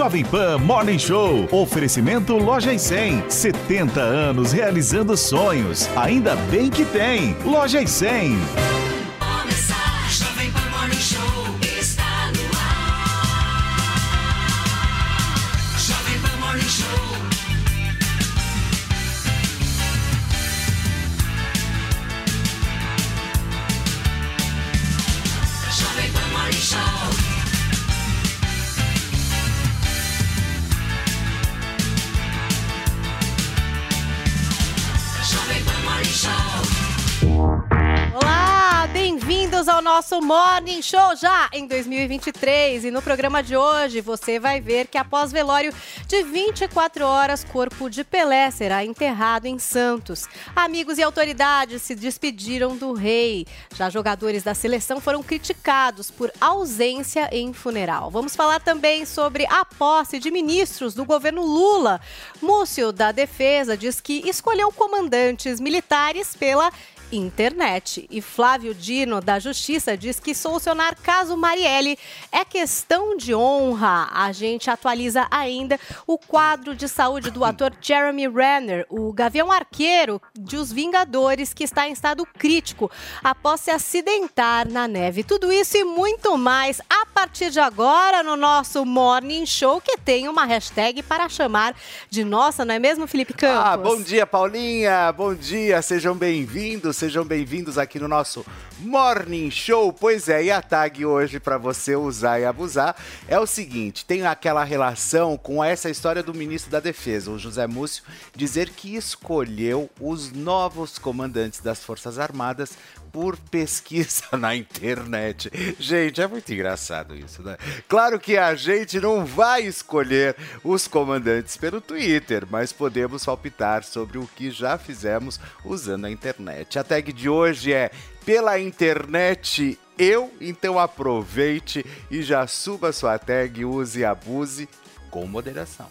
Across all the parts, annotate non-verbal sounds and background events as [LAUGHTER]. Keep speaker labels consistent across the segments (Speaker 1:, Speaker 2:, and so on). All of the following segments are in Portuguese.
Speaker 1: Jovem Pan Morning Show. Oferecimento Loja e 100. 70 anos realizando sonhos. Ainda bem que tem. Loja e 100.
Speaker 2: Nosso Morning Show já em 2023. E no programa de hoje você vai ver que após velório de 24 horas, corpo de Pelé será enterrado em Santos. Amigos e autoridades se despediram do rei. Já jogadores da seleção foram criticados por ausência em funeral. Vamos falar também sobre a posse de ministros do governo Lula. Múcio da Defesa diz que escolheu comandantes militares pela internet. E Flávio Dino, da Justiça, diz que solucionar caso Marielle é questão de honra. A gente atualiza ainda o quadro de saúde do ator Jeremy Renner, o gavião arqueiro de Os Vingadores, que está em estado crítico após se acidentar na neve. Tudo isso e muito mais a partir de agora no nosso Morning Show, que tem uma hashtag para chamar de nossa, não é mesmo, Felipe Campos?
Speaker 3: Ah, bom dia, Paulinha. Bom dia, sejam bem-vindos, sejam bem-vindos aqui no nosso Morning Show. Pois é, e a tag hoje para você usar e abusar é o seguinte: tem aquela relação com essa história do ministro da Defesa, o José Múcio, dizer que escolheu os novos comandantes das Forças Armadas por pesquisa [LAUGHS] na internet. Gente, é muito engraçado isso, né? Claro que a gente não vai escolher os comandantes pelo Twitter, mas podemos palpitar sobre o que já fizemos usando a internet. A tag de hoje é pela internet eu, então aproveite e já suba sua tag, use e abuse com moderação.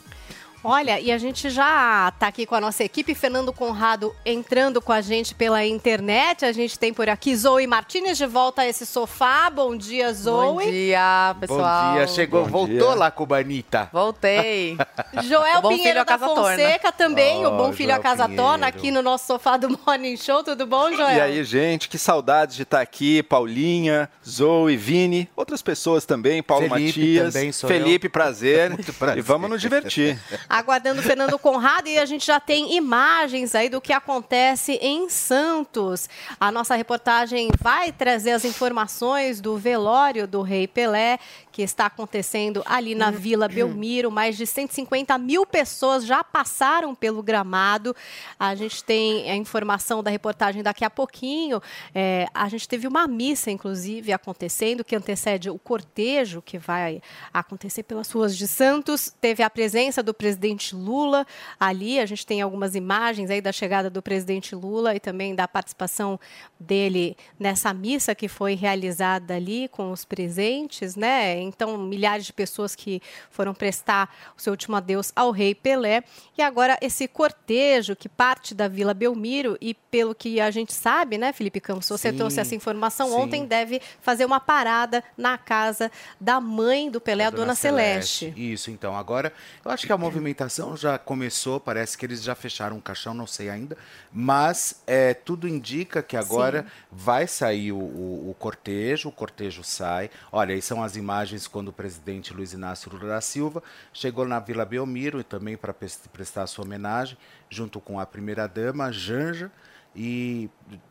Speaker 2: Olha, e a gente já está aqui com a nossa equipe, Fernando Conrado entrando com a gente pela internet. A gente tem por aqui Zoe Martinez de volta a esse sofá. Bom dia, Zoe.
Speaker 4: Bom dia, pessoal.
Speaker 3: Bom dia, chegou,
Speaker 5: Bom
Speaker 3: voltou
Speaker 5: dia.
Speaker 3: lá, Cubanita.
Speaker 4: Voltei. [LAUGHS]
Speaker 2: Joel Pinheiro da Fonseca também, o Bom Filho a Casa Torna, aqui no nosso sofá do Morning Show. Tudo bom, Joel?
Speaker 5: E aí, gente, que saudades de estar aqui. Paulinha, Zoe, Vini, outras pessoas também, Paulo
Speaker 3: Felipe
Speaker 5: Matias,
Speaker 3: também sou
Speaker 5: Felipe, prazer. [LAUGHS]
Speaker 3: prazer.
Speaker 5: E vamos nos divertir. [LAUGHS]
Speaker 2: Aguardando o Fernando Conrado e a gente já tem imagens aí do que acontece em Santos. A nossa reportagem vai trazer as informações do velório do Rei Pelé, que está acontecendo ali na Vila [CLEARS THROAT] Belmiro. Mais de 150 mil pessoas já passaram pelo gramado. A gente tem a informação da reportagem daqui a pouquinho. É, a gente teve uma missa, inclusive, acontecendo, que antecede o cortejo que vai acontecer pelas ruas de Santos. Teve a presença do presidente Lula ali. A gente tem algumas imagens aí da chegada do presidente Lula e também da participação dele nessa missa que foi realizada ali com os presentes, né? Então, milhares de pessoas que foram prestar o seu último adeus ao rei Pelé. E agora esse cortejo que parte da Vila Belmiro e pelo que a gente sabe, né, Felipe Campos, você
Speaker 3: Sim,
Speaker 2: trouxe essa informação
Speaker 3: sim.
Speaker 2: ontem, deve fazer uma parada na casa da mãe do Pelé, a dona, Celeste.
Speaker 3: Isso, então. Agora, eu acho que a movimentação já começou, parece que eles já fecharam um caixão, não sei ainda, mas é, tudo indica que agora vai sair o, o- o cortejo, o cortejo sai. Olha, aí são as imagens quando o presidente Luiz Inácio Lula da Silva chegou na Vila Belmiro e também para prestar sua homenagem, junto com a primeira-dama, Janja, e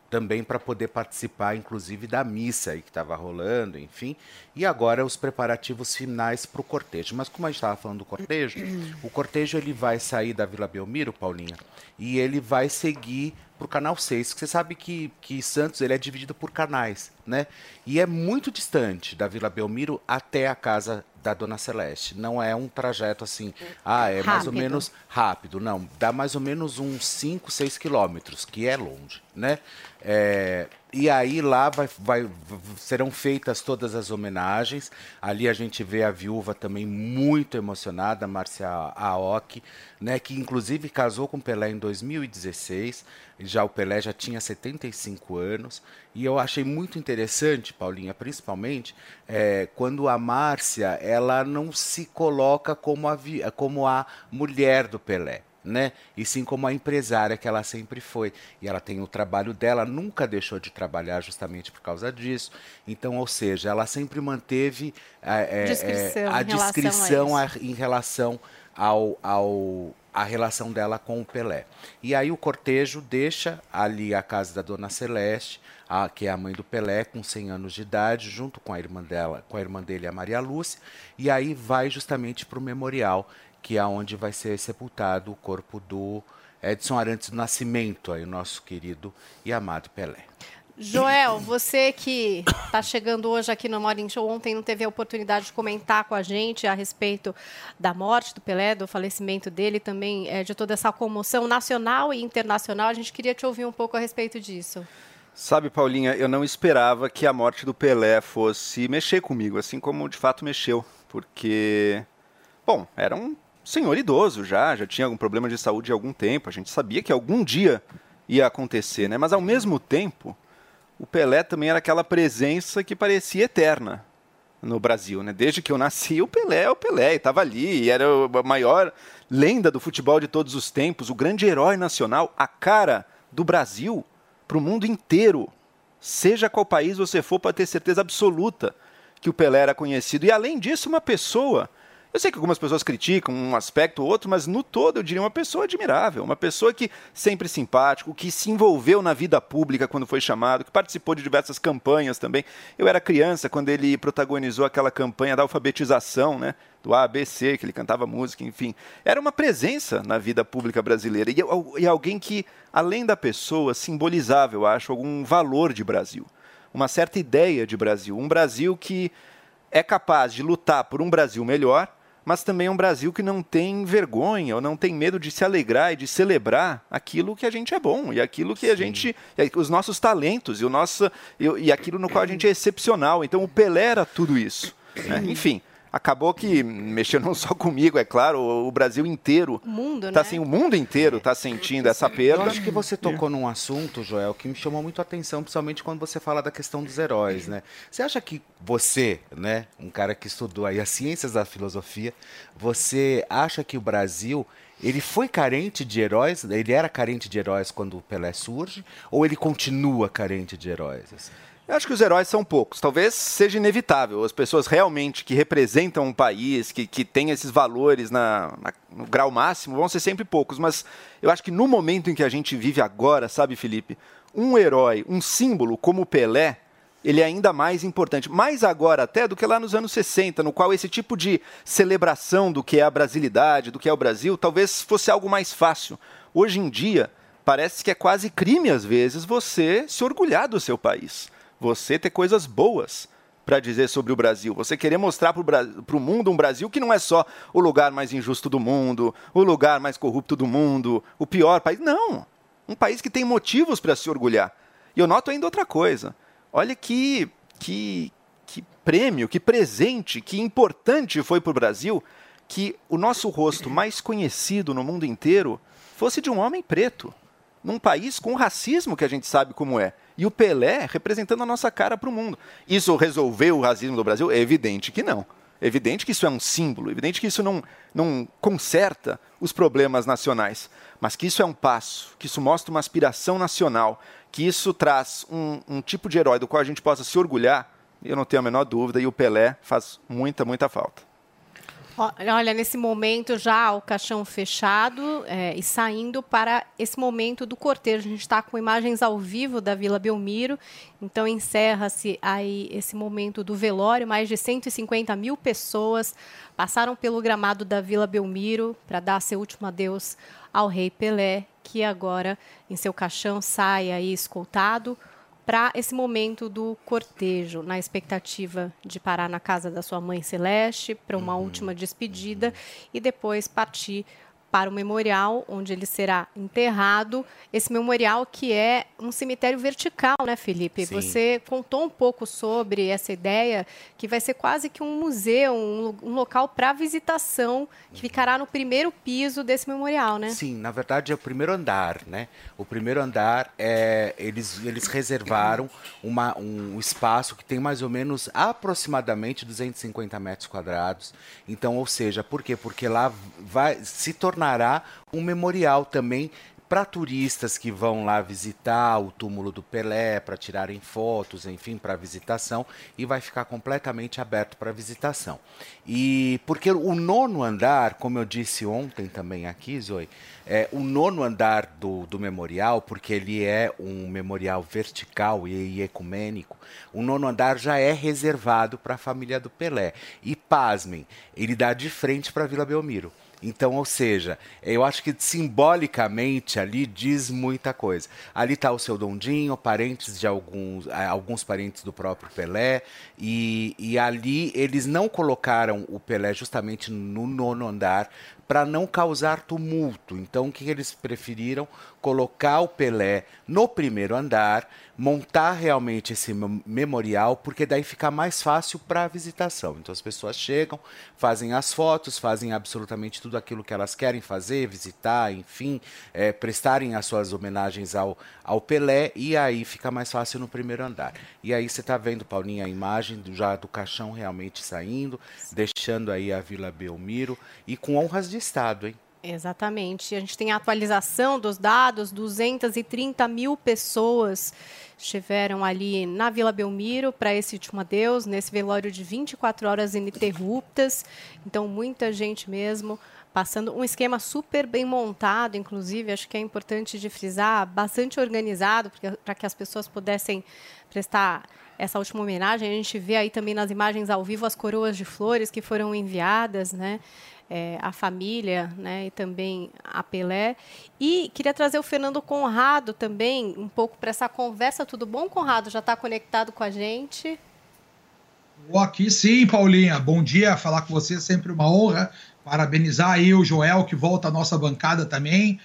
Speaker 3: também para poder participar, inclusive, da missa aí que estava rolando, enfim. E agora os preparativos finais para o cortejo. Mas como a gente estava falando do cortejo, [CLEARS THROAT] o cortejo ele vai sair da Vila Belmiro, Paulinha, e ele vai seguir para o canal 6. Você sabe que, que Santos ele é dividido por canais, né? E é muito distante da Vila Belmiro até a casa da Dona Celeste. Não é um trajeto assim, ah, é mais ou
Speaker 2: Rápido.
Speaker 3: menos rápido. Não, dá mais ou menos uns 5, 6 quilômetros, que é longe, né? É, e aí lá vai, vai- serão feitas todas as homenagens. Ali a gente vê a viúva também muito emocionada, Márcia Aoki, né, que inclusive casou com Pelé em 2016. Já o Pelé já tinha 75 anos. E eu achei muito interessante, Paulinha, principalmente, é, quando a Márcia ela não se coloca como a, como a mulher do Pelé né? E sim como a empresária que ela sempre foi. E ela tem o trabalho dela, nunca deixou de trabalhar justamente por causa disso. Então, ou seja, ela sempre manteve é, é, é, a
Speaker 2: a
Speaker 3: discrição a- em relação ao, ao a relação dela com o Pelé. E aí o cortejo deixa ali a casa da Dona Celeste, a- que é a mãe do Pelé, com 100 anos de idade, junto com a irmã dela, com a irmã dele, a Maria Lúcia, e aí vai justamente para o memorial, que é onde vai ser sepultado o corpo do Edson Arantes do Nascimento, aí, o nosso querido e amado Pelé.
Speaker 2: Joel, você que está chegando hoje aqui no Morning Show, ontem não teve a oportunidade de comentar com a gente a respeito da morte do Pelé, do falecimento dele, também é, de toda essa comoção nacional e internacional. A gente queria te ouvir um pouco a respeito disso.
Speaker 5: Sabe, Paulinha, eu não esperava que a morte do Pelé fosse mexer comigo, assim como de fato mexeu, porque, bom, era um senhor idoso já, já tinha algum problema de saúde há algum tempo, a gente sabia que algum dia ia acontecer, né? Mas ao mesmo tempo, o Pelé também era aquela presença que parecia eterna no Brasil, né? Desde que eu nasci, o Pelé é o Pelé, estava ali, e era a maior lenda do futebol de todos os tempos, o grande herói nacional, a cara do Brasil para o mundo inteiro. Seja qual país você for, para ter certeza absoluta que o Pelé era conhecido. E além disso, uma pessoa. Eu sei que algumas pessoas criticam um aspecto ou outro, mas no todo eu diria uma pessoa admirável, uma pessoa que sempre simpático, que se envolveu na vida pública quando foi chamado, que participou de diversas campanhas também. Eu era criança quando ele protagonizou aquela campanha da alfabetização, né? Do ABC, que ele cantava música, enfim. Era uma presença na vida pública brasileira. E, e alguém que, além da pessoa, simbolizava, eu acho, algum valor de Brasil. Uma certa ideia de Brasil. Um Brasil que é capaz de lutar por um Brasil melhor, mas também é um Brasil que não tem vergonha ou não tem medo de se alegrar e de celebrar aquilo que a gente é bom e aquilo que a gente. os nossos talentos e, o nosso, e, e aquilo no qual a gente é excepcional. Então o Pelé era tudo isso. né? Enfim. Acabou que mexeu não só comigo, é claro, o o Brasil inteiro.
Speaker 2: O mundo,
Speaker 5: tá
Speaker 2: né?
Speaker 5: assim, o mundo inteiro está sentindo essa
Speaker 3: Eu
Speaker 5: perda.
Speaker 3: acho que você tocou num assunto, Joel, que me chamou muito a atenção, principalmente quando você fala da questão dos heróis, né? Você acha que você, né, um cara que estudou aí as ciências da filosofia, você acha que o Brasil ele foi carente de heróis? Ele era carente de heróis quando o Pelé surge? Ou ele continua carente de heróis? assim?
Speaker 5: Eu acho que os heróis são poucos. Talvez seja inevitável. As pessoas realmente que representam um país, que, que têm esses valores na, na- no grau máximo, vão ser sempre poucos. Mas eu acho que no momento em que a gente vive agora, sabe, Felipe? Um herói, um símbolo como o Pelé, ele é ainda mais importante. Mais agora até do que lá nos anos 60, no qual esse tipo de celebração do que é a brasilidade, do que é o Brasil, talvez fosse algo mais fácil. Hoje em dia, parece que é quase crime, às vezes, você se orgulhar do seu país. Você ter coisas boas para dizer sobre o Brasil. Você querer mostrar para o mundo um Brasil que não é só o lugar mais injusto do mundo, o lugar mais corrupto do mundo, o pior país. Não! Um país que tem motivos para se orgulhar. E eu noto ainda outra coisa. Olha que, que, que prêmio, que presente, que importante foi para o Brasil que o nosso rosto mais conhecido no mundo inteiro fosse de um homem preto num país com racismo que a gente sabe como é. E o Pelé representando a nossa cara para o mundo. Isso resolveu o racismo do Brasil? É evidente que não. É evidente que isso é um símbolo, é evidente que isso não, não conserta os problemas nacionais. Mas que isso é um passo, que isso mostra uma aspiração nacional, que isso traz um, um tipo de herói do qual a gente possa se orgulhar, eu não tenho a menor dúvida, e o Pelé faz muita, muita falta.
Speaker 2: Olha, nesse momento já o caixão fechado é, e saindo para esse momento do cortejo. A gente está com imagens ao vivo da Vila Belmiro, então encerra-se aí esse momento do velório. Mais de 150 mil pessoas passaram pelo gramado da Vila Belmiro para dar seu último adeus ao rei Pelé, que agora em seu caixão sai aí escoltado para esse momento do cortejo, na expectativa de parar na casa da sua mãe Celeste para uma última despedida e depois partir para o memorial onde ele será enterrado. Esse memorial que é um cemitério vertical, né, Felipe?
Speaker 3: Sim.
Speaker 2: Você contou um pouco sobre essa ideia que vai ser quase que um museu, um, um local para visitação que ficará no primeiro piso desse memorial, né?
Speaker 3: Sim, na verdade é o primeiro andar, né? O primeiro andar é eles eles reservaram uma, um espaço que tem mais ou menos aproximadamente 250 metros quadrados. Então, ou seja, por quê? Porque lá vai se tornará um memorial também para turistas que vão lá visitar o túmulo do Pelé, para tirarem fotos, enfim, para visitação, e vai ficar completamente aberto para visitação. E porque o nono andar, como eu disse ontem também aqui, Zoe, é, o nono andar do, do memorial, porque ele é um memorial vertical e, e ecumênico, o nono andar já é reservado para a família do Pelé. E pasmem, ele dá de frente para a Vila Belmiro. Então, ou seja, eu acho que simbolicamente ali diz muita coisa. Ali está o seu Dondinho, parentes de alguns, ah, alguns parentes do próprio Pelé, e, e ali eles não colocaram o Pelé justamente no nono andar para não causar tumulto. Então, o que eles preferiram? Colocar o Pelé no primeiro andar, montar realmente esse mem- memorial, porque daí fica mais fácil para a visitação. Então, as pessoas chegam, fazem as fotos, fazem absolutamente tudo aquilo que elas querem fazer, visitar, enfim, eh, prestarem as suas homenagens ao, ao Pelé, e aí fica mais fácil no primeiro andar. E aí você está vendo, Paulinha, a imagem do- já do caixão realmente saindo, deixando aí a Vila Belmiro, e com honras de Estado, hein?
Speaker 2: Exatamente. A gente tem a atualização dos dados: 230 mil pessoas estiveram ali na Vila Belmiro para esse último adeus, nesse velório de 24 horas ininterruptas. Então, muita gente mesmo passando um esquema super bem montado, inclusive, acho que é importante de frisar, bastante organizado, para que as pessoas pudessem prestar essa última homenagem. A gente vê aí também nas imagens ao vivo as coroas de flores que foram enviadas, né? É, a família né, e também a Pelé. E queria trazer o Fernando Conrado também, um pouco para essa conversa. Tudo bom, Conrado? Já está conectado com a gente?
Speaker 6: Tô aqui sim, Paulinha. Bom dia, falar com você é sempre uma honra. Parabenizar aí o Joel, que volta à nossa bancada também.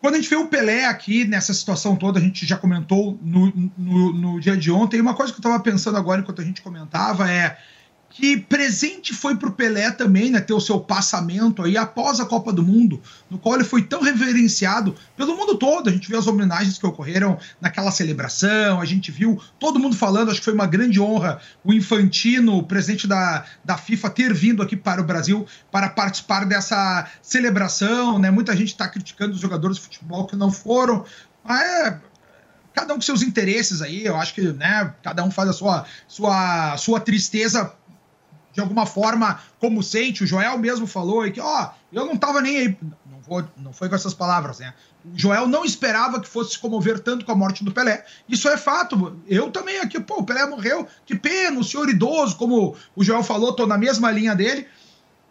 Speaker 6: Quando a gente vê o Pelé aqui nessa situação toda, a gente já comentou no, no, no dia de ontem. Uma coisa que eu estava pensando agora enquanto a gente comentava é que presente foi para o Pelé também, né, ter o seu passamento aí após a Copa do Mundo, no qual ele foi tão reverenciado pelo mundo todo. A gente viu as homenagens que ocorreram naquela celebração, a gente viu todo mundo falando, acho que foi uma grande honra o Infantino, o presidente da, da FIFA, ter vindo aqui para o Brasil para participar dessa celebração, né? Muita gente está criticando os jogadores de futebol que não foram, mas é, cada um com seus interesses aí, eu acho que né, cada um faz a sua, sua, sua tristeza de alguma forma como sente. O Joel mesmo falou aí que, ó, eu não tava nem aí. Não, vou, não foi com essas palavras, né? O Joel não esperava que fosse se comover tanto com a morte do Pelé. Isso é fato. Eu também aqui, pô, o Pelé morreu, que pena, o senhor idoso, como o Joel falou, tô na mesma linha dele.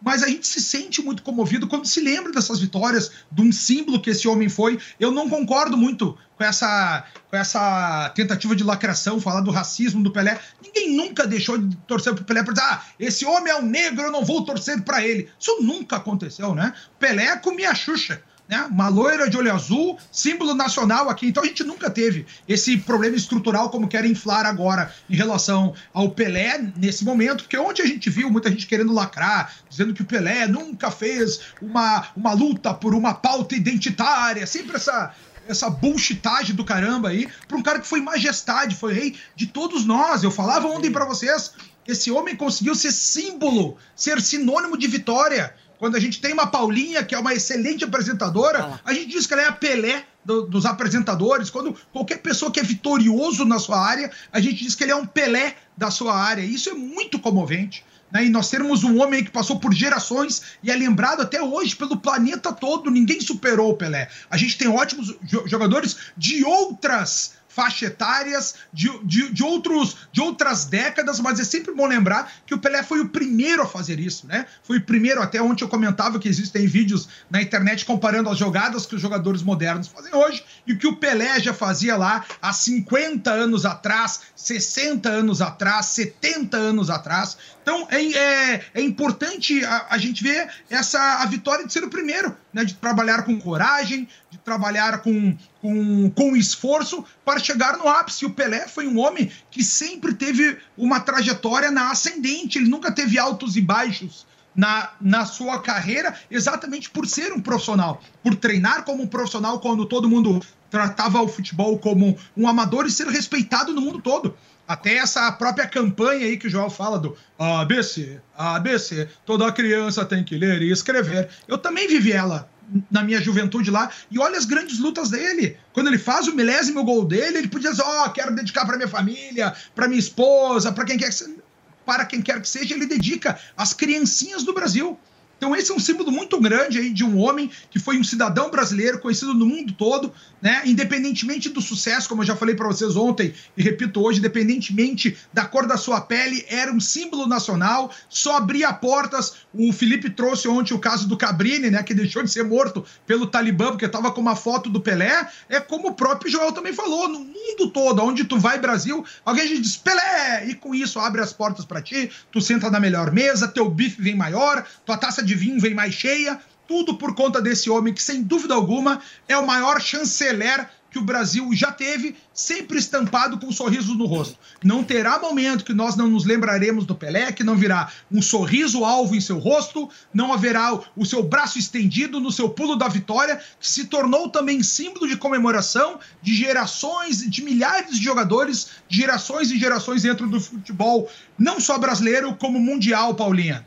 Speaker 6: Mas a gente se sente muito comovido quando se lembra dessas vitórias, de um símbolo que esse homem foi. Eu não concordo muito com essa, com essa tentativa de lacração, falar do racismo do Pelé. Ninguém nunca deixou de torcer pro Pelé para dizer, ah, esse homem é um negro, eu não vou torcer para ele. Isso nunca aconteceu, né? Pelé comia Xuxa né? Uma loira de olho azul, símbolo nacional aqui. Então a gente nunca teve esse problema estrutural como querem inflar agora em relação ao Pelé nesse momento, porque onde a gente viu muita gente querendo lacrar, dizendo que o Pelé nunca fez uma, uma luta por uma pauta identitária, sempre essa essa bullshitagem do caramba aí, para um cara que foi majestade, foi rei de todos nós. Eu falava ontem para vocês, esse homem conseguiu ser símbolo, ser sinônimo de vitória. Quando a gente tem uma Paulinha, que é uma excelente apresentadora, a gente diz que ela é a Pelé do- dos apresentadores. Quando qualquer pessoa que é vitorioso na sua área, a gente diz que ele é um Pelé da sua área. Isso é muito comovente. né? E nós termos um homem que passou por gerações e é lembrado até hoje pelo planeta todo. Ninguém superou o Pelé. A gente tem ótimos jo- jogadores de outras faixa etárias, de, de, de, outros, de outras décadas, mas é sempre bom lembrar que o Pelé foi o primeiro a fazer isso, né? Foi o primeiro, até ontem eu comentava que existem vídeos na internet comparando as jogadas que os jogadores modernos fazem hoje e o que o Pelé já fazia lá há 50 anos atrás, 60 anos atrás, 70 anos atrás. Então é, é, é importante a, a, gente ver essa a vitória de ser o primeiro, né? De trabalhar com coragem, de trabalhar com, com, com esforço para chegar no ápice. O Pelé foi um homem que sempre teve uma trajetória na ascendente, ele nunca teve altos e baixos. Na, na sua carreira, exatamente por ser um profissional, por treinar como um profissional quando todo mundo tratava o futebol como um amador e ser respeitado no mundo todo. Até essa própria campanha aí que o Joel fala do ABC, ABC, toda criança tem que ler e escrever. Eu também vivi ela na minha juventude lá, e olha as grandes lutas dele. Quando ele faz o milésimo gol dele, ele podia dizer: Ó, oh, quero dedicar para minha família, para minha esposa, para quem quer que. Para quem quer que seja, ele dedica às criancinhas do Brasil. Então esse é um símbolo muito grande aí de um homem que foi um cidadão brasileiro conhecido no mundo todo, né? Independentemente do sucesso, como eu já falei para vocês ontem e repito hoje, independentemente da cor da sua pele, era um símbolo nacional, só abria portas. O Felipe trouxe ontem o caso do Cabrini, né, que deixou de ser morto pelo Talibã porque estava com uma foto do Pelé. É como o próprio Joel também falou, no mundo todo, onde tu vai Brasil, alguém já diz Pelé, e com isso abre as portas para ti, tu senta na melhor mesa, teu bife vem maior, tua taça de vinho vem mais cheia, tudo por conta desse homem que, sem dúvida alguma, é o maior chanceler que o Brasil já teve, sempre estampado com um sorriso no rosto. Não terá momento que nós não nos lembraremos do Pelé, que não virá um sorriso alvo em seu rosto, não haverá o seu braço estendido no seu pulo da vitória, que se tornou também símbolo de comemoração de gerações, de milhares de jogadores, de gerações e gerações dentro do futebol, não só brasileiro, como mundial, Paulinha.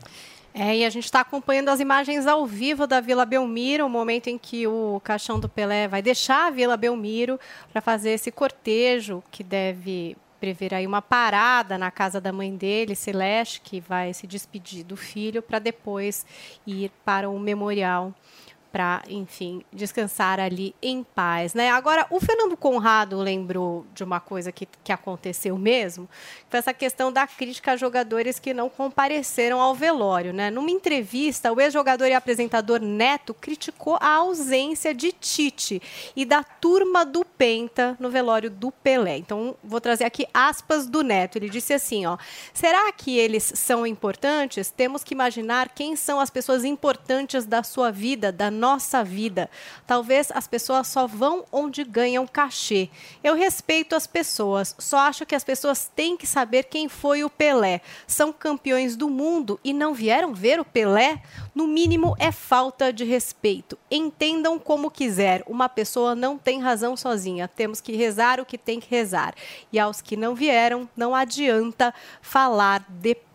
Speaker 2: É, e a gente está acompanhando as imagens ao vivo da Vila Belmiro, o momento em que o caixão do Pelé vai deixar a Vila Belmiro para fazer esse cortejo que deve prever aí uma parada na casa da mãe dele, Celeste, que vai se despedir do filho para depois ir para o memorial para, enfim, descansar ali em paz, né? Agora, o Fernando Conrado lembrou de uma coisa que, que aconteceu mesmo, que foi essa questão da crítica a jogadores que não compareceram ao velório, né? Numa entrevista, o ex-jogador e apresentador Neto criticou a ausência de Tite e da turma do Penta no velório do Pelé. Então, vou trazer aqui aspas do Neto. Ele disse assim, ó: "Será que eles são importantes? Temos que imaginar quem são as pessoas importantes da sua vida, da nossa vida. Talvez as pessoas só vão onde ganham cachê. Eu respeito as pessoas, só acho que as pessoas têm que saber quem foi o Pelé. São campeões do mundo e não vieram ver o Pelé? No mínimo é falta de respeito. Entendam como quiser. Uma pessoa não tem razão sozinha. Temos que rezar o que tem que rezar. E aos que não vieram, não adianta falar depois.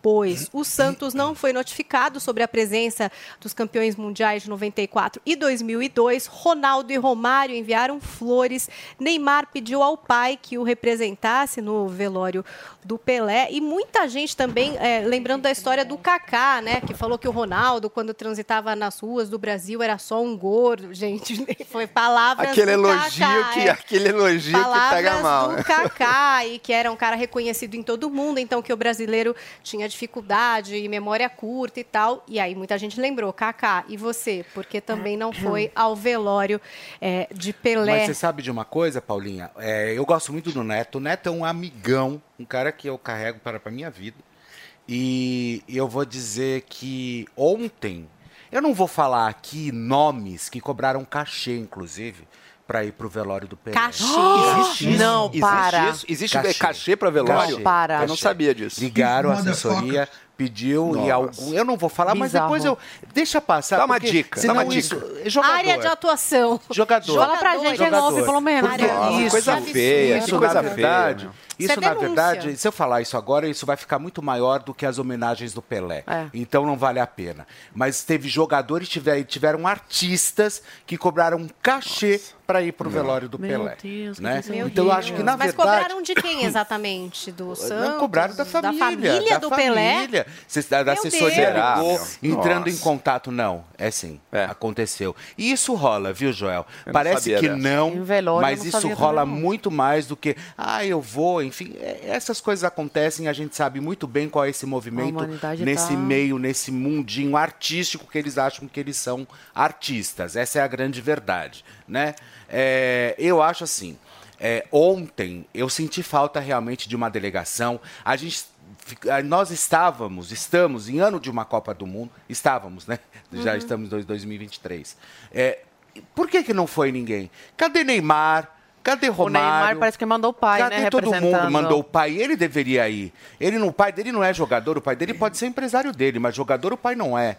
Speaker 2: O Santos não foi notificado sobre a presença dos campeões mundiais de 94 e 2002. Ronaldo e Romário enviaram flores. Neymar pediu ao pai que o representasse no velório do Pelé. E muita gente também, é, lembrando da história do Kaká, né? Que falou que o Ronaldo, quando transitava nas ruas do Brasil, era só um gordo. Gente, [LAUGHS] foi palavras
Speaker 5: aquele elogio
Speaker 2: Kaká,
Speaker 5: que
Speaker 2: é.
Speaker 5: Aquele elogio que pega mal.
Speaker 2: do Kaká, e que era um cara reconhecido em todo mundo, então que o brasileiro tinha dificuldade e memória curta e tal. E aí muita gente lembrou, Kaká, e você? Porque também não foi [CLEARS THROAT] ao velório é, de Pelé.
Speaker 3: Mas você sabe de uma coisa, Paulinha? É, eu gosto muito do Neto. O Neto é um amigão, um cara que eu carrego para a minha vida. E eu vou dizer que ontem, eu não vou falar aqui nomes que cobraram cachê, inclusive, para ir pro velório do Pelé.
Speaker 2: Cachê. [GASPS]
Speaker 5: Existe isso?
Speaker 4: Não,
Speaker 5: Existe
Speaker 4: para.
Speaker 5: isso? Existe
Speaker 3: Cachê.
Speaker 5: cachê, para velório?
Speaker 3: Cachê.
Speaker 4: Para.
Speaker 5: Eu não sabia disso.
Speaker 3: Ligaram a assessoria, pediu e
Speaker 5: Nossa.
Speaker 3: algum. Eu não vou falar, mas
Speaker 4: Bizarro.
Speaker 3: depois eu. Deixa passar.
Speaker 5: Dá uma dica, dá uma dica.
Speaker 3: isso- é jogador.
Speaker 2: Área de atuação.
Speaker 3: Jogador.
Speaker 4: Fala pra gente em
Speaker 3: Jogador.
Speaker 4: pelo menos.
Speaker 2: Área- Isso,
Speaker 5: coisa feia, que
Speaker 3: Isso,
Speaker 5: coisa feia. Meu.
Speaker 3: Isso,
Speaker 2: Isso é
Speaker 3: na verdade, se eu falar isso agora, isso vai ficar muito maior do que as homenagens do Pelé.
Speaker 4: É.
Speaker 3: Então não vale a pena. Mas teve jogadores, tiver- tiveram artistas que cobraram um cachê para ir pro velório do
Speaker 4: Meu
Speaker 3: Pelé.
Speaker 4: Deus,
Speaker 3: né?
Speaker 4: coisa
Speaker 3: Então eu acho que na
Speaker 2: Mas
Speaker 3: verdade
Speaker 2: cobraram de quem [COUGHS] exatamente? Do Santos?
Speaker 3: não cobraram da família.
Speaker 2: família
Speaker 3: da
Speaker 2: do Pelé?
Speaker 3: família. Cê- Da, da
Speaker 2: Meu
Speaker 3: assessoria
Speaker 5: Deus.
Speaker 3: ligou, entrando
Speaker 5: Nossa.
Speaker 3: em contato. Não, é sim.
Speaker 5: É.
Speaker 3: Aconteceu. E isso rola, viu, Joel?
Speaker 5: não
Speaker 3: Parece
Speaker 5: sabia
Speaker 3: que
Speaker 5: dessa.
Speaker 3: não,
Speaker 4: velório,
Speaker 3: mas
Speaker 4: eu não
Speaker 3: isso rola
Speaker 4: também, não.
Speaker 3: muito mais do que, ah, eu vou, enfim. é- essas coisas acontecem, a gente sabe muito bem qual é esse movimento nesse
Speaker 4: tá-
Speaker 3: meio, nesse mundinho artístico que eles acham que eles são artistas. Essa é a grande verdade, né? É, eu acho assim, é, ontem eu senti falta realmente de uma delegação. A gente nós estávamos, estamos em ano de uma Copa do Mundo, estávamos, né? [LAUGHS] Já estamos em 2023. É, por que, que não foi ninguém? Cadê Neymar? Cadê
Speaker 4: O
Speaker 3: Romário?
Speaker 4: Neymar parece que mandou o pai,
Speaker 3: Cadê
Speaker 4: né?
Speaker 3: todo
Speaker 4: representando.
Speaker 3: mundo mandou o pai? Ele deveria ir. Ele não, o pai dele não é jogador, o pai dele pode ser empresário dele, mas jogador o pai não é.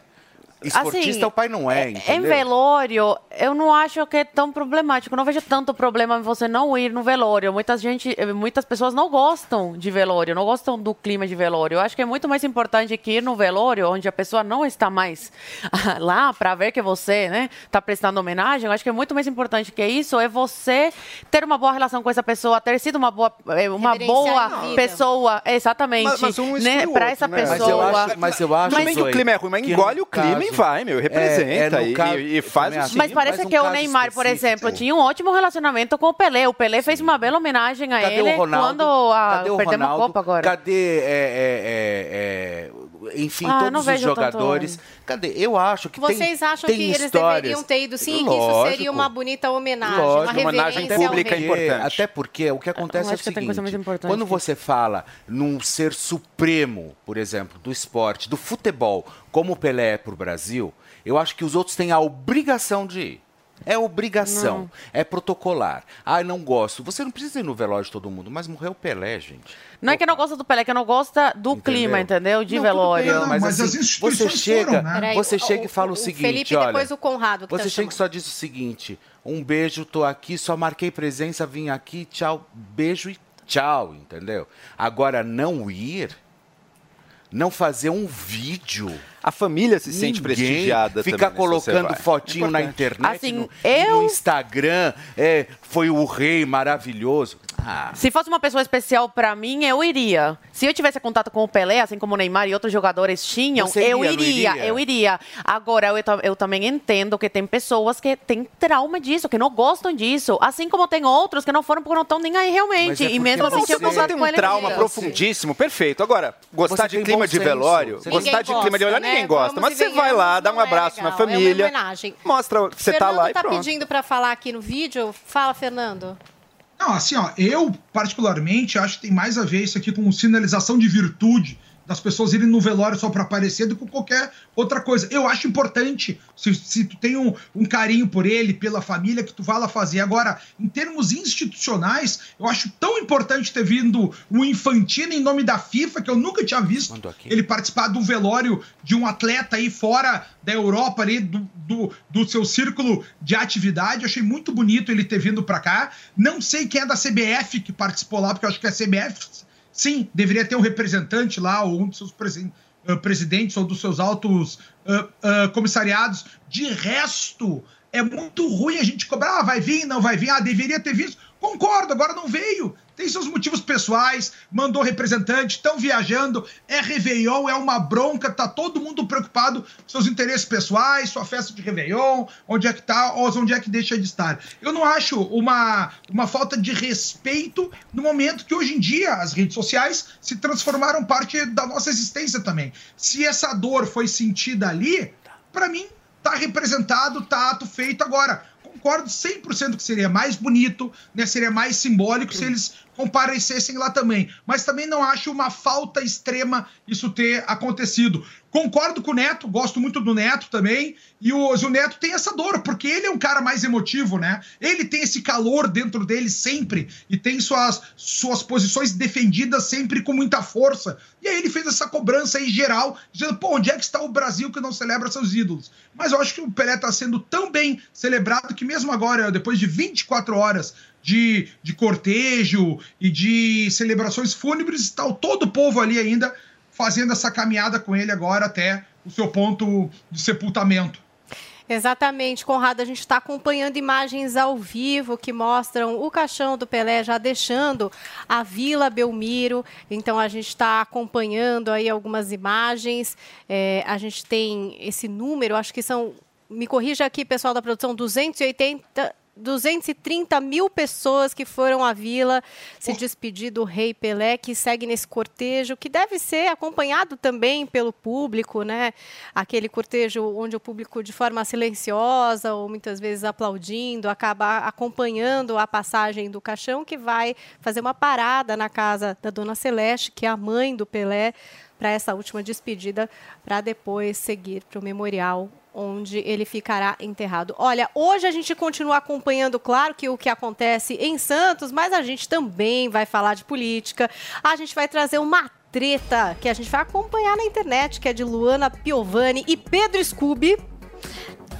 Speaker 3: Esportista
Speaker 4: Assim,
Speaker 3: o pai não é,
Speaker 4: Em
Speaker 3: entendeu?
Speaker 4: velório, eu não acho que é tão problemático. Eu não vejo tanto problema em você não ir no velório. Muita gente, muitas pessoas não gostam de velório, não gostam do clima de velório. Eu acho que é muito mais importante que ir no velório, onde a pessoa não está mais [LAUGHS] lá para ver que você, né, está prestando homenagem. Eu acho que é muito mais importante que isso é você ter uma boa relação com essa pessoa, ter sido uma boa, eh, uma boa pessoa, exatamente,
Speaker 5: Mas- mas um
Speaker 4: né,
Speaker 5: o
Speaker 4: para essa
Speaker 5: né?
Speaker 4: pessoa.
Speaker 3: Mas eu acho, mas eu acho
Speaker 5: bem que o clima é ruim, mas engole o clima e vai, meu, representa
Speaker 3: É, é,
Speaker 5: e-
Speaker 3: caso-
Speaker 5: e, e faz
Speaker 3: também
Speaker 5: o
Speaker 3: acho.
Speaker 5: sim.
Speaker 4: Mas parece
Speaker 3: mas um
Speaker 4: que o
Speaker 3: caso
Speaker 4: Neymar, por exemplo, tinha um ótimo relacionamento com o Pelé. O Pelé fez uma bela homenagem a
Speaker 3: Cadê
Speaker 4: ele
Speaker 3: o Ronaldo?
Speaker 4: quando a,
Speaker 3: Cadê o
Speaker 4: perdemos
Speaker 3: Ronaldo?
Speaker 4: a Copa agora.
Speaker 3: Cadê, é, é, é, é, enfim,
Speaker 4: Ah,
Speaker 3: todos os jogadores? Cadê? Eu acho que tem
Speaker 2: Vocês acham
Speaker 3: tem
Speaker 2: que eles
Speaker 3: histórias.
Speaker 2: deveriam ter ido sim, que isso
Speaker 3: Lógico.
Speaker 2: seria uma bonita homenagem,
Speaker 3: Lógico,
Speaker 2: uma
Speaker 5: homenagem
Speaker 2: reverência ao
Speaker 5: pública é importante.
Speaker 3: Até porque o que acontece é o
Speaker 4: tem
Speaker 3: seguinte, quando
Speaker 4: que
Speaker 3: você fala num ser supremo, por exemplo, do esporte, do futebol, como o Pelé é para o Brasil, eu acho que os outros têm a obrigação de ir. É obrigação, é protocolar. Ah, não gosto. Você não precisa ir no velório de todo mundo, mas morreu o Pelé, gente.
Speaker 4: Não é que não gosta do Pelé, é que não gosta do
Speaker 3: Entendeu?
Speaker 4: clima, entendeu? De
Speaker 3: Não,
Speaker 4: velório.
Speaker 3: bem,
Speaker 6: Não,
Speaker 3: mas,
Speaker 6: mas
Speaker 3: assim,
Speaker 6: as
Speaker 3: você chega,
Speaker 6: foram, né?
Speaker 3: Você
Speaker 2: o-
Speaker 3: chega e fala o,
Speaker 2: o
Speaker 3: seguinte,
Speaker 2: Felipe
Speaker 3: olha,
Speaker 2: depois o Conrado que
Speaker 3: você
Speaker 2: tá
Speaker 3: chega e só diz o seguinte: um beijo, tô aqui, só marquei presença, vim aqui, tchau, beijo e tchau, entendeu? Agora não ir, não fazer um vídeo.
Speaker 5: A família se sente
Speaker 3: Ninguém
Speaker 5: prestigiada
Speaker 3: Ficar
Speaker 5: também, né,
Speaker 3: colocando fotinho na internet,
Speaker 4: Assim,
Speaker 3: no,
Speaker 4: eu-
Speaker 3: no Instagram, é, foi o rei maravilhoso. Ah,
Speaker 4: Se fosse uma pessoa especial pra mim, eu iria. Se eu tivesse contato com o Pelé, assim como o Neymar e outros jogadores tinham,
Speaker 3: Você
Speaker 4: eu
Speaker 3: iria,
Speaker 4: iria,
Speaker 3: iria?
Speaker 4: eu iria. Agora, eu, eu também entendo que tem pessoas que têm trauma disso, que não gostam disso. Assim como tem outros que não foram porque não estão nem aí realmente.
Speaker 3: é
Speaker 4: e mesmo assim,
Speaker 3: você-
Speaker 4: tinham
Speaker 5: Você, tem
Speaker 4: com
Speaker 5: um trauma profundíssimo, perfeito. Agora, gostar
Speaker 3: Você
Speaker 5: de clima de velório,
Speaker 3: Você
Speaker 5: gostar de clima de velório,
Speaker 2: gosta,
Speaker 5: ninguém
Speaker 2: né?
Speaker 5: gosta.
Speaker 2: Vamos
Speaker 5: Mas você vai lá, dá um
Speaker 2: é
Speaker 5: abraço na
Speaker 2: é uma
Speaker 5: família,
Speaker 2: homenagem.
Speaker 5: mostra que você tá lá e
Speaker 2: tá
Speaker 5: pronto.
Speaker 2: pedindo pra falar aqui no vídeo. Fala, Fernando.
Speaker 6: Não, assim, ó, eu particularmente acho que tem mais a ver isso aqui com sinalização de virtude das pessoas irem no velório só para aparecer do que qualquer outra coisa. Eu acho importante, se, se tu tem um, um carinho por ele, pela família, que tu vá lá fazer. Agora, em termos institucionais, eu acho tão importante ter vindo o Infantino em nome da FIFA, que eu nunca tinha visto ele participar do velório de um atleta aí fora da Europa, ali, do, do, do seu círculo de atividade. Eu achei muito bonito ele ter vindo para cá. Não sei quem é da CBF que participou lá, porque eu acho que a CBF, sim, deveria ter um representante lá, ou um dos seus presen- ah, presidentes, ou dos seus altos ah, ah, comissariados. De resto, é muito ruim a gente cobrar, ah, vai vir, não vai vir, ah, deveria ter visto. Concordo, agora não veio. Tem seus motivos pessoais, mandou representante, estão viajando, é Réveillon, é uma bronca, tá todo mundo preocupado com seus interesses pessoais, sua festa de Réveillon, onde é que tá, onde é que deixa de estar. Eu não acho uma, uma falta de respeito no momento que hoje em dia as redes sociais se transformaram parte da nossa existência também. Se essa dor foi sentida ali, para mim tá representado, tá ato feito agora. Concordo 100% que seria mais bonito, né? Seria mais simbólico se eles comparecessem lá também. Mas também não acho uma falta extrema isso ter acontecido. Concordo com o Neto, gosto muito do Neto também. E o, o Neto tem essa dor, porque ele é um cara mais emotivo, né? Ele tem esse calor dentro dele sempre e tem suas, suas posições defendidas sempre com muita força. E aí ele fez essa cobrança aí geral, dizendo, pô, onde é que está o Brasil que não celebra seus ídolos? Mas eu acho que o Pelé está sendo tão bem celebrado que mesmo agora, depois de 24 horas de, de cortejo e de celebrações fúnebres, está todo o povo ali ainda fazendo essa caminhada com ele agora até o seu ponto de sepultamento.
Speaker 2: Exatamente, Conrado. A gente está acompanhando imagens ao vivo que mostram o caixão do Pelé já deixando a Vila Belmiro. Então a gente está acompanhando aí algumas imagens. É, a gente tem esse número, acho que são. Me corrija aqui, pessoal da produção, 280. 230 mil pessoas que foram à vila se despedir do Rei Pelé, que segue nesse cortejo, que deve ser acompanhado também pelo público, né? Aquele cortejo onde o público, de forma silenciosa ou muitas vezes aplaudindo, acaba acompanhando a passagem do caixão, que vai fazer uma parada na casa da Dona Celeste, que é a mãe do Pelé, para essa última despedida, para depois seguir para o memorial onde ele ficará enterrado. Olha, hoje a gente continua acompanhando, claro, que o que acontece em Santos, mas a gente também vai falar de política. A gente vai trazer uma treta que a gente vai acompanhar na internet, que é de Luana Piovani e Pedro Scooby.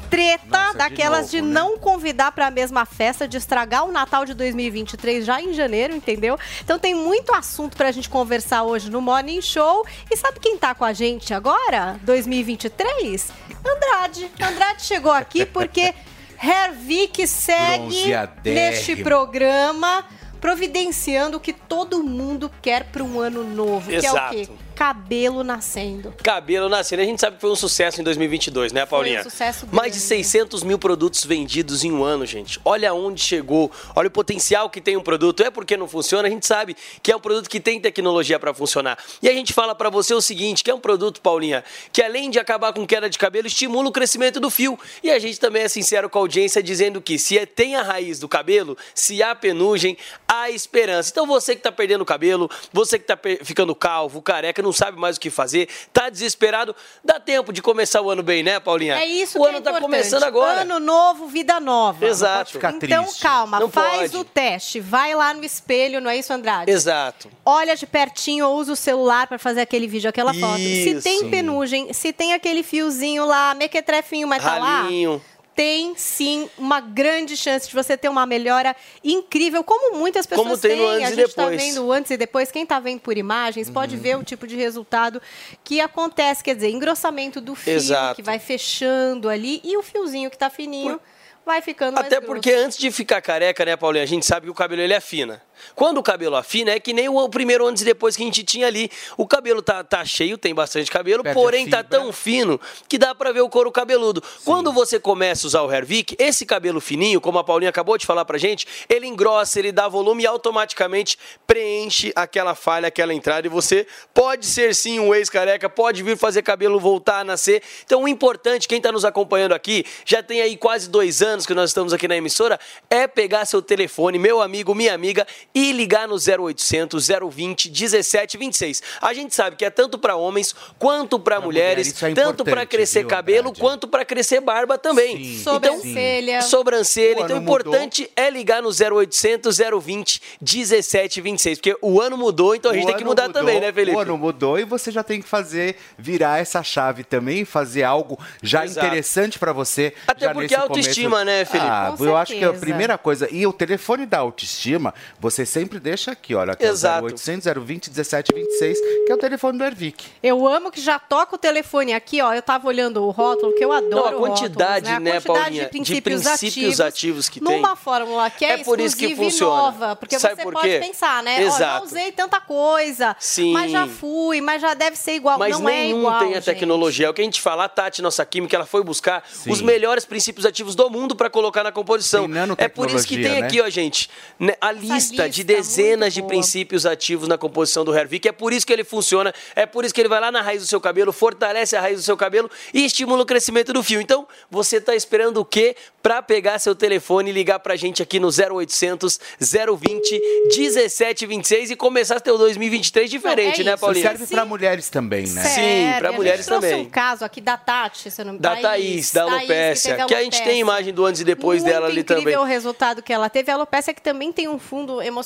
Speaker 2: Treta
Speaker 3: Nossa, de
Speaker 2: daquelas de,
Speaker 3: novo, né?
Speaker 2: não convidar para a mesma festa, de estragar o Natal de 2023 já em janeiro, entendeu? Então tem muito assunto para a gente conversar hoje no Morning Show. E sabe quem tá com a gente agora, 2023? Andrade. Andrade chegou aqui porque [LAUGHS] Hervik segue neste programa providenciando o que todo mundo quer para um ano novo, que é o
Speaker 7: Exato.
Speaker 2: quê? Cabelo nascendo.
Speaker 7: Cabelo nascendo. A gente sabe que foi um sucesso em 2022, né, Paulinha?
Speaker 2: um sucesso
Speaker 7: Mais de
Speaker 2: grande.
Speaker 7: 600 mil produtos vendidos em um ano, gente. Olha onde chegou. Olha o potencial que tem um produto. É porque não funciona, a gente sabe que é um produto que tem tecnologia para funcionar. E a gente fala para você o seguinte, que é um produto, Paulinha, que além de acabar com queda de cabelo, estimula o crescimento do fio. E a gente também é sincero com a audiência dizendo que se é- tem a raiz do cabelo, se há penugem, há esperança. Então você que tá perdendo o cabelo, você que tá pe- ficando calvo, careca, não sabe mais o que fazer, tá desesperado, dá tempo de começar o ano bem, né, Paulinha?
Speaker 2: É isso
Speaker 7: o
Speaker 2: que
Speaker 7: ano
Speaker 2: é
Speaker 7: tá
Speaker 2: importante.
Speaker 7: começando agora.
Speaker 2: Ano novo, vida nova.
Speaker 7: Exato.
Speaker 3: ficar
Speaker 2: Então, calma,
Speaker 7: Não
Speaker 2: faz
Speaker 7: pode.
Speaker 2: o teste. Vai lá no espelho, não é isso, Andrade?
Speaker 7: Exato.
Speaker 2: Olha de pertinho ou usa o celular para fazer aquele vídeo, aquela foto. Se tem penugem, se tem aquele fiozinho lá, mequetrefinho, mas tá lá,
Speaker 7: Ralinho.
Speaker 2: Tem sim uma grande chance de você ter uma melhora incrível, como muitas pessoas
Speaker 7: Como tem
Speaker 2: têm.
Speaker 7: antes
Speaker 2: A gente tá
Speaker 7: depois.
Speaker 2: vendo antes e depois. Quem tá vendo por imagens pode
Speaker 7: Uhum.
Speaker 2: ver o tipo de resultado que acontece, quer dizer, engrossamento do fio,
Speaker 7: Exato.
Speaker 2: que vai fechando ali, e o fiozinho que tá fininho vai ficando
Speaker 7: Até
Speaker 2: grosso.
Speaker 7: porque antes de ficar careca, né, Paulinha, a gente sabe que o cabelo ele afina. Quando o cabelo afina, é que nem o primeiro antes e depois que a gente tinha ali. O cabelo tá, tá cheio, tem bastante cabelo,
Speaker 3: Perde
Speaker 7: porém tá tão fino que dá pra ver o couro cabeludo. Quando você começa a usar o Hervik, esse cabelo fininho, como a Paulinha acabou de falar pra gente, ele engrossa, ele dá volume e automaticamente preenche aquela falha, aquela entrada. E você pode ser sim um ex-careca, pode vir fazer cabelo voltar a nascer. Então o importante, quem tá nos acompanhando aqui, já tem aí quase dois anos que nós estamos aqui na emissora, é pegar seu telefone, meu amigo, minha amiga, e ligar no 0800 020 1726. A gente sabe que é tanto para homens quanto para mulheres,
Speaker 3: mulher, é
Speaker 7: tanto para
Speaker 3: importante,
Speaker 7: crescer
Speaker 3: viu,
Speaker 7: cabelo
Speaker 3: Andrade?
Speaker 7: quanto para crescer barba também.
Speaker 3: Sim.
Speaker 2: Sobrancelha.
Speaker 7: Sobrancelha.
Speaker 3: O
Speaker 7: Então o
Speaker 3: ano mudou.
Speaker 7: importante é ligar no 0800 020 1726, porque o ano mudou, então a gente
Speaker 3: O
Speaker 7: tem que mudar
Speaker 3: mudou,
Speaker 7: também, né, Felipe?
Speaker 3: O ano mudou e você já tem que fazer, virar essa chave também, fazer algo já
Speaker 7: Exato.
Speaker 3: interessante pra você.
Speaker 7: Até
Speaker 3: já
Speaker 7: porque
Speaker 3: nesse
Speaker 7: a autoestima,
Speaker 3: começo.
Speaker 7: né, Felipe?
Speaker 3: Ah,
Speaker 2: Com
Speaker 3: eu acho que a
Speaker 2: certeza.
Speaker 3: primeira coisa, e o telefone da autoestima, você sempre deixa aqui, olha, aqui
Speaker 7: Exato.
Speaker 3: é o 0800 020 1726, que é o telefone do Ervic.
Speaker 2: Eu amo que já toca o telefone aqui, ó. Eu tava olhando o rótulo, que eu adoro
Speaker 7: Não, a
Speaker 2: rótulos,
Speaker 7: quantidade,
Speaker 2: né? A
Speaker 7: né,
Speaker 2: quantidade
Speaker 7: Paulinha,
Speaker 2: de
Speaker 7: de
Speaker 2: princípios,
Speaker 7: princípios
Speaker 2: ativos,
Speaker 7: ativos que tem.
Speaker 2: numa fórmula que é,
Speaker 7: É por isso que funciona.
Speaker 2: nova. Porque
Speaker 7: Sabe
Speaker 2: você
Speaker 7: por
Speaker 2: pode pensar, né? Ó, já
Speaker 7: Exato.
Speaker 2: usei tanta coisa,
Speaker 7: Sim.
Speaker 2: mas já fui, mas já deve ser igual.
Speaker 7: Mas
Speaker 2: não é
Speaker 7: nenhum
Speaker 2: igual,
Speaker 7: tem a
Speaker 2: gente.
Speaker 7: tecnologia. É o que a gente fala, a Tati, nossa química, ela foi buscar os melhores princípios ativos do mundo para colocar na composição. É por isso que tem
Speaker 3: né?
Speaker 7: aqui, ó, gente, né, a lista, lista de dezenas de princípios ativos na composição do Hervik. É por isso que ele funciona, é por isso que ele vai lá na raiz do seu cabelo, fortalece a raiz do seu cabelo e estimula o crescimento do fio. Então, você está esperando o quê para pegar seu telefone e ligar pra gente aqui no 0800 020 1726 e começar teu 2023 diferente,
Speaker 2: Não, é
Speaker 7: né,
Speaker 2: isso.
Speaker 7: Paulinho?
Speaker 3: Serve pra mulheres também, né?
Speaker 7: Sim,
Speaker 2: a gente
Speaker 7: mulheres também.
Speaker 2: um caso aqui da Tati, se eu não me
Speaker 7: Da Thaís, da alopécia, que, a gente tem imagem do antes e depois
Speaker 2: Muito
Speaker 7: dela ali
Speaker 2: incrível
Speaker 7: também.
Speaker 2: o resultado que ela teve. A alopecia que também tem um fundo emocional,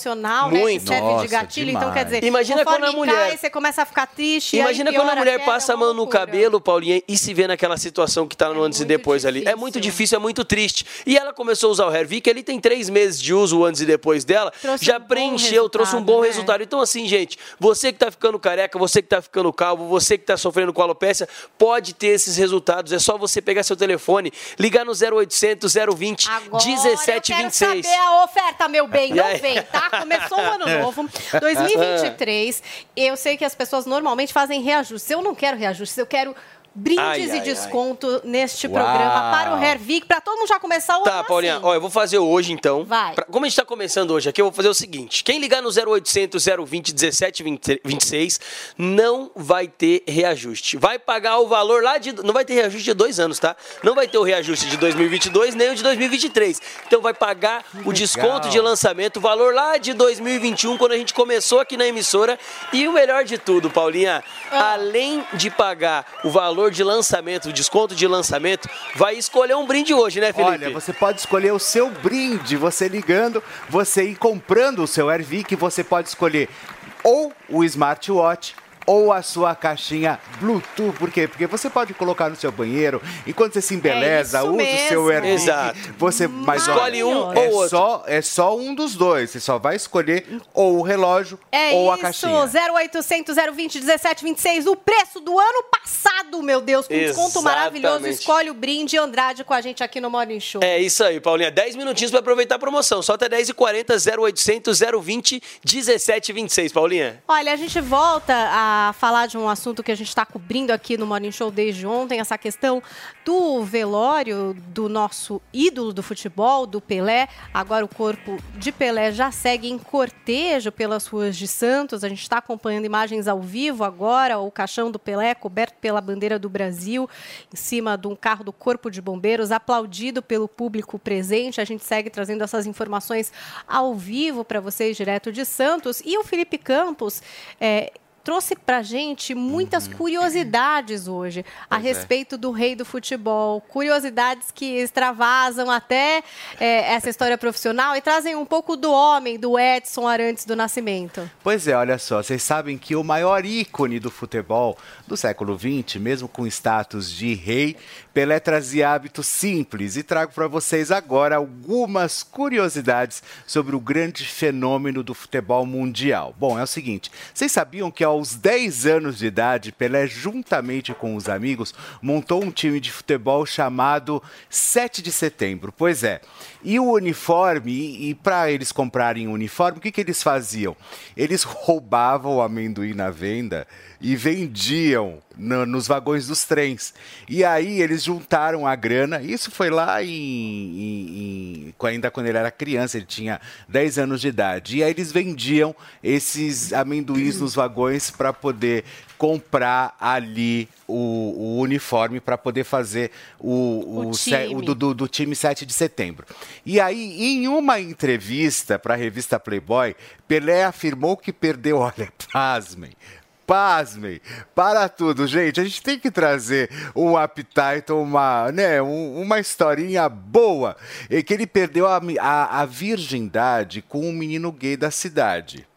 Speaker 2: né?
Speaker 7: Muito.
Speaker 2: Que serve
Speaker 3: Nossa,
Speaker 2: de gatilho. Então,
Speaker 3: demais.
Speaker 2: quer dizer,
Speaker 7: Imagina quando a mulher-
Speaker 2: cai, você começa a ficar triste.
Speaker 7: Imagina
Speaker 2: aí
Speaker 7: quando a mulher
Speaker 2: queda,
Speaker 7: passa
Speaker 2: é
Speaker 7: a
Speaker 2: uma
Speaker 7: mão no cabelo, Paulinha, e se vê naquela situação que tá no antes e depois ali. É muito difícil, é muito triste. E ela começou a usar o Hervik, ele tem três meses de uso, o antes e depois dela,
Speaker 2: Trouxe
Speaker 7: já
Speaker 2: um
Speaker 7: preencheu, trouxe um bom
Speaker 2: resultado, né?
Speaker 7: resultado. Então, assim, gente, você que tá ficando careca, você que tá ficando calvo, você que tá sofrendo com alopecia, pode ter esses resultados. É só você pegar seu telefone, ligar no 0800 020
Speaker 2: Agora
Speaker 7: 1726.
Speaker 2: Eu quero saber a oferta, meu bem. Não vem, tá? [LAUGHS] Começou o ano novo. 2023. Eu sei que as pessoas normalmente fazem reajustes. Eu não quero reajustes, eu quero brindes
Speaker 7: Ai,
Speaker 2: e
Speaker 7: ai, ai.
Speaker 2: desconto neste
Speaker 7: Uau.
Speaker 2: programa para o Hervik, para todo mundo já começar o
Speaker 7: Tá,
Speaker 2: ano
Speaker 7: Paulinha,
Speaker 2: assim.
Speaker 7: ó, eu vou fazer hoje então.
Speaker 2: Vai.
Speaker 7: Pra- como a gente tá começando hoje aqui, eu vou fazer o seguinte: quem ligar no 0800 020 1726 não vai ter reajuste. Vai pagar o valor lá de. Não vai ter reajuste de dois anos, tá? Não vai ter o reajuste de 2022 nem o de 2023. Então vai pagar o desconto de lançamento, o valor lá de 2021, quando a gente começou aqui na emissora. E o melhor de tudo, Paulinha,
Speaker 2: Ah.
Speaker 7: além de pagar o valor de lançamento, desconto de lançamento, vai escolher um brinde hoje, né, Felipe?
Speaker 3: Olha, você pode escolher o seu brinde, você ligando, você ir comprando o seu Airvic, você pode escolher ou o smartwatch ou a sua caixinha Bluetooth. Por quê? Porque você pode colocar no seu banheiro, enquanto você se embeleza,
Speaker 2: É
Speaker 3: usa o seu
Speaker 2: mesmo.
Speaker 3: Airvic.
Speaker 7: Exato.
Speaker 3: Você, mas
Speaker 7: Escolhe um
Speaker 3: é
Speaker 7: ou outro.
Speaker 3: Só, é só um dos dois. Você só vai escolher ou o relógio
Speaker 2: É
Speaker 3: ou a
Speaker 2: isso,
Speaker 3: caixinha.
Speaker 2: 0800 020 1726, o preço do ano passado, meu Deus, com desconto
Speaker 7: Exatamente.
Speaker 2: maravilhoso. Escolhe o brinde Andrade com a gente aqui no Morning Show.
Speaker 7: É isso aí, Paulinha. 10 minutinhos para aproveitar a promoção. Só até 10h40, 0800 020 1726, Paulinha.
Speaker 2: Olha, a gente volta a falar de um assunto que a gente está cobrindo aqui no Morning Show desde ontem, essa questão do velório do nosso ídolo do futebol, do Pelé. Agora o corpo de Pelé já segue em cortejo pelas ruas de Santos. A gente está acompanhando imagens ao vivo agora, o caixão do Pelé coberto pela bandeira do Brasil, em cima de um carro do Corpo de Bombeiros, aplaudido pelo público presente. A gente segue trazendo essas informações ao vivo para vocês, direto de Santos. E o Felipe Campos. é, Trouxe pra gente muitas curiosidades hoje a
Speaker 3: Pois é.
Speaker 2: respeito do rei do futebol. Curiosidades que extravasam até é, essa história profissional e trazem um pouco do homem, do Edson Arantes do Nascimento.
Speaker 3: Pois é, olha só, vocês sabem que o maior ícone do futebol do século XX, mesmo com status de rei, Pelé trazia hábitos simples e trago para vocês agora algumas curiosidades sobre o grande fenômeno do futebol mundial. Bom, é o seguinte, vocês sabiam que aos 10 anos de idade, Pelé, juntamente com os amigos, montou um time de futebol chamado 7 de Setembro? Pois é, e o uniforme, e, e para eles comprarem o uniforme, o que, que eles faziam? Eles roubavam o amendoim na venda e vendiam no- nos vagões dos trens. E aí eles juntaram a grana, isso foi lá em, em- em- ainda quando ele era criança, ele tinha 10 anos de idade. E aí eles vendiam esses amendoins nos vagões para poder comprar ali o, o uniforme para poder fazer o,
Speaker 2: O
Speaker 3: o
Speaker 2: time.
Speaker 3: do, do, do time 7 de setembro. E aí, em uma entrevista para a revista Playboy, Pelé afirmou que perdeu, [LAUGHS] olha, pasmem, pasmem, para tudo, gente. A gente tem que trazer um appetite, uma, né, um- uma historinha boa. E que ele perdeu a, a, a virgindade com um menino gay da cidade.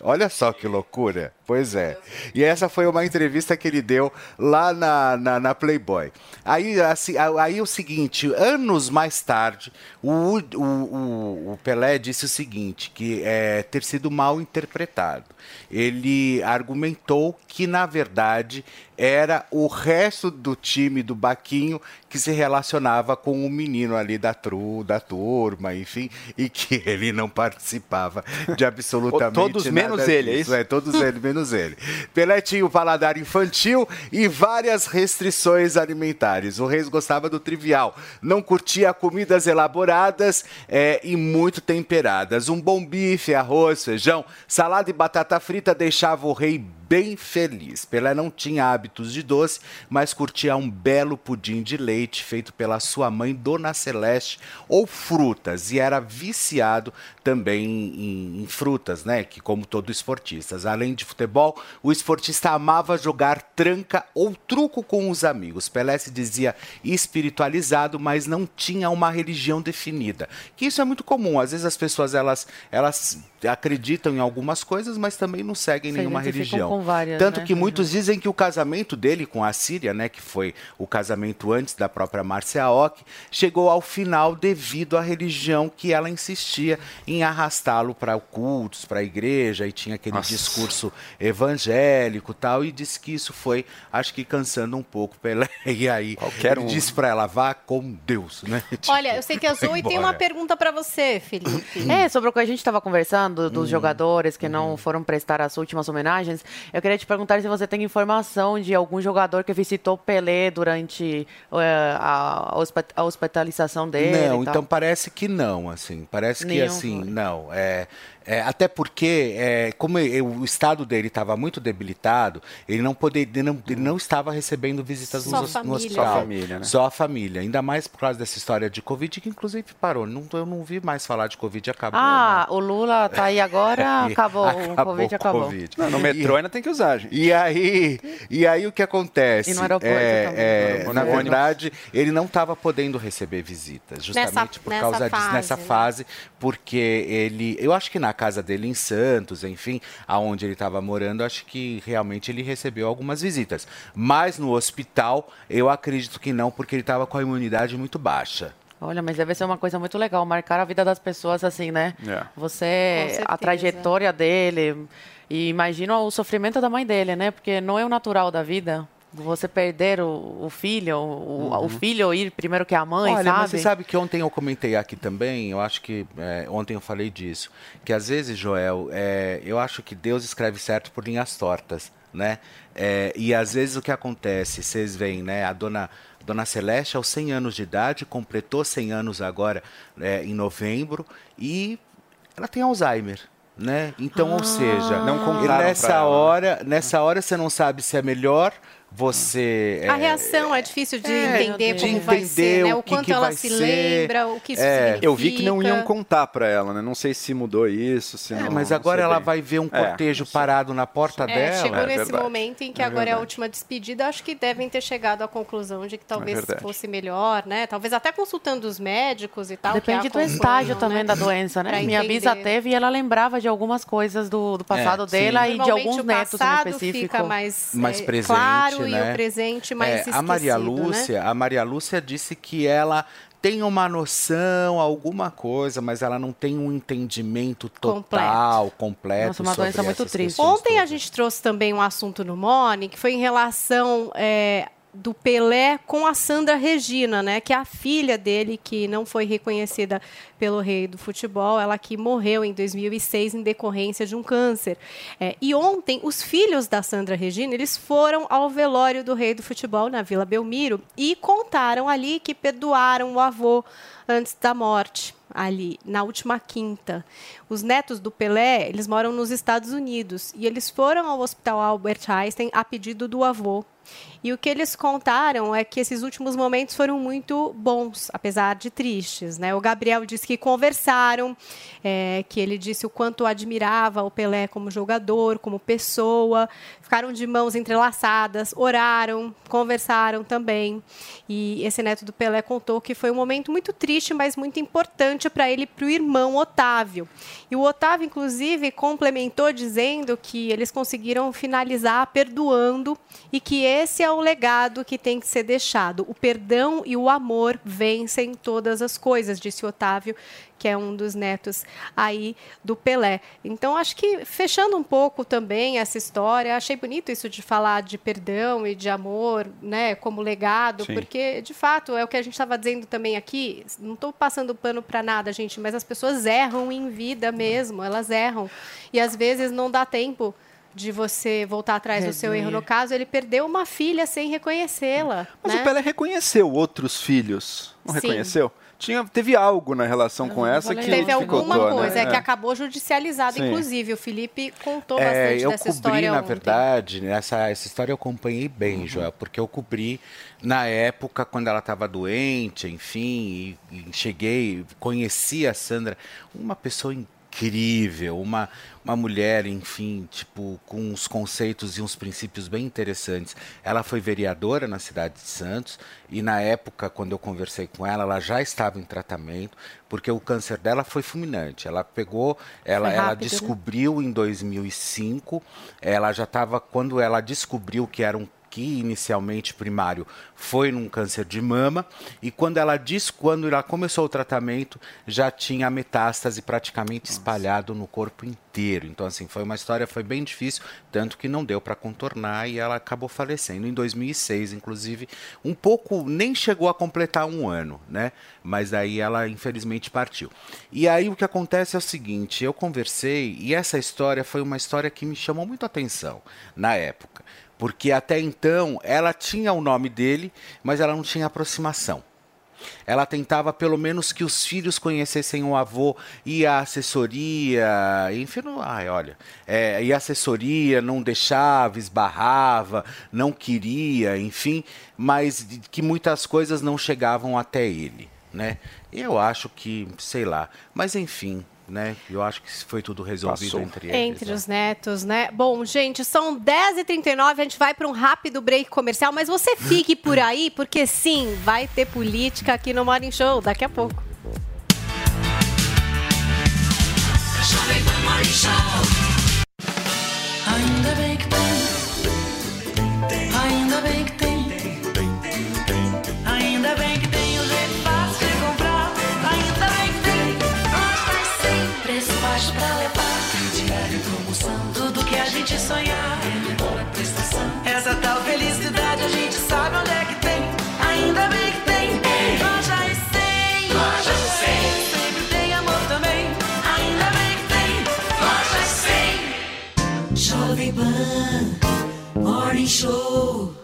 Speaker 3: Olha só que loucura. Pois é. E essa foi uma entrevista que ele deu lá na, na, na Playboy. Aí, assim, aí o seguinte, anos mais tarde, o, o, o, Pelé disse o seguinte, que é ter sido mal interpretado. Ele argumentou que, na verdade, era o resto do time do Baquinho que se relacionava com o menino ali da, tru, da turma, enfim, e que ele não participava de [LAUGHS] absolutamente
Speaker 5: Todos
Speaker 3: nada
Speaker 5: menos ele, é
Speaker 3: disso.
Speaker 5: isso?
Speaker 3: É, todos eles, [LAUGHS] menos ele. Pelé tinha o paladar infantil e várias restrições alimentares. O Reis gostava do trivial, não curtia comidas elaboradas é, e muito temperadas. Um bom bife, arroz, feijão, salada e batata frita deixava o rei bem feliz. Pelé não tinha hábitos de doce, mas curtia um belo pudim de leite feito pela sua mãe, Dona Celeste, ou frutas, e era viciado também em, em frutas, né? Que como todo esportista. Além de futebol, o esportista amava jogar tranca ou truco com os amigos. Pelé se dizia espiritualizado, mas não tinha uma religião definida. Que isso é muito comum. Às vezes as pessoas elas, elas acreditam em algumas coisas, mas também não seguem
Speaker 4: Se
Speaker 3: nenhuma religião.
Speaker 4: Com várias,
Speaker 3: Tanto
Speaker 4: né?
Speaker 3: que muitos dizem que o casamento dele com a Síria, né, que foi o casamento antes da própria Márcia Ock, chegou ao final devido à religião que ela insistia em arrastá-lo para cultos, para a igreja, e tinha aquele
Speaker 5: Nossa.
Speaker 3: discurso evangélico e tal, e disse que isso foi, acho que cansando um pouco Pelé. [LAUGHS] E aí
Speaker 5: Qualquer
Speaker 3: ele
Speaker 5: um.
Speaker 3: disse para ela, vá com Deus, né? [LAUGHS]
Speaker 2: Olha, eu sei que a Zoe tem uma pergunta pra você, Felipe.
Speaker 4: É, sobre o que a gente estava conversando, dos jogadores que
Speaker 3: Uhum.
Speaker 4: não foram prestar as últimas homenagens, eu queria te perguntar se você tem informação de algum jogador que visitou Pelé durante eh, a, a hospitalização dele.
Speaker 3: Não, então parece que não, assim. Parece que
Speaker 4: Nenhum
Speaker 3: assim,
Speaker 4: foi.
Speaker 3: não. É, é, até porque, é, como e- o estado dele estava muito debilitado, ele não, poder, ele não, ele não estava recebendo visitas
Speaker 2: Só
Speaker 3: no,
Speaker 2: família.
Speaker 3: no hospital.
Speaker 5: Só a família, né?
Speaker 3: Só a família. Ainda mais por causa dessa história de Covid, que inclusive parou. Não, eu não vi mais falar de Covid, acabou.
Speaker 4: Ah, o Lula tá aí agora, [LAUGHS]
Speaker 3: E
Speaker 4: acabou, o Covid acabou.
Speaker 3: Covid.
Speaker 5: Não, no metrô ainda tem que usar, gente.
Speaker 3: E aí, e aí o que acontece?
Speaker 4: E no aeroporto
Speaker 3: é,
Speaker 4: também.
Speaker 3: é,
Speaker 5: No
Speaker 3: na verdade, ele não estava podendo receber visitas, justamente por
Speaker 2: nessa
Speaker 3: causa disso, nessa
Speaker 2: né?
Speaker 3: fase, porque ele, eu acho que na casa dele em Santos, enfim, aonde ele estava morando, acho que realmente ele recebeu algumas visitas. Mas no hospital, eu acredito que não, porque ele estava com a imunidade muito baixa.
Speaker 4: Olha, mas deve ser uma coisa muito legal, marcar a vida das pessoas assim, né?
Speaker 5: É.
Speaker 4: Você, a trajetória dele, e imagina o sofrimento da mãe dele, né? Porque não é o natural da vida. Você perder o, o filho, o, o filho ir primeiro que a mãe,
Speaker 3: Uhum. Olha,
Speaker 4: sabe?
Speaker 3: mas você sabe que ontem eu comentei aqui também, eu acho que é, ontem eu falei disso, que às vezes, Joel, é, eu acho que Deus escreve certo por linhas tortas, né? É, e às vezes o que acontece, vocês veem, né? A dona, dona Celeste, aos 100 anos de idade, completou 100 anos agora é, em novembro e ela tem Alzheimer. Né? Então, ou seja,
Speaker 5: Não
Speaker 3: e
Speaker 5: pra
Speaker 3: nessa
Speaker 5: ela, né?
Speaker 3: hora, nessa hora você não sabe se é melhor você
Speaker 2: A
Speaker 3: é,
Speaker 2: reação é difícil de
Speaker 3: é,
Speaker 2: entender
Speaker 4: de
Speaker 2: como vai
Speaker 3: entender
Speaker 2: ser, né?
Speaker 3: o
Speaker 2: O
Speaker 3: que
Speaker 2: quanto
Speaker 3: que
Speaker 2: ela
Speaker 3: vai
Speaker 2: se
Speaker 3: ser.
Speaker 2: lembra, o que isso
Speaker 3: É,
Speaker 2: significa.
Speaker 5: Eu vi que não iam contar pra ela, né? Não sei se mudou isso, se
Speaker 3: É,
Speaker 5: não.
Speaker 3: mas agora ela
Speaker 5: bem.
Speaker 3: vai ver um
Speaker 5: É,
Speaker 3: cortejo parado na porta
Speaker 2: É,
Speaker 3: dela.
Speaker 2: chegou
Speaker 5: é
Speaker 2: nesse
Speaker 5: verdade.
Speaker 2: momento em que
Speaker 5: É
Speaker 2: agora é a última despedida. Acho que devem ter chegado à conclusão de que talvez fosse melhor, né? Talvez até consultando os médicos e tal. que
Speaker 4: Depende do estágio
Speaker 2: né?
Speaker 4: também da doença, né?
Speaker 2: Pra
Speaker 4: Minha bisa teve e ela lembrava de algumas coisas do, do passado
Speaker 3: É,
Speaker 4: dela e de alguns netos em específico.
Speaker 2: fica mais,
Speaker 3: Mais presente,
Speaker 2: claro
Speaker 3: né?
Speaker 2: e o presente mais
Speaker 3: É,
Speaker 2: esquecido,
Speaker 3: a Maria
Speaker 2: né?
Speaker 3: Lúcia, a Maria Lúcia disse que ela tem uma noção, alguma coisa, mas ela não tem um entendimento total, completo.
Speaker 4: Nossa, uma
Speaker 3: sobre
Speaker 4: doença muito triste.
Speaker 2: Ontem a
Speaker 3: todas.
Speaker 2: gente trouxe também um assunto no Morning, que foi em relação é, do Pelé com a Sandra Regina, né? Que é a filha dele, que não foi reconhecida pelo rei do futebol, ela que morreu em 2006 em decorrência de um câncer. É, e ontem, os filhos da Sandra Regina, eles foram ao velório do rei do futebol na Vila Belmiro e contaram ali que perdoaram o avô antes da morte ali na última quinta. Os netos do Pelé, eles moram nos Estados Unidos e eles foram ao Hospital Albert Einstein a pedido do avô. E o que eles contaram é que esses últimos momentos foram muito bons, apesar de tristes. Né? O Gabriel disse que conversaram, é, que ele disse o quanto admirava o Pelé como jogador, como pessoa, ficaram de mãos entrelaçadas, oraram, conversaram também. E esse neto do Pelé contou que foi um momento muito triste, mas muito importante para ele e para o irmão Otávio. E o Otávio, inclusive, complementou dizendo que eles conseguiram finalizar perdoando e que esse é o legado que tem que ser deixado. O perdão e o amor vencem todas as coisas, disse Otávio, que é um dos netos aí do Pelé. Então, acho que fechando um pouco também essa história, achei bonito isso de falar de perdão e de amor, né, como legado,
Speaker 5: Sim.
Speaker 2: porque de fato é o que a gente estava dizendo também aqui. Não estou passando pano para nada, gente, mas as pessoas erram em vida mesmo, elas erram e às vezes não dá tempo de você voltar atrás do seu erro. No caso, ele perdeu uma filha sem reconhecê-la.
Speaker 5: Mas
Speaker 2: né?
Speaker 5: o Pelé reconheceu outros filhos. Não
Speaker 2: Sim.
Speaker 5: reconheceu? Tinha, teve algo na relação com essa que
Speaker 2: Teve alguma
Speaker 5: dificultou,
Speaker 2: coisa,
Speaker 5: né?
Speaker 2: é que acabou judicializado,
Speaker 3: Sim.
Speaker 2: inclusive. O Felipe contou
Speaker 3: É,
Speaker 2: bastante
Speaker 3: eu
Speaker 2: dessa
Speaker 3: cobri,
Speaker 2: história
Speaker 3: na
Speaker 2: ontem.
Speaker 3: verdade, né, essa, essa história eu acompanhei bem,
Speaker 2: Uhum.
Speaker 3: Joel, porque eu cobri na época quando ela estava doente, enfim, e, e cheguei, conheci a Sandra, uma pessoa incrível, uma, uma mulher, enfim, tipo, com uns conceitos e uns princípios bem interessantes. Ela foi vereadora na cidade de Santos e na época, quando eu conversei com ela, ela já estava em tratamento, porque o câncer dela foi fulminante. Ela pegou, ela,
Speaker 2: Foi
Speaker 3: ela
Speaker 2: rápido, né?
Speaker 3: descobriu em 2005, ela já estava, quando ela descobriu que era um que inicialmente primário foi num câncer de mama e quando ela diz quando ela começou o tratamento já tinha metástase praticamente espalhado no corpo inteiro. Então assim foi uma história foi bem difícil tanto que não deu para contornar e ela acabou falecendo em 2006 inclusive um pouco nem chegou a completar um ano né? Mas aí ela infelizmente partiu. E aí o que acontece é o seguinte eu conversei e essa história foi uma história que me chamou muito a atenção na época porque até então ela tinha o nome dele, mas ela não tinha aproximação. Ela tentava pelo menos que os filhos conhecessem o avô e a assessoria, enfim, não, ai, olha, é, e a assessoria não deixava, esbarrava, não queria, enfim, mas que muitas coisas não chegavam até ele, né? Eu acho que, sei lá, mas enfim, né? Eu acho que foi tudo resolvido
Speaker 5: Passou.
Speaker 3: entre eles.
Speaker 2: Entre
Speaker 3: né?
Speaker 2: os netos, né? Bom, gente, são 10h39, a gente vai para um rápido break comercial, mas você fique por aí, porque sim, vai ter política aqui no Morning Show daqui a pouco.
Speaker 8: Jovem Pan Morning Show. Morning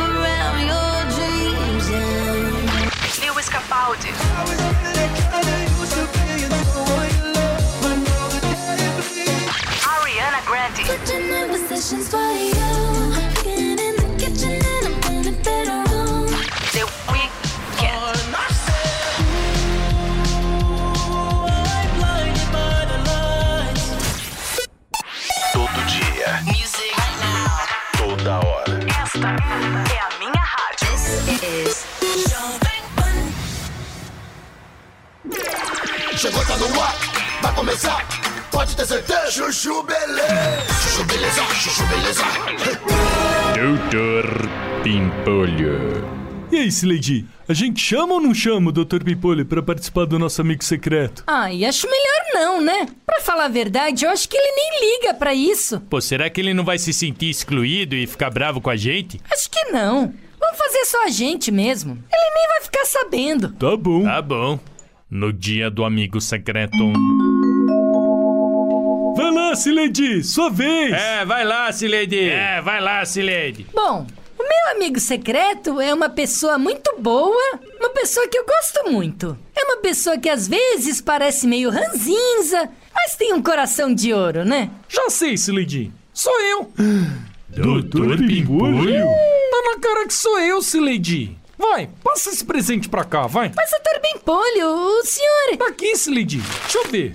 Speaker 9: Around your dreams.
Speaker 8: Lewis Capaldi.
Speaker 10: No ar. Vai começar. Pode ter certeza. Chuchu beleza. Chuchu beleza. Chuchu beleza.
Speaker 11: Doutor Pimpolho. E aí, Sileidi? A gente chama ou não chama o Dr. Pimpolho pra participar do nosso amigo secreto?
Speaker 12: Ai, acho melhor não, né? Pra falar a verdade, eu acho que ele nem liga pra isso.
Speaker 11: Pô, será que ele não vai se sentir excluído e ficar bravo com a gente?
Speaker 12: Acho que não. Vamos fazer só a gente mesmo. Ele nem vai ficar sabendo.
Speaker 11: Tá bom. Tá bom. No dia do amigo secreto. Vai lá, Sileidi, sua vez! É, vai lá, Sileidi! É, vai lá, Sileidi!
Speaker 12: Bom, o meu amigo secreto é uma pessoa muito boa, uma pessoa que eu gosto muito. É uma pessoa que às vezes parece meio ranzinza, mas tem um coração de ouro, né?
Speaker 11: Já sei, Sileidi. Sou eu. Doutor Pimpolho? Tá na cara que sou eu, Sileidi. Vai, passa esse presente pra cá, vai.
Speaker 12: Mas, doutor Pimpolho, o senhor...
Speaker 11: Tá aqui, Sileidi. Deixa eu ver.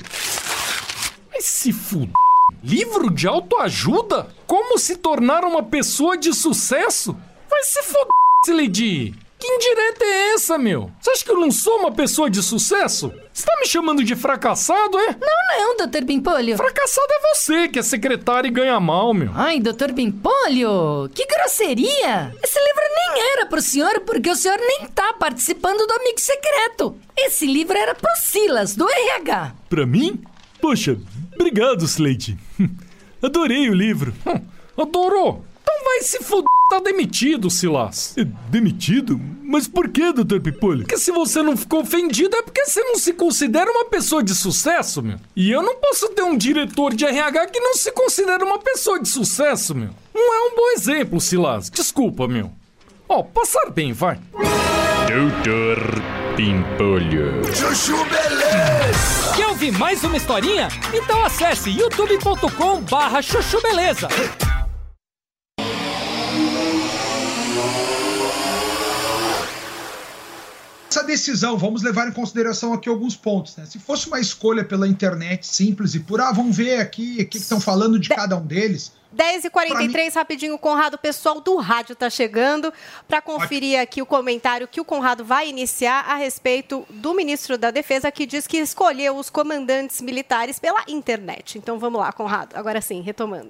Speaker 11: Vai se fuder. Livro de autoajuda? Como se tornar uma pessoa de sucesso? Vai se fuder, Lady. Que indireta é essa, meu? Você acha que eu não sou uma pessoa de sucesso? Você tá me chamando de fracassado, é?
Speaker 12: Não, não, doutor Pimpolho.
Speaker 11: Fracassado é você, que é secretário e ganha mal, meu.
Speaker 12: Ai, doutor Pimpolho, que grosseria! Esse livro nem era pro senhor porque o senhor nem tá participando do Amigo Secreto. Esse livro era pro Silas, do RH.
Speaker 11: Pra mim? Poxa, obrigado, Slade. [LAUGHS] Adorei o livro. Hum, Adorou? Então vai se fuder, tá demitido, Silas. Demitido? Mas por que, Dr. Pipolho? Porque se você não ficou ofendido é porque você não se considera uma pessoa de sucesso, meu. E eu não posso ter um diretor de RH que não se considera uma pessoa de sucesso, meu. Não é um bom exemplo, Silas. Desculpa, meu. Ó, passar bem, vai. Doutor Pimpolho.
Speaker 10: Chuchu Beleza!
Speaker 13: Quer ouvir mais uma historinha? Então acesse youtube.com barra chuchu beleza.
Speaker 6: Essa decisão, vamos levar em consideração aqui alguns pontos. Né? Se fosse uma escolha pela internet simples e por, ah, vamos ver aqui o que estão falando de cada um deles.
Speaker 2: 10h43, rapidinho, o Conrado, o pessoal do rádio tá chegando para conferir aqui o comentário que o Conrado vai iniciar a respeito do ministro da Defesa, que diz que escolheu os comandantes militares pela internet. Então vamos lá, Conrado. Agora sim, retomando.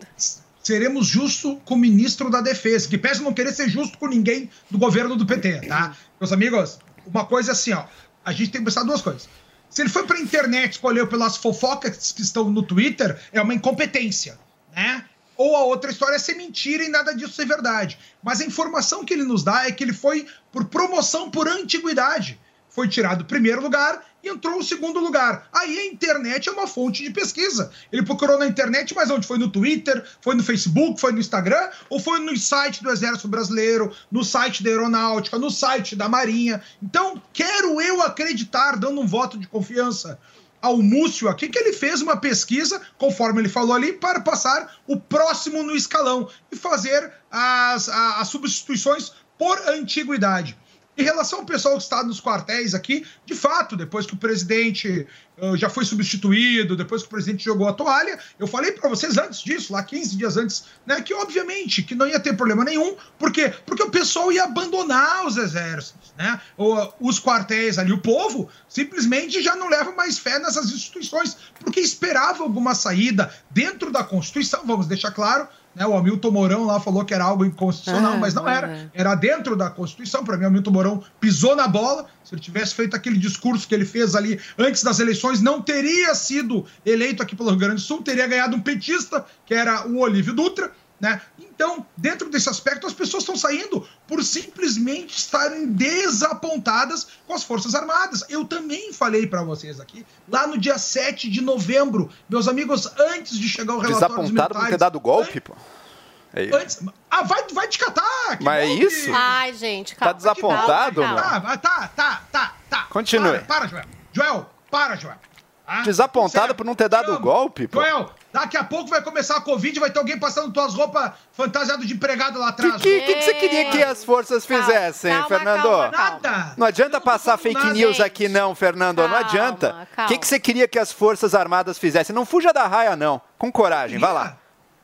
Speaker 6: seremos justos com o ministro da Defesa, que pese não querer ser justo com ninguém do governo do PT, tá? Meus amigos, uma coisa assim, ó, a gente tem que pensar duas coisas. Se ele foi pra internet, escolheu pelas fofocas que estão no Twitter, é uma incompetência, né? Ou a outra história é ser mentira e nada disso ser verdade. Mas a informação que ele nos dá é que ele foi por promoção por antiguidade. Foi tirado do primeiro lugar e entrou no segundo lugar. Aí a internet é uma fonte de pesquisa. Ele procurou na internet, mas onde? Foi no Twitter, foi no Facebook, foi no Instagram, ou foi no site do Exército Brasileiro, no site da Aeronáutica, no site da Marinha. Então, quero eu acreditar, dando um voto de confiança ao Múcio aqui, que ele fez uma pesquisa, conforme ele falou ali, para passar o próximo no escalão e fazer as, a- as substituições por antiguidade. Em relação ao pessoal que está nos quartéis aqui, de fato, depois que o presidente eh, já foi substituído, depois que o presidente jogou a toalha, eu falei para vocês antes disso, lá 15 dias antes, né, que obviamente que não ia ter problema nenhum, por quê? Porque o pessoal ia abandonar os exércitos, né? O- os quartéis ali, o povo simplesmente já não leva mais fé nessas instituições, porque esperava alguma saída dentro da Constituição, vamos deixar claro, né? O Hamilton Mourão lá falou que era algo inconstitucional,
Speaker 4: Ah,
Speaker 6: mas não era. Era dentro da Constituição. Para mim, o Hamilton Mourão pisou na bola. Se ele tivesse feito aquele discurso que ele fez ali antes das eleições, não teria sido eleito aqui pelo Rio Grande do Sul, teria ganhado um petista, que era o Olívio Dutra. Né? Então, dentro desse aspecto, as pessoas estão saindo por simplesmente estarem desapontadas com as Forças Armadas. Eu também falei para vocês aqui, lá no dia 7 de novembro, meus amigos, antes de chegar o relatório dos
Speaker 5: Desapontado por ter dado golpe, pô. É isso.
Speaker 6: Antes, ah, vai, vai te catar! que
Speaker 5: Mas é isso?
Speaker 2: Ai, gente,
Speaker 5: Tá
Speaker 2: calma.
Speaker 5: desapontado,
Speaker 2: calma,
Speaker 5: meu?
Speaker 2: calma.
Speaker 6: Tá, tá, tá, tá, tá.
Speaker 5: Continue.
Speaker 6: Para, para, Joel. Joel, para, Joel. Ah,
Speaker 5: Desapontado
Speaker 6: sério.
Speaker 5: por não ter dado
Speaker 6: amo.
Speaker 5: golpe, pô.
Speaker 6: Joel, daqui a pouco vai começar a Covid, vai ter alguém passando tuas roupas fantasiado de empregado lá
Speaker 5: O que,
Speaker 6: atrás.
Speaker 5: que, que que você queria que as forças fizessem,
Speaker 2: calma,
Speaker 5: Fernando?
Speaker 2: calma,
Speaker 6: Nada.
Speaker 5: Não adianta passar fake
Speaker 6: nada,
Speaker 5: news
Speaker 2: gente.
Speaker 5: aqui não, Fernando. não adianta. O que, que você queria que as Forças Armadas fizessem? Não fuja da raia, não. Com coragem, vai lá.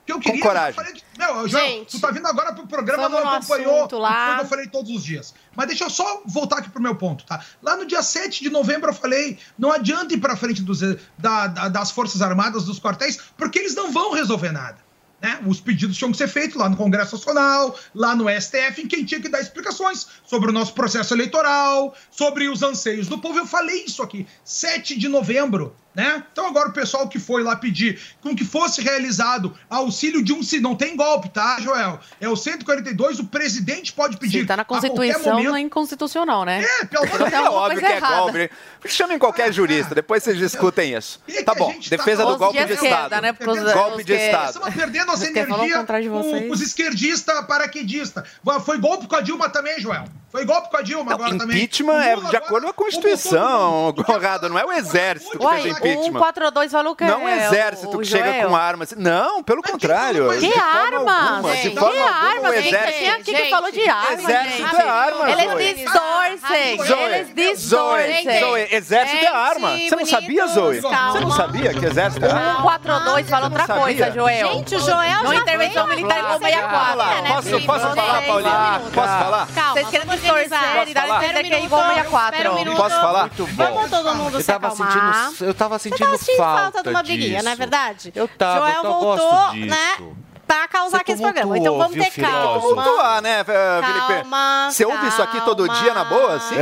Speaker 6: Que eu
Speaker 5: Com
Speaker 6: queria,
Speaker 5: coragem.
Speaker 6: eu falei Meu, Joel,
Speaker 2: Gente,
Speaker 6: tu tá vindo agora pro programa,
Speaker 2: vamos
Speaker 6: não acompanhou
Speaker 2: lá.
Speaker 6: o que eu falei todos os dias. Mas deixa eu só voltar aqui pro meu ponto, tá? Lá no dia 7 de novembro eu falei, não adianta ir pra frente dos, da- da- das Forças Armadas, dos quartéis, porque eles não vão resolver nada. Né? Os pedidos tinham que ser feitos lá no Congresso Nacional, lá no STF, em quem tinha que dar explicações sobre o nosso processo eleitoral, sobre os anseios do povo. Eu falei isso aqui, 7 de novembro. Né? Então agora o pessoal que foi lá pedir com que fosse realizado auxílio de um se não tem golpe, tá, Joel? É o 142, o presidente pode pedir.
Speaker 4: Se tá na
Speaker 6: a
Speaker 4: Constituição, não é inconstitucional, né?
Speaker 6: É, pelo amor de [LAUGHS]
Speaker 5: É
Speaker 6: Deus.
Speaker 4: alguma
Speaker 5: óbvio que
Speaker 4: coisa
Speaker 5: é
Speaker 4: errada.
Speaker 5: golpe. Chamem qualquer jurista, depois vocês discutem isso. Tá
Speaker 6: a
Speaker 5: bom,
Speaker 6: gente tá
Speaker 5: defesa do
Speaker 6: falando
Speaker 5: golpe
Speaker 4: de
Speaker 5: de
Speaker 4: esquerda,
Speaker 5: Estado.
Speaker 4: né? Porque os-
Speaker 5: Golpe
Speaker 4: os
Speaker 5: de
Speaker 4: que-
Speaker 5: Estado.
Speaker 6: Estamos perdendo nossa energia com os esquerdistas paraquedistas. Foi golpe com a Dilma também, Joel. Foi golpe com a Dilma agora também.
Speaker 5: Impeachment é de acordo com a Constituição. [LAUGHS] Conrado, não é o exército que
Speaker 4: Uai,
Speaker 5: fez impeachment.
Speaker 4: 142 falou que
Speaker 5: Não um
Speaker 4: é
Speaker 5: exército
Speaker 4: o
Speaker 5: que chega com armas. Não, pelo contrário.
Speaker 4: Que
Speaker 5: forma
Speaker 4: armas?
Speaker 5: de
Speaker 4: Gente,
Speaker 5: forma
Speaker 4: que armas?
Speaker 5: exército-
Speaker 4: quem aqui que falou de armas,
Speaker 5: Exército
Speaker 4: gente?
Speaker 5: é arma,
Speaker 4: Eles
Speaker 5: Zoe.
Speaker 4: distorcem.
Speaker 5: Zoe,
Speaker 4: Eles distorcem.
Speaker 5: Zoe, Zoe, exército é arma. Você não sabia, Zoe?
Speaker 4: calma.
Speaker 5: Você não sabia que exército é arma?
Speaker 4: 142 fala outra coisa, Joel.
Speaker 2: Gente, o Joel
Speaker 4: Não
Speaker 2: já
Speaker 4: intervenção militar em
Speaker 2: aqui,
Speaker 4: Bomba
Speaker 2: você
Speaker 4: 64.
Speaker 2: já- né,
Speaker 5: Posso, falar,
Speaker 2: um
Speaker 5: Paulinha? Posso falar?
Speaker 2: Calma,
Speaker 4: Vocês querem distorcer e dar a
Speaker 2: um
Speaker 4: entender que é igual 64.
Speaker 2: espera um minuto.
Speaker 5: Posso falar?
Speaker 2: Vamos todo mundo se acalmar.
Speaker 3: sentindo, eu tava sentindo,
Speaker 2: Você tava sentindo falta de uma briguinha, não é verdade?
Speaker 3: Eu tava,
Speaker 2: Joel
Speaker 3: eu
Speaker 2: voltou,
Speaker 3: gosto disso.
Speaker 2: né? Pra causar
Speaker 3: Você
Speaker 2: aqui esse programa. Então vamos ter calma.
Speaker 3: filósofo?
Speaker 5: Pontuar, né, Felipe?
Speaker 2: Calma,
Speaker 5: Você ouve isso aqui todo
Speaker 2: calma.
Speaker 5: dia na boa, assim?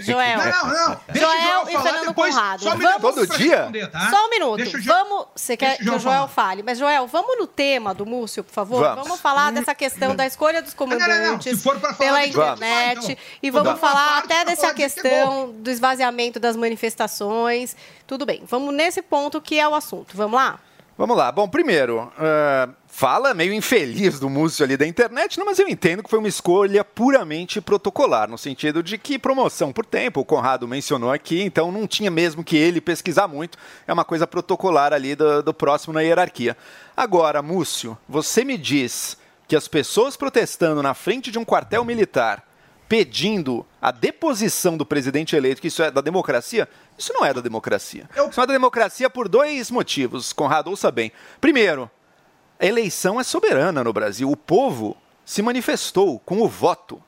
Speaker 2: Joel.
Speaker 6: Não, não, não. Deixa o
Speaker 2: Joel
Speaker 6: Joel
Speaker 2: e Fernando
Speaker 6: depois
Speaker 2: Conrado.
Speaker 6: só um
Speaker 2: Vamos-
Speaker 5: Todo dia?
Speaker 6: tá?
Speaker 2: Só um minuto.
Speaker 6: Deixa o Jo-
Speaker 2: Vamos. Você quer
Speaker 6: deixa o
Speaker 2: que o
Speaker 6: Joel falar.
Speaker 2: fale? Mas, Joel, vamos no tema do Múcio, por favor?
Speaker 5: Vamos.
Speaker 2: falar dessa questão da escolha dos
Speaker 6: não, não.
Speaker 2: Comandantes
Speaker 6: for pra falar,
Speaker 2: pela internet.
Speaker 6: então.
Speaker 2: E vamos
Speaker 6: Vamos.
Speaker 2: falar até dessa
Speaker 6: é
Speaker 2: questão do esvaziamento das manifestações. Tudo bem. Vamos nesse ponto que é o assunto. Vamos lá?
Speaker 5: Vamos lá. Bom, primeiro, ah, fala meio infeliz do Múcio ali da internet, não, mas eu entendo que foi uma escolha puramente protocolar, no sentido de que promoção por tempo, o Conrado mencionou aqui, então não tinha mesmo que ele pesquisar muito, é uma coisa protocolar ali do, do próximo na hierarquia. Agora, Múcio, você me diz que as pessoas protestando na frente de um quartel militar pedindo a deposição do presidente eleito, que isso é da democracia, isso não é da democracia. Isso não é da democracia por dois motivos, Conrado, ouça bem. Primeiro, a eleição é soberana no Brasil. O povo se manifestou com o voto.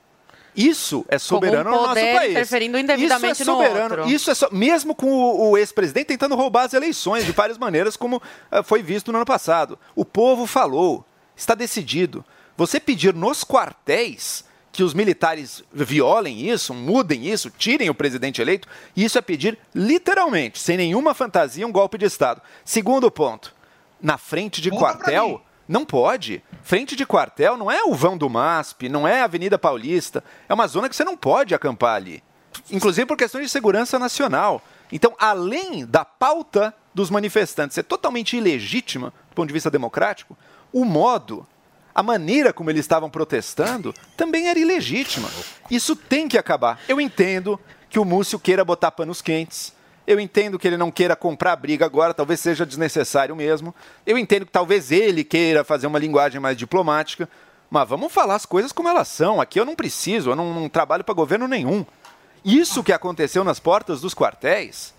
Speaker 5: Isso é soberano
Speaker 4: um
Speaker 5: no nosso país.
Speaker 4: interferindo indevidamente
Speaker 5: Isso é
Speaker 4: no
Speaker 5: soberano.
Speaker 4: outro.
Speaker 5: Isso é so... mesmo com o, o ex-presidente tentando roubar as eleições de várias maneiras, como ah, foi visto no ano passado. O povo falou, está decidido. Você pedir nos quartéis que os militares violem isso, mudem isso, tirem o presidente eleito, isso é pedir literalmente, sem nenhuma fantasia, um golpe de Estado. Segundo ponto, na frente de
Speaker 6: pra
Speaker 5: quartel, não pode. Frente de quartel não é o vão do MASP, não é a Avenida Paulista. É uma zona que você não pode acampar ali. Inclusive por questões de segurança nacional. Então, além da pauta dos manifestantes ser totalmente ilegítima do ponto de vista democrático, o modo, a maneira como eles estavam protestando também era ilegítima. Isso tem que acabar. Eu entendo que o Múcio queira botar panos quentes. Eu entendo que ele não queira comprar briga agora, talvez seja desnecessário mesmo. Eu entendo que talvez ele queira fazer uma linguagem mais diplomática. Mas vamos falar as coisas como elas são. Aqui eu não preciso, eu não, não trabalho para governo nenhum. Isso que aconteceu nas portas dos quartéis,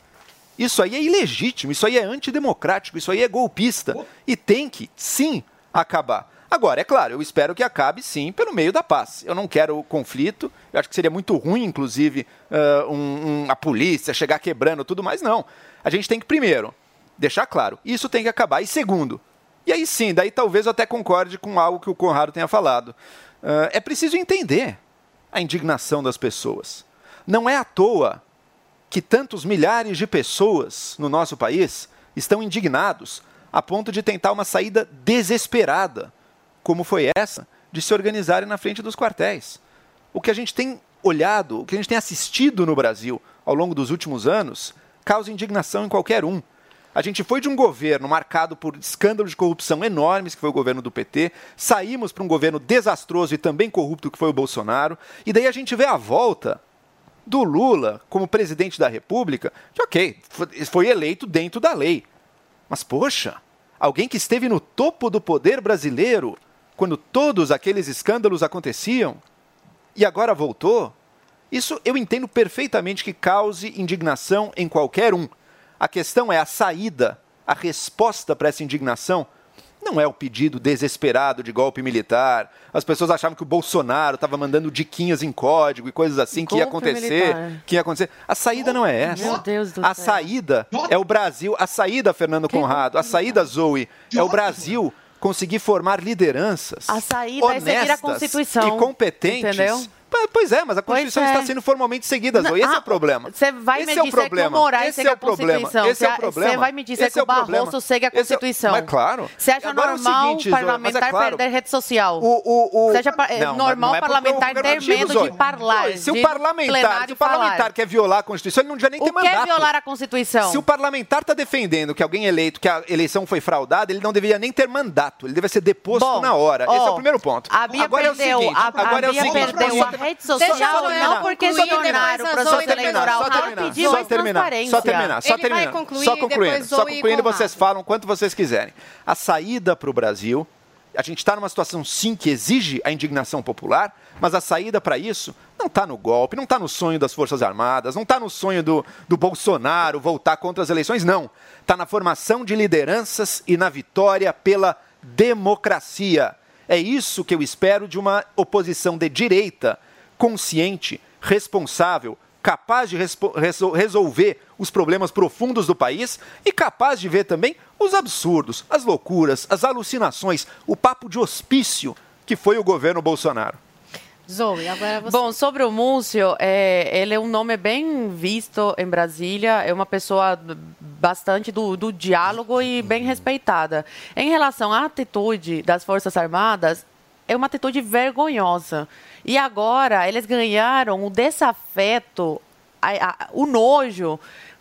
Speaker 5: isso aí é ilegítimo, isso aí é antidemocrático, isso aí é golpista. E tem que, sim, acabar. Agora, é claro, eu espero que acabe sim pelo meio da paz. Eu não quero o conflito, eu acho que seria muito ruim, inclusive, ah, um- um- a polícia chegar quebrando tudo mais. Não. A gente tem que, primeiro, deixar claro, isso tem que acabar. E segundo, e aí sim, daí talvez eu até concorde com algo que o Conrado tenha falado. Ah, é preciso entender a indignação das pessoas. Não é à toa que tantos milhares de pessoas no nosso país estão indignados a ponto de tentar uma saída desesperada, como foi essa, de se organizarem na frente dos quartéis. O que a gente tem olhado, o que a gente tem assistido no Brasil ao longo dos últimos anos, causa indignação em qualquer um. A gente foi de um governo marcado por escândalos de corrupção enormes, que foi o governo do PT, saímos para um governo desastroso e também corrupto, que foi o Bolsonaro, e daí a gente vê a volta do Lula como presidente da República, que ok, foi eleito dentro da lei. Mas, poxa, alguém que esteve no topo do poder brasileiro quando todos aqueles escândalos aconteciam e agora voltou? Isso eu entendo perfeitamente que cause indignação em qualquer um. A questão é a saída, a resposta para essa indignação. Não é o pedido desesperado de golpe militar. As pessoas achavam que o Bolsonaro estava mandando diquinhas em código e coisas assim que ia
Speaker 4: Golpe
Speaker 5: acontecer,
Speaker 4: militar.
Speaker 5: que ia acontecer. A saída não é essa.
Speaker 4: Meu Deus do
Speaker 5: a
Speaker 4: céu.
Speaker 5: saída é o Brasil, a saída Fernando Conrado, a saída Zoe, é o Brasil conseguir formar lideranças
Speaker 4: A saída é seguir a
Speaker 5: honestas
Speaker 4: Constituição,
Speaker 5: e competentes.
Speaker 4: entendeu?
Speaker 5: Pois é, mas a Constituição
Speaker 4: é.
Speaker 5: está sendo formalmente seguida, Zoe. Esse é
Speaker 4: Ah,
Speaker 5: o problema.
Speaker 4: Você vai
Speaker 5: Esse
Speaker 4: me
Speaker 5: é
Speaker 4: dizer que o
Speaker 5: problema.
Speaker 4: Moraes
Speaker 5: Esse
Speaker 4: segue
Speaker 5: é
Speaker 4: a
Speaker 5: o problema.
Speaker 4: Constituição.
Speaker 5: Esse é o problema.
Speaker 4: Você vai me dizer
Speaker 5: Esse
Speaker 4: que
Speaker 5: é
Speaker 4: o
Speaker 5: problema.
Speaker 4: Barroso segue a
Speaker 5: é
Speaker 4: Constituição.
Speaker 5: Mas claro.
Speaker 4: Você acha
Speaker 5: é o
Speaker 4: normal
Speaker 5: seguinte,
Speaker 4: o
Speaker 5: Zoe, é
Speaker 4: parlamentar
Speaker 5: claro.
Speaker 4: perder rede social?
Speaker 5: O, o, o...
Speaker 4: Você acha é
Speaker 5: Não,
Speaker 4: normal
Speaker 5: não é
Speaker 4: parlamentar ter medo
Speaker 5: Zoe.
Speaker 4: de?
Speaker 5: Zoe, Se o parlamentar, se o parlamentar
Speaker 4: falar?
Speaker 5: quer violar a Constituição, ele não devia nem ter
Speaker 4: O que é
Speaker 5: mandato.
Speaker 4: violar a Constituição?
Speaker 5: Se o parlamentar está defendendo que alguém eleito, que a eleição foi fraudada, ele não deveria nem ter mandato. Ele deve ser deposto na hora. Esse é o primeiro ponto.
Speaker 4: a Bia
Speaker 5: agora
Speaker 4: perdeu,
Speaker 5: é o seguinte. agora é o seguinte.
Speaker 4: Rede social não porque se tornar o processo eleitoral
Speaker 5: só terminar,
Speaker 4: rapidinho,
Speaker 5: só terminar, só terminar, só terminar,
Speaker 2: concluir,
Speaker 5: só concluindo, só concluindo, vocês falam quanto vocês quiserem. A saída para o Brasil, a gente está numa situação sim que exige a indignação popular, mas a saída para isso não está no golpe, não está no sonho das Forças Armadas, não está no sonho do, do Bolsonaro voltar contra as eleições, não. Está na formação de lideranças e na vitória pela democracia. É isso que eu espero de uma oposição de direita, consciente, responsável, capaz de respo- resol- resolver os problemas profundos do país e capaz de ver também os absurdos, as loucuras, as alucinações, o papo de hospício que foi o governo Bolsonaro.
Speaker 2: Zoe, agora você.
Speaker 4: Bom, sobre o Múcio, é, ele é um nome bem visto em Brasília, é uma pessoa bastante do, do diálogo e bem respeitada. Em relação à atitude das Forças Armadas, é uma atitude vergonhosa. E agora eles ganharam o desafeto, a- a- o nojo.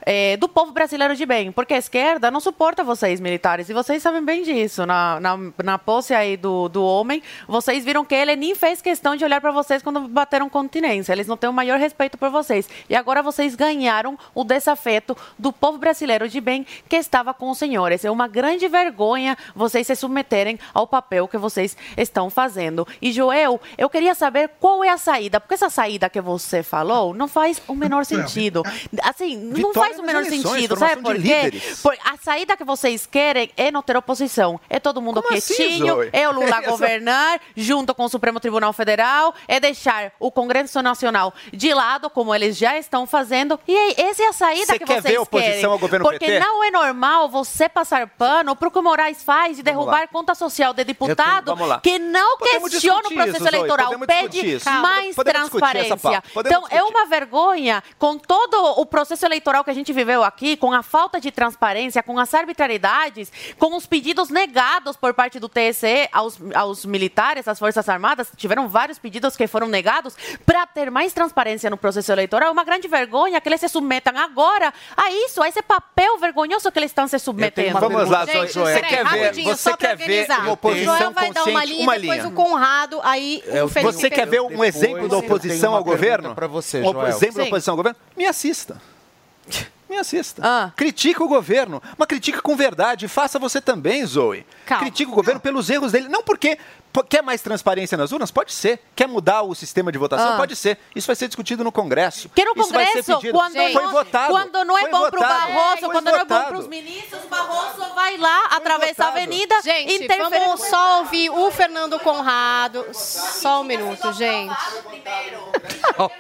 Speaker 4: É, do povo brasileiro de bem, porque a esquerda não suporta vocês, militares, e vocês sabem bem disso. Na, na, na posse aí do, do homem, vocês viram que ele nem fez questão de olhar para vocês quando bateram continência. Eles não têm o maior respeito por vocês. E agora vocês ganharam o desafeto do povo brasileiro de bem que estava com os senhores. É uma grande vergonha vocês se submeterem ao papel que vocês estão fazendo. E, Joel, eu queria saber qual é a saída, porque essa saída que você falou não faz o menor sentido. Assim, não
Speaker 5: Vitória
Speaker 4: faz o menor
Speaker 5: eleições,
Speaker 4: sentido, sabe por quê? Por- a saída que vocês querem é não ter oposição. É todo mundo
Speaker 5: Como assim,
Speaker 4: quietinho,
Speaker 5: Zoe?
Speaker 4: é o Lula [LAUGHS] governar junto com o Supremo Tribunal Federal, é deixar o Congresso Nacional de lado, como eles já estão fazendo. E essa é a saída
Speaker 5: Você
Speaker 4: que
Speaker 5: quer
Speaker 4: vocês
Speaker 5: ver oposição
Speaker 4: querem.
Speaker 5: ao governo
Speaker 4: Porque
Speaker 5: PT?
Speaker 4: não é normal você passar pano pro que o Moraes faz de derrubar conta social de deputado
Speaker 5: lá.
Speaker 4: que não
Speaker 5: Podemos
Speaker 4: questiona o processo
Speaker 5: isso,
Speaker 4: eleitoral, pede mais
Speaker 5: Podemos
Speaker 4: transparência. Então, é uma vergonha com todo o processo eleitoral que a gente viveu aqui, com a falta de transparência, com as arbitrariedades, com os pedidos negados por parte do TSE aos, aos militares, às Forças Armadas. Tiveram vários pedidos que foram negados para ter mais transparência no processo eleitoral. É uma grande vergonha que eles se submetam agora a isso, a esse papel vergonhoso que eles estão se submetendo.
Speaker 5: Vamos lá.
Speaker 2: Gente,
Speaker 5: Zoe. Você quer ver,
Speaker 2: rapidinho,
Speaker 5: você quer ver uma
Speaker 2: O
Speaker 5: oposição
Speaker 2: Joel vai dar uma linha,
Speaker 5: uma
Speaker 2: depois
Speaker 5: linha.
Speaker 2: o Conrado, aí o Felipe
Speaker 5: Você quer ver um exemplo da oposição ao governo?
Speaker 3: pra você,
Speaker 5: um
Speaker 3: Joel.
Speaker 5: exemplo da oposição ao governo? Me assista. [LAUGHS] Me assista.
Speaker 4: Ah.
Speaker 5: Critica o governo, mas critica com verdade. Faça você também, Zoe.
Speaker 2: Calma.
Speaker 5: Critica o governo pelos erros dele. Não porque quer mais transparência nas urnas? Pode ser. Quer mudar o sistema de votação?
Speaker 4: Ah.
Speaker 5: Pode ser. Isso vai ser discutido no Congresso.
Speaker 4: Que no
Speaker 5: Isso vai ser
Speaker 4: Congresso, quando,
Speaker 5: Foi
Speaker 4: não,
Speaker 5: votado.
Speaker 4: quando não é
Speaker 5: Foi
Speaker 4: bom para o
Speaker 5: votado.
Speaker 4: Barroso,
Speaker 5: Foi
Speaker 4: quando não é bom
Speaker 5: votado.
Speaker 4: para os ministros, o Barroso vai lá atravessar a
Speaker 5: votado.
Speaker 4: avenida,
Speaker 2: Gente,
Speaker 4: interferir
Speaker 2: vamos só ouvir o Fernando Conrado. Só um minuto, gente.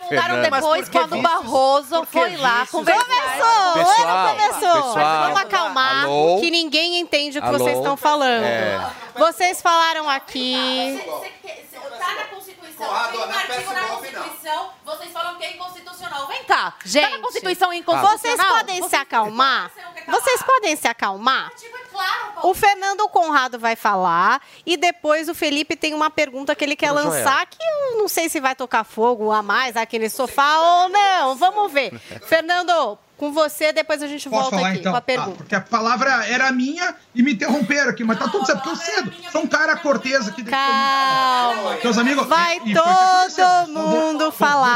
Speaker 3: Fernando.
Speaker 4: depois quando o? Barroso foi lá conversar.
Speaker 2: Começou!
Speaker 3: Pessoal,
Speaker 2: começou!
Speaker 3: pessoal.
Speaker 2: Vamos acalmar,
Speaker 3: Alô?
Speaker 2: que ninguém entende o que
Speaker 3: Alô?
Speaker 2: vocês estão falando.
Speaker 3: É.
Speaker 2: Vocês falaram aqui.
Speaker 4: Tá na Constituição, tem um artigo na Constituição, vocês falam que é inconstitucional. Vem cá, tá
Speaker 2: Gente,
Speaker 4: na Constituição inconstitucional?
Speaker 2: Vocês podem se acalmar? Vocês podem se acalmar?
Speaker 4: Claro,
Speaker 2: O Fernando Conrado vai falar e depois o Felipe tem uma pergunta que ele quer lançar que eu não sei se vai tocar fogo a mais aqui nesse sofá ou não. Vamos ver. Fernando, com você, depois a gente
Speaker 6: Posso
Speaker 2: volta
Speaker 6: falar
Speaker 2: aqui
Speaker 6: então?
Speaker 2: com a
Speaker 6: Ah,
Speaker 2: pergunta.
Speaker 6: porque a palavra era minha e me interromperam aqui, mas tá tudo certo, porque eu cedo. Sou um cara cortês aqui.
Speaker 2: Calma.
Speaker 6: Meus amigos.
Speaker 2: Vai
Speaker 6: e- e foi o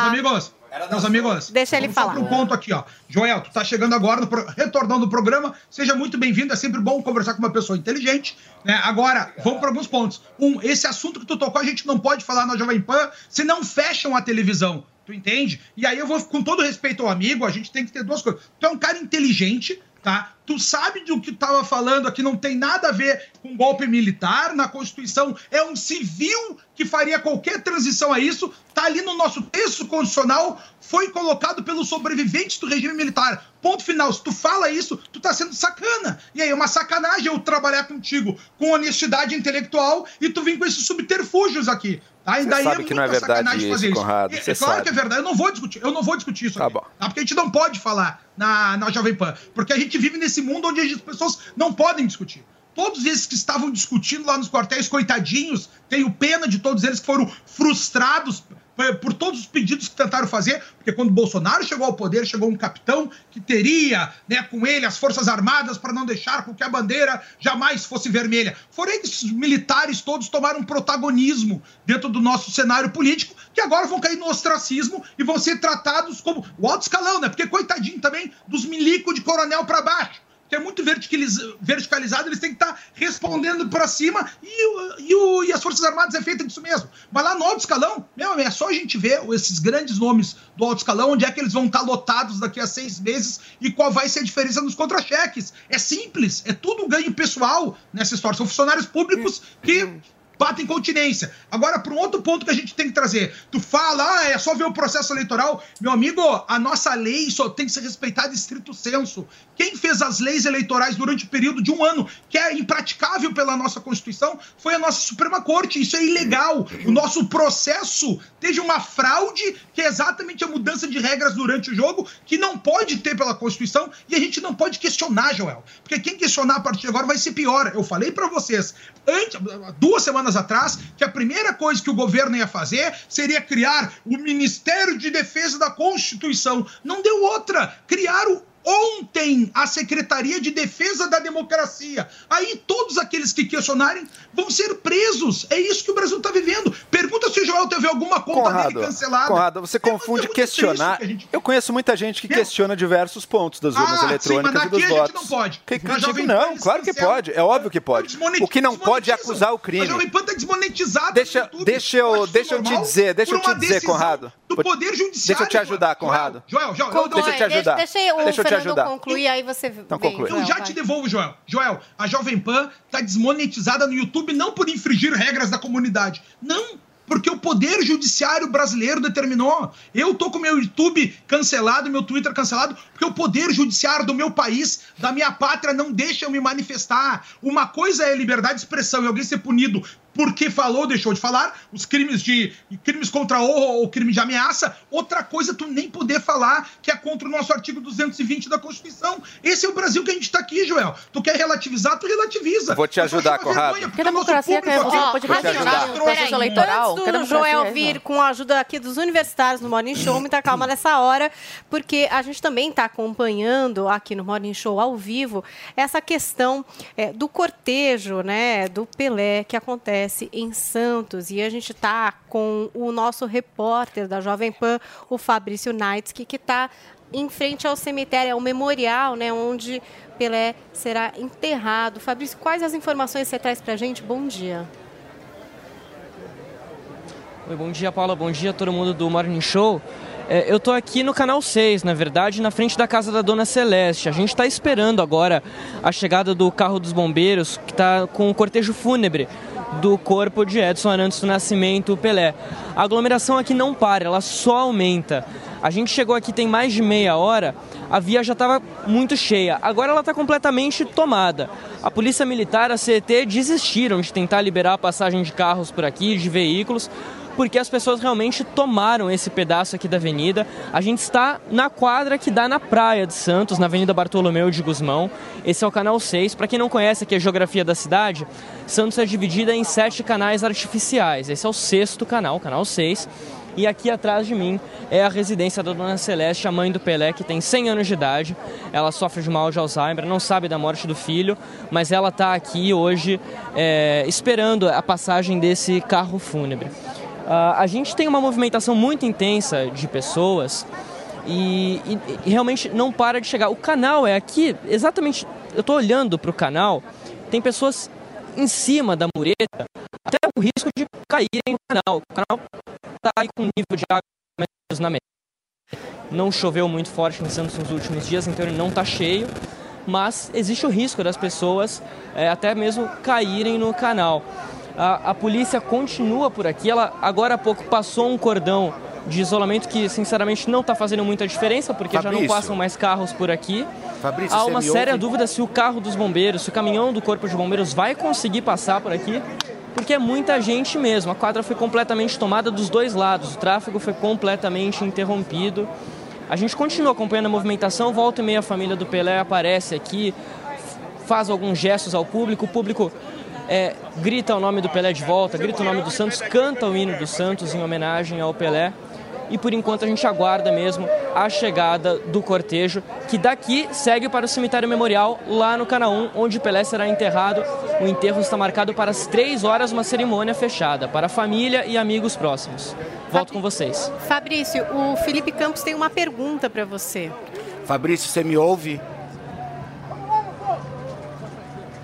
Speaker 6: Meus
Speaker 2: falar.
Speaker 6: amigos. Meus amigos,
Speaker 2: Deixa ele
Speaker 6: só
Speaker 2: falar.
Speaker 6: um ponto aqui, ó. Joel, tu tá chegando agora, no pro- retornando o programa. Seja muito bem-vindo. É sempre bom conversar com uma pessoa inteligente. Né? Agora, vamos para alguns pontos. Um, esse assunto que tu tocou, a gente não pode falar na Jovem Pan se não fecham a televisão. Tu entende? E aí eu vou, com todo respeito ao amigo, a gente tem que ter duas coisas. Tu é um cara inteligente, tá? Tu sabe do que tu tava falando aqui, não tem nada a ver com golpe militar. Na Constituição é um civil que faria qualquer transição a isso. Tá ali no nosso texto constitucional, foi colocado pelos sobreviventes do regime militar. Ponto final. Se tu fala isso, tu tá sendo sacana. E aí é uma sacanagem eu trabalhar contigo com honestidade intelectual e tu vir com esses subterfúgios aqui. Tá? E
Speaker 5: Você
Speaker 6: daí
Speaker 5: sabe que não é verdade isso,
Speaker 6: fazer isso.
Speaker 5: Conrado,
Speaker 6: É- é claro
Speaker 5: sabe.
Speaker 6: que é verdade. Eu não vou discutir, eu não vou discutir isso
Speaker 5: Tá
Speaker 6: aqui.
Speaker 5: bom.
Speaker 6: Tá? Porque a gente não pode falar na, na Jovem Pan. Porque a gente vive nesse mundo onde as pessoas não podem discutir. Todos esses que estavam discutindo lá nos quartéis, coitadinhos, tenho pena de todos eles que foram frustrados por todos os pedidos que tentaram fazer, porque quando Bolsonaro chegou ao poder, chegou um capitão que teria né, com ele as Forças Armadas para não deixar com que a bandeira jamais fosse vermelha. Foram esses militares todos tomaram protagonismo dentro do nosso cenário político, que agora vão cair no ostracismo e vão ser tratados como o alto escalão, né? Porque coitadinho também dos milico de coronel para baixo que é muito verticaliz- verticalizado, eles têm que estar respondendo para cima e, e, o- e as Forças Armadas é feita disso mesmo. Mas lá no alto escalão, meu, é só a gente ver esses grandes nomes do alto escalão, onde é que eles vão estar lotados daqui a seis meses e qual vai ser a diferença nos contra-cheques. É simples, é tudo ganho pessoal nessa história. São funcionários públicos que batem continência. Agora, para um outro ponto que a gente tem que trazer. Tu fala, ah, é só ver o processo eleitoral. Meu amigo, a nossa lei só tem que ser respeitada estrito senso. Quem fez as leis eleitorais durante o período de um ano, que é impraticável pela nossa Constituição, foi a nossa Suprema Corte. Isso é ilegal. O nosso processo teve uma fraude, que é exatamente a mudança de regras durante o jogo, que não pode ter pela Constituição, e a gente não pode questionar, Joel. Porque quem questionar a partir de agora vai ser pior. Eu falei para vocês, antes, duas semanas atrás, que a primeira coisa que o governo ia fazer seria criar o Ministério de Defesa da Constituição. Não deu outra. Criaram ontem a Secretaria de Defesa da Democracia. Aí todos aqueles que questionarem vão ser presos. É isso que o Brasil está vivendo. Pergunta se o Joel teve alguma conta dele
Speaker 5: Conrado,
Speaker 6: cancelada.
Speaker 5: Conrado, você confunde questionar. Eu conheço muita gente que questiona diversos pontos das urnas
Speaker 6: Ah, sim,
Speaker 5: eletrônicas
Speaker 6: mas
Speaker 5: e dos
Speaker 6: daqui a gente
Speaker 5: votos.
Speaker 6: não pode.
Speaker 5: Que
Speaker 6: Pan
Speaker 5: não,
Speaker 6: eles
Speaker 5: claro que pode. É óbvio que pode. O que não pode é acusar o
Speaker 6: A
Speaker 5: crime.
Speaker 6: Jovem Pan está desmonetizada.
Speaker 5: Deixa,
Speaker 6: YouTube.
Speaker 5: deixa eu, deixa eu te dizer, deixa eu te dizer, Conrado.
Speaker 6: Do Poder Judiciário.
Speaker 5: Deixa eu te ajudar, Conrado.
Speaker 6: Joel, Joel, eu-
Speaker 5: deixa eu te ajudar.
Speaker 2: Deixa
Speaker 5: eu te ajudar.
Speaker 2: concluir, aí você
Speaker 5: Então
Speaker 2: vem,
Speaker 5: conclui.
Speaker 6: Eu já
Speaker 2: vai.
Speaker 6: te devolvo, Joel. Joel, a Jovem Pan tá desmonetizada no YouTube não por infringir regras da comunidade. Não, porque o Poder Judiciário brasileiro determinou. Eu tô com meu YouTube cancelado, meu Twitter cancelado, porque o Poder Judiciário do meu país, da minha pátria, não deixa eu me manifestar. Uma coisa é liberdade de expressão e alguém ser punido porque falou, deixou de falar, os crimes de crimes contra a honra ou crime de ameaça. Outra coisa é tu nem poder falar que é contra o nosso artigo 220 da Constituição. Esse é o Brasil que a gente tá aqui, Joel. Tu quer relativizar, tu relativiza.
Speaker 5: Vou te ajudar, Conrado.
Speaker 4: Porque
Speaker 6: nosso
Speaker 4: democracia
Speaker 6: público
Speaker 4: que
Speaker 6: aqui-
Speaker 4: pode
Speaker 5: ajudar.
Speaker 4: o processo eleitoral.
Speaker 2: Antes
Speaker 4: que
Speaker 2: do Joel
Speaker 4: é
Speaker 2: vir com a ajuda aqui dos universitários no Morning Show, muita calma nessa hora, porque a gente também está acompanhando aqui no Morning Show ao vivo essa questão é, do cortejo, né, do Pelé que acontece em Santos e a gente está com o nosso repórter da Jovem Pan, o Fabrício Naitsky, que está em frente ao cemitério, é o memorial, né, onde Pelé será enterrado. Fabrício, quais as informações você traz para a gente? Bom dia.
Speaker 14: Oi, bom dia, Paula. Bom dia todo mundo do Morning Show. É, eu tô aqui no canal 6, na verdade, na frente da casa da Dona Celeste. A gente está esperando agora a chegada do carro dos bombeiros, que está com o cortejo fúnebre do corpo de Edson Arantes do Nascimento Pelé. A aglomeração aqui não para, ela só aumenta. A gente chegou aqui tem mais de meia hora, a via já estava muito cheia. Agora ela está completamente tomada. A Polícia Militar, a CET, desistiram de tentar liberar a passagem de carros por aqui, de veículos, porque as pessoas realmente tomaram esse pedaço aqui da avenida. A gente está na quadra que dá na Praia de Santos, na Avenida Bartolomeu de Guzmão. Esse é o canal 6. Para quem não conhece aqui a geografia da cidade, Santos é dividida em sete canais artificiais. Esse é o sexto canal, canal 6. E aqui atrás de mim é a residência da Dona Celeste, a mãe do Pelé, que tem 100 anos de idade. Ela sofre de mal de Alzheimer, não sabe da morte do filho, mas ela está aqui hoje é, esperando a passagem desse carro fúnebre. Ah, a gente tem uma movimentação muito intensa de pessoas e, e- e realmente não para de chegar. O canal é aqui, exatamente. Eu estou olhando para o canal, tem pessoas em cima da mureta, até o risco de caírem no canal. O canal está aí com nível de água na metade. Não choveu muito forte em Santos nos últimos dias, então ele não está cheio. Mas existe o risco das pessoas é, até mesmo caírem no canal. A, a polícia continua por aqui. Ela agora há pouco passou um cordão de isolamento que sinceramente não está fazendo muita diferença porque já não
Speaker 3: Fabrício.
Speaker 14: passam mais carros por aqui.
Speaker 3: Fabrício,
Speaker 14: Há uma séria
Speaker 3: ouve?
Speaker 14: dúvida se o carro dos bombeiros, se o caminhão do corpo de bombeiros vai conseguir passar por aqui, porque é muita gente mesmo. A quadra foi completamente tomada dos dois lados, o tráfego foi completamente interrompido. A gente continua acompanhando a movimentação, volta e meia a família do Pelé aparece aqui, faz alguns gestos ao público, o público é, grita o nome do Pelé de volta, grita o nome do Santos, canta o hino do Santos em homenagem ao Pelé. E por enquanto a gente aguarda mesmo a chegada do cortejo, que daqui segue para o cemitério memorial lá no Canaã, onde Pelé será enterrado. O enterro está marcado para as três horas, uma cerimônia fechada para a família e amigos próximos. Volto com vocês.
Speaker 2: Fabrício, o Felipe Campos tem uma pergunta para você.
Speaker 3: Fabrício, você me ouve?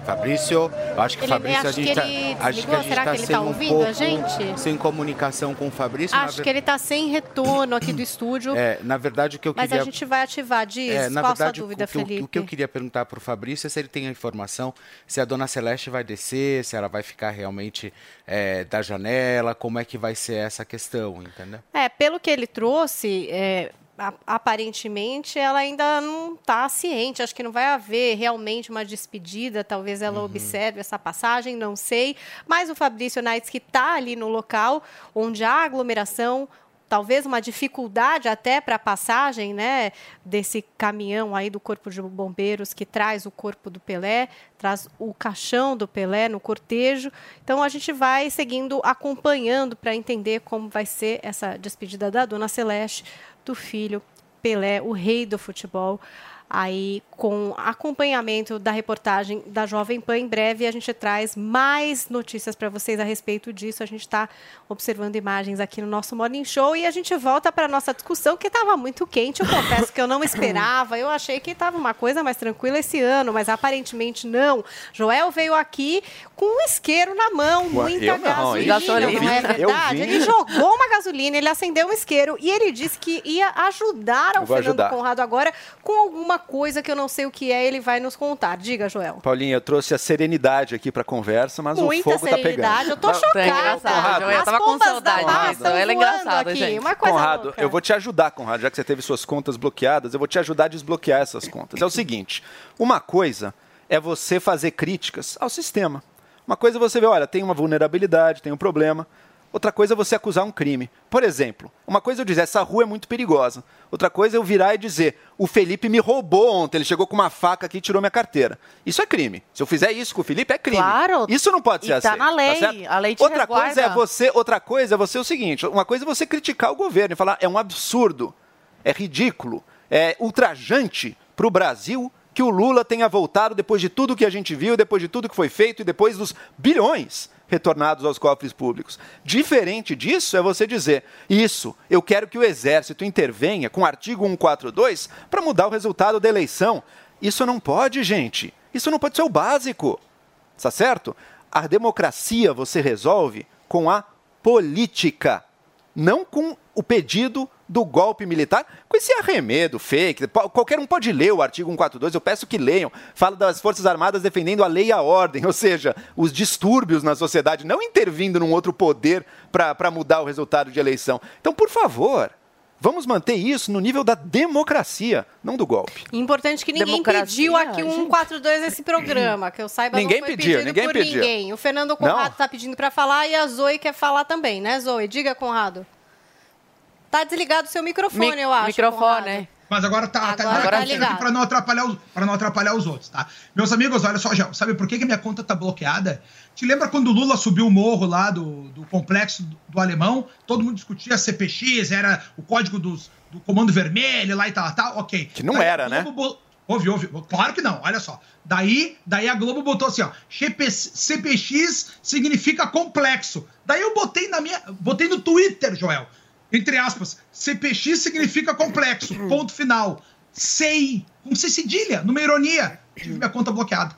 Speaker 3: Fabrício, eu acho que
Speaker 2: Ele-
Speaker 3: Fabrício a gente tá,
Speaker 2: ele
Speaker 3: acho que a gente
Speaker 2: Será
Speaker 3: tá
Speaker 2: que ele tá
Speaker 3: um
Speaker 2: ouvindo a
Speaker 3: pouco
Speaker 2: gente?
Speaker 3: sem comunicação com o Fabrício.
Speaker 2: Acho que ele está sem retorno aqui do estúdio.
Speaker 3: É, na verdade o que eu
Speaker 2: Mas
Speaker 3: queria
Speaker 2: a gente vai ativar. Diz,
Speaker 3: É, na
Speaker 2: qual
Speaker 3: verdade,
Speaker 2: a sua dúvida,
Speaker 3: o, que,
Speaker 2: Felipe?
Speaker 3: o que eu queria perguntar para o Fabrício é se ele tem a informação se a dona Celeste vai descer, se ela vai ficar realmente é, da janela, como é que vai ser essa questão, entendeu?
Speaker 2: É, pelo que ele trouxe, é, a- aparentemente ela ainda não está ciente. Acho que não vai haver realmente uma despedida. Talvez ela observe essa passagem, não sei. Mas o Fabrício Naitz, que está ali no local onde há aglomeração, talvez uma dificuldade até para a passagem né, desse caminhão aí do Corpo de Bombeiros que traz o corpo do Pelé, traz o caixão do Pelé no cortejo. Então a gente vai seguindo, acompanhando para entender como vai ser essa despedida da Dona Celeste, do filho Pelé, o rei do futebol. Aí, com acompanhamento da reportagem da Jovem Pan, em breve a gente traz mais notícias para vocês a respeito disso. A gente está observando imagens aqui no nosso Morning Show e a gente volta para a nossa discussão, que estava muito quente. Eu confesso que eu não esperava. Eu achei que estava uma coisa mais tranquila esse ano, mas aparentemente não. Joel veio aqui com um isqueiro na mão,
Speaker 5: Ué,
Speaker 2: muita
Speaker 5: eu não,
Speaker 2: gasolina,
Speaker 5: hein?
Speaker 2: não é
Speaker 5: Eu
Speaker 2: verdade? Ele jogou uma gasolina, ele acendeu um isqueiro e ele disse que ia ajudar ao
Speaker 5: Eu vou
Speaker 2: Fernando
Speaker 5: ajudar.
Speaker 2: Conrado agora com alguma coisa que eu não sei o que é, ele vai nos contar. Diga, Joel.
Speaker 5: Paulinha, eu trouxe a serenidade aqui pra conversa, mas
Speaker 2: Muita
Speaker 5: o fogo tá
Speaker 2: serenidade,
Speaker 5: pegando.
Speaker 2: eu tô chocada.
Speaker 4: É engraçado, Joel, eu
Speaker 2: As
Speaker 4: tava com saudade disso. Ele é
Speaker 2: voando
Speaker 4: engraçado,
Speaker 2: aqui,
Speaker 4: gente.
Speaker 2: Uma coisa
Speaker 5: Conrado,
Speaker 2: louca.
Speaker 5: eu vou te ajudar, Conrado, já que você teve suas contas bloqueadas, eu vou te ajudar a desbloquear essas contas. É o seguinte: uma coisa é você fazer críticas ao sistema. Uma coisa é você ver, olha, tem uma vulnerabilidade, tem um problema. Outra coisa é você acusar um crime. Por exemplo, uma coisa é eu dizer, essa rua é muito perigosa. Outra coisa é eu virar e dizer, o Felipe me roubou ontem, ele chegou com uma faca aqui e tirou minha carteira. Isso é crime. Se eu fizer isso com o Felipe, é crime.
Speaker 4: Claro.
Speaker 5: Isso não pode ser
Speaker 4: tá
Speaker 5: aceito.
Speaker 4: na lei,
Speaker 5: certo?
Speaker 4: a lei te
Speaker 5: outra coisa é você, outra coisa é você o seguinte, uma coisa é você criticar o governo e falar, é um absurdo, é ridículo, é ultrajante para o Brasil que o Lula tenha voltado depois de tudo que a gente viu, depois de tudo que foi feito e depois dos bilhões retornados aos cofres públicos. Diferente disso é você dizer, isso, eu quero que o Exército intervenha com o artigo 142 para mudar o resultado da eleição. Isso não pode, gente. Isso não pode ser o básico. Tá certo? A democracia você resolve com a política, não com o pedido do golpe militar, com esse arremedo fake. Qualquer um pode ler o artigo 142, eu peço que leiam. Fala das Forças Armadas defendendo a lei e a ordem, ou seja, os distúrbios na sociedade, não intervindo num outro poder para mudar o resultado de eleição. Então, por favor, vamos manter isso no nível da democracia, não do golpe.
Speaker 2: Importante que ninguém
Speaker 4: Democracia,
Speaker 2: pediu aqui um
Speaker 4: gente.
Speaker 2: 142 nesse programa, que eu saiba
Speaker 5: Ninguém
Speaker 2: não foi
Speaker 5: pediu,
Speaker 2: pedido
Speaker 5: ninguém
Speaker 2: por
Speaker 5: pediu.
Speaker 2: ninguém. O Fernando Conrado está pedindo para falar e a Zoe quer falar também, né, Zoe? Diga, Conrado. Tá desligado o seu microfone,
Speaker 4: Mi-
Speaker 2: eu acho.
Speaker 4: microfone,
Speaker 2: Conrado.
Speaker 6: Mas agora tá, tá
Speaker 2: Agora tá
Speaker 6: ligado
Speaker 2: ligado.
Speaker 6: para não atrapalhar os, para não atrapalhar os outros, tá? Meus amigos, olha só, já, sabe por que, que minha conta tá bloqueada? Te lembra quando o Lula subiu o morro lá do, do complexo do, do Alemão? Todo mundo discutia CPX, era o código dos, do Comando Vermelho lá e tal, tal, ok.
Speaker 5: Que não
Speaker 6: Daí
Speaker 5: era, né?
Speaker 6: Bo- Houve, houve. Claro que não, olha só. Daí, daí a Globo botou assim, ó. CPX significa complexo. Daí eu botei na minha. Botei no Twitter, Joel. Entre aspas, CPX significa complexo. Ponto final. Sei. Com C cedilha, numa ironia. Tive minha conta bloqueada.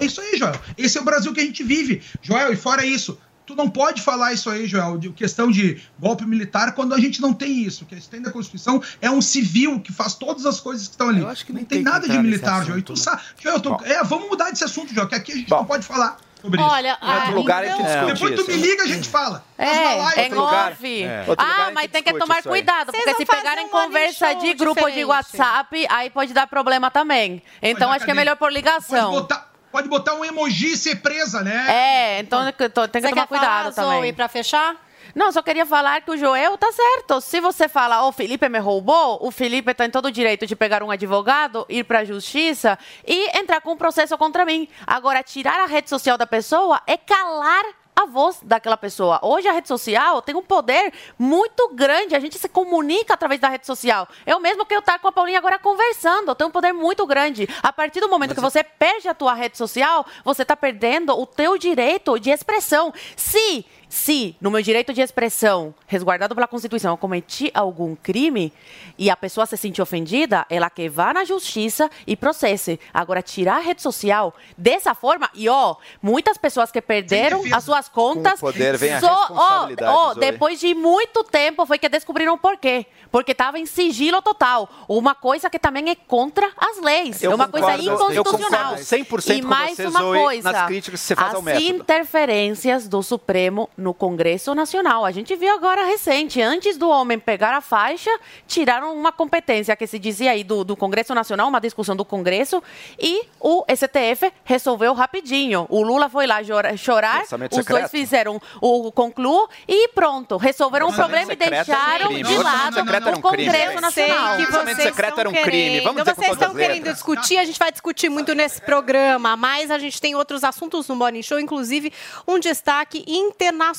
Speaker 6: É isso aí, Joel. Esse é o Brasil que a gente vive. Joel, e fora isso, tu não pode falar isso aí, Joel, de questão de golpe militar, quando a gente não tem isso. O que tem da Constituição é um civil que faz todas as coisas que estão ali. não tem,
Speaker 3: tem que
Speaker 6: nada de militar, Joel. E
Speaker 3: assunto,
Speaker 6: tu
Speaker 3: né?
Speaker 6: sabe. Joel, eu tô- é, vamos mudar desse assunto, Joel, que aqui a gente
Speaker 5: Bom.
Speaker 6: não pode falar sobre
Speaker 2: Olha,
Speaker 6: isso.
Speaker 5: Em outro
Speaker 2: ah,
Speaker 5: lugar a gente
Speaker 2: então-
Speaker 5: discute
Speaker 6: Depois tu me liga, a gente fala.
Speaker 4: É, é em off.
Speaker 5: É.
Speaker 4: Ah, mas tem que tomar cuidado, porque se pegarem
Speaker 2: um
Speaker 4: conversa de grupo de. WhatsApp, aí pode dar problema também. Então acho que é melhor por
Speaker 6: Pode
Speaker 4: ligação.
Speaker 6: botar, pode botar um emoji e ser presa, né?
Speaker 4: É, então tem que
Speaker 2: Você
Speaker 4: tomar
Speaker 2: quer
Speaker 4: cuidado
Speaker 2: falar, Zoe,
Speaker 4: também.
Speaker 2: para fechar?
Speaker 4: Não, só queria falar que o Joel tá certo. Se você fala, o Felipe me roubou, o Felipe tem todo o direito de pegar um advogado, ir pra justiça e entrar com um processo contra mim. Agora, tirar a rede social da pessoa é calar a voz daquela pessoa. Hoje a rede social tem um poder muito grande. A gente se comunica através da rede social. É o mesmo que eu estar com a Paulinha agora conversando. Tem um poder muito grande. A partir do momento que você perde a tua rede social, você está perdendo o teu direito de expressão. Se se no meu direito de expressão, resguardado pela Constituição, eu cometi algum crime e a pessoa se sentir ofendida, ela que vá na justiça e processe. Agora, tirar a rede social dessa forma, e ó, muitas pessoas que perderam as suas contas.
Speaker 5: Com o poder vem a
Speaker 4: só- ó,
Speaker 5: responsabilidade,
Speaker 4: ó, depois de muito tempo foi que descobriram por quê. Porque estava em sigilo total. Uma coisa que também é contra as leis.
Speaker 5: Eu
Speaker 4: é uma coisa
Speaker 5: concordo, eu
Speaker 4: inconstitucional.
Speaker 5: concordo 100%
Speaker 4: e
Speaker 5: com
Speaker 4: mais
Speaker 5: você,
Speaker 4: uma
Speaker 5: Zoe,
Speaker 4: coisa.
Speaker 5: nas críticas que você faz
Speaker 4: as
Speaker 5: ao método.
Speaker 4: interferências do Supremo no Congresso Nacional. A gente viu agora recente, antes do homem pegar a faixa, tiraram uma competência que se dizia aí do, do Congresso Nacional, uma discussão do Congresso, e o STF resolveu rapidinho. O Lula foi lá chorar, os dois
Speaker 5: secreto.
Speaker 4: fizeram o concluo e pronto, resolveram o problema e
Speaker 5: secreto era um
Speaker 4: deixaram de lado
Speaker 5: era
Speaker 4: o
Speaker 5: um crime,
Speaker 4: Congresso
Speaker 5: gente.
Speaker 4: Nacional.
Speaker 2: que
Speaker 5: Orçamento
Speaker 2: vocês
Speaker 5: secreto
Speaker 2: estão
Speaker 5: era um crime.
Speaker 2: querendo.
Speaker 5: Vamos com
Speaker 2: vocês estão querendo
Speaker 5: letras.
Speaker 2: discutir, a gente vai discutir muito nesse programa, mas a gente tem outros assuntos no Morning Show, inclusive um destaque internacional,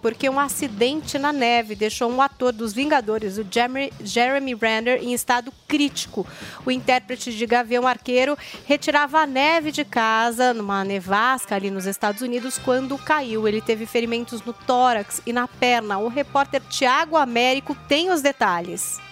Speaker 2: porque um acidente na neve deixou um ator dos Vingadores, o Jeremy, Renner, em estado crítico. O intérprete de Gavião Arqueiro retirava a neve de casa numa nevasca ali nos Estados Unidos quando caiu. Ele teve ferimentos no tórax e na perna. O repórter Tiago Américo tem os detalhes.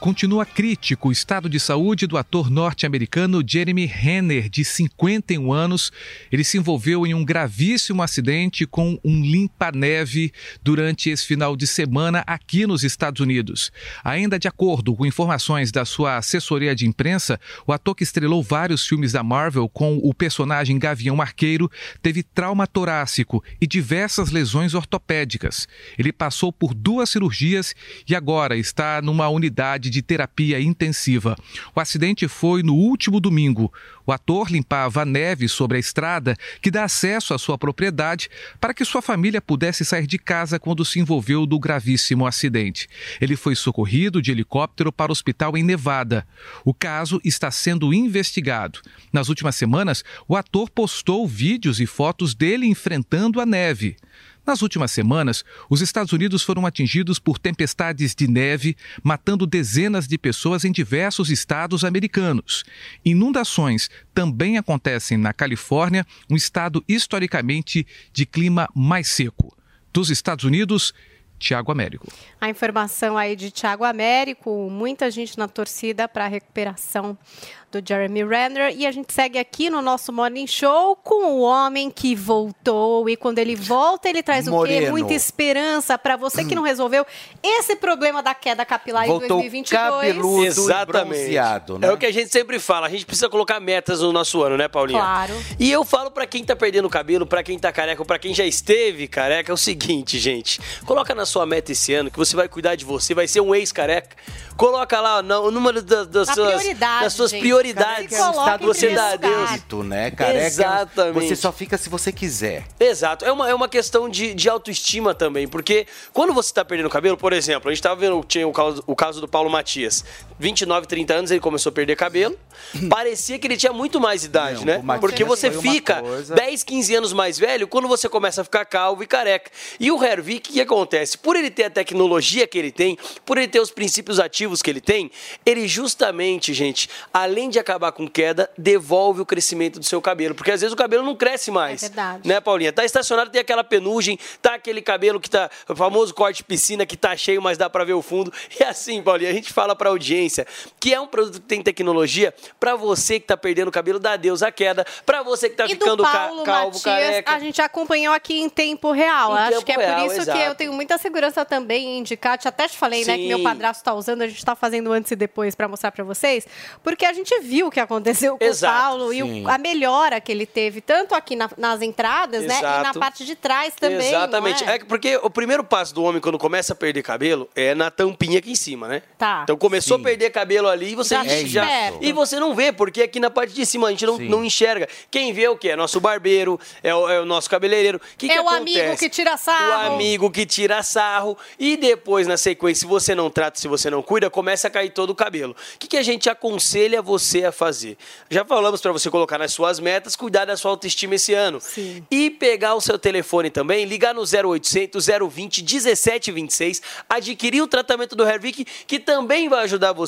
Speaker 15: Continua crítico o estado de saúde do ator norte-americano Jeremy Renner, de 51 anos. Ele se envolveu em um gravíssimo acidente com um limpa-neve durante esse final de semana aqui nos Estados Unidos. Ainda de acordo com informações da sua assessoria de imprensa, o ator que estrelou vários filmes da Marvel com o personagem Gavião Arqueiro teve trauma torácico e diversas lesões ortopédicas. Ele passou por duas cirurgias e agora está numa unidade de terapia intensiva. O acidente foi no último domingo. O ator limpava a neve sobre a estrada que dá acesso à sua propriedade para que sua família pudesse sair de casa quando se envolveu do gravíssimo acidente. Ele foi socorrido de helicóptero para o hospital em Nevada. O caso está sendo investigado. Nas últimas semanas, o ator postou vídeos e fotos dele enfrentando a neve. Nas últimas semanas, os Estados Unidos foram atingidos por tempestades de neve, matando dezenas de pessoas em diversos estados americanos. Inundações também acontecem na Califórnia, um estado historicamente de clima mais seco. Dos Estados Unidos, Tiago Américo.
Speaker 2: A informação aí de Thiago Américo, muita gente na torcida para a recuperação do Jeremy Renner. E a gente segue aqui no nosso Morning Show com o homem que voltou. E quando ele volta, ele traz o quê?
Speaker 3: Moreno.
Speaker 2: Muita esperança para você que não resolveu esse problema da queda capilar em
Speaker 7: Voltou
Speaker 2: 2022.
Speaker 7: Exatamente.
Speaker 3: né?
Speaker 7: É o que a gente sempre fala. A gente precisa colocar metas no nosso ano, né, Paulinha?
Speaker 2: Claro.
Speaker 7: E eu falo pra quem tá perdendo cabelo, pra quem tá careca, ou pra quem já esteve careca, é o seguinte, gente. Coloca na sua meta esse ano que você vai cuidar de você, vai ser um ex-careca. Coloca lá no- o número da- das, suas,
Speaker 2: prioridade,
Speaker 7: das suas
Speaker 2: gente.
Speaker 7: prioridades.
Speaker 2: Se coloca
Speaker 7: que você dá a Deus.
Speaker 3: Né? Careca,
Speaker 7: Exatamente.
Speaker 3: Você só fica se você quiser.
Speaker 7: Exato, é uma, é uma questão de, de autoestima também, porque quando você tá perdendo cabelo, por exemplo, a gente tava vendo tinha o, caso, o caso do Paulo Matias. 29, 30 anos ele começou a perder cabelo. Parecia que ele tinha muito mais idade, né?
Speaker 3: Matias
Speaker 7: Porque você fica
Speaker 3: coisa-
Speaker 7: 10, 15 anos mais velho quando você começa a ficar calvo e careca. E o Hervik, o que acontece? Por ele ter a tecnologia que ele tem, por ele ter os princípios ativos que ele tem, ele justamente, gente, além de acabar com queda, devolve o crescimento do seu cabelo. Porque às vezes o cabelo não cresce mais.
Speaker 2: É verdade.
Speaker 7: Né, Paulinha? Tá estacionado, tem aquela penugem, tá aquele cabelo que tá, o famoso corte piscina que tá cheio, mas dá pra ver o fundo. E assim, Paulinha, a gente fala pra audiência que é um produto que tem tecnologia pra você que tá perdendo o cabelo, dá adeus à queda, pra você que tá
Speaker 2: E do
Speaker 7: ficando ca-
Speaker 2: Paulo
Speaker 7: calvo,
Speaker 2: Matias,
Speaker 7: careca.
Speaker 2: a gente acompanhou aqui em tempo real.
Speaker 7: Em
Speaker 2: Acho
Speaker 7: tempo
Speaker 2: que é por
Speaker 7: real,
Speaker 2: isso que
Speaker 7: exato.
Speaker 2: eu tenho muita segurança também indicar, te- até te falei, né, que
Speaker 7: Sim.
Speaker 2: meu padrasto tá usando, a gente tá fazendo antes e depois pra mostrar pra vocês, porque a gente viu o que aconteceu com
Speaker 7: Exato.
Speaker 2: o Paulo e
Speaker 7: Sim.
Speaker 2: o- a melhora que ele teve, tanto aqui na- nas entradas, né, e na
Speaker 7: Exato.
Speaker 2: parte de trás também.
Speaker 7: Exatamente.
Speaker 2: é?
Speaker 7: É que porque o primeiro passo do homem quando começa a perder cabelo é na tampinha aqui em cima, né?
Speaker 2: Tá.
Speaker 7: Então começou a perder cabelo ali e você
Speaker 2: Já esperto.
Speaker 7: e você não vê porque aqui na parte de cima a gente não, não enxerga. Quem vê é o quê? É nosso barbeiro, é o, é o nosso cabeleireiro. O que
Speaker 2: é
Speaker 7: que
Speaker 2: o
Speaker 7: acontece?
Speaker 2: amigo que tira
Speaker 7: O
Speaker 2: sarro.
Speaker 7: amigo que tira sarro. E depois, na sequência, se você não trata, se você não cuida, começa a cair todo o cabelo. O que, que a gente aconselha você a fazer? Já falamos para você colocar nas suas metas, cuidar da sua autoestima esse ano. E pegar o seu telefone também, ligar no 0800 020 1726, adquirir o tratamento do Hervik, que também vai ajudar você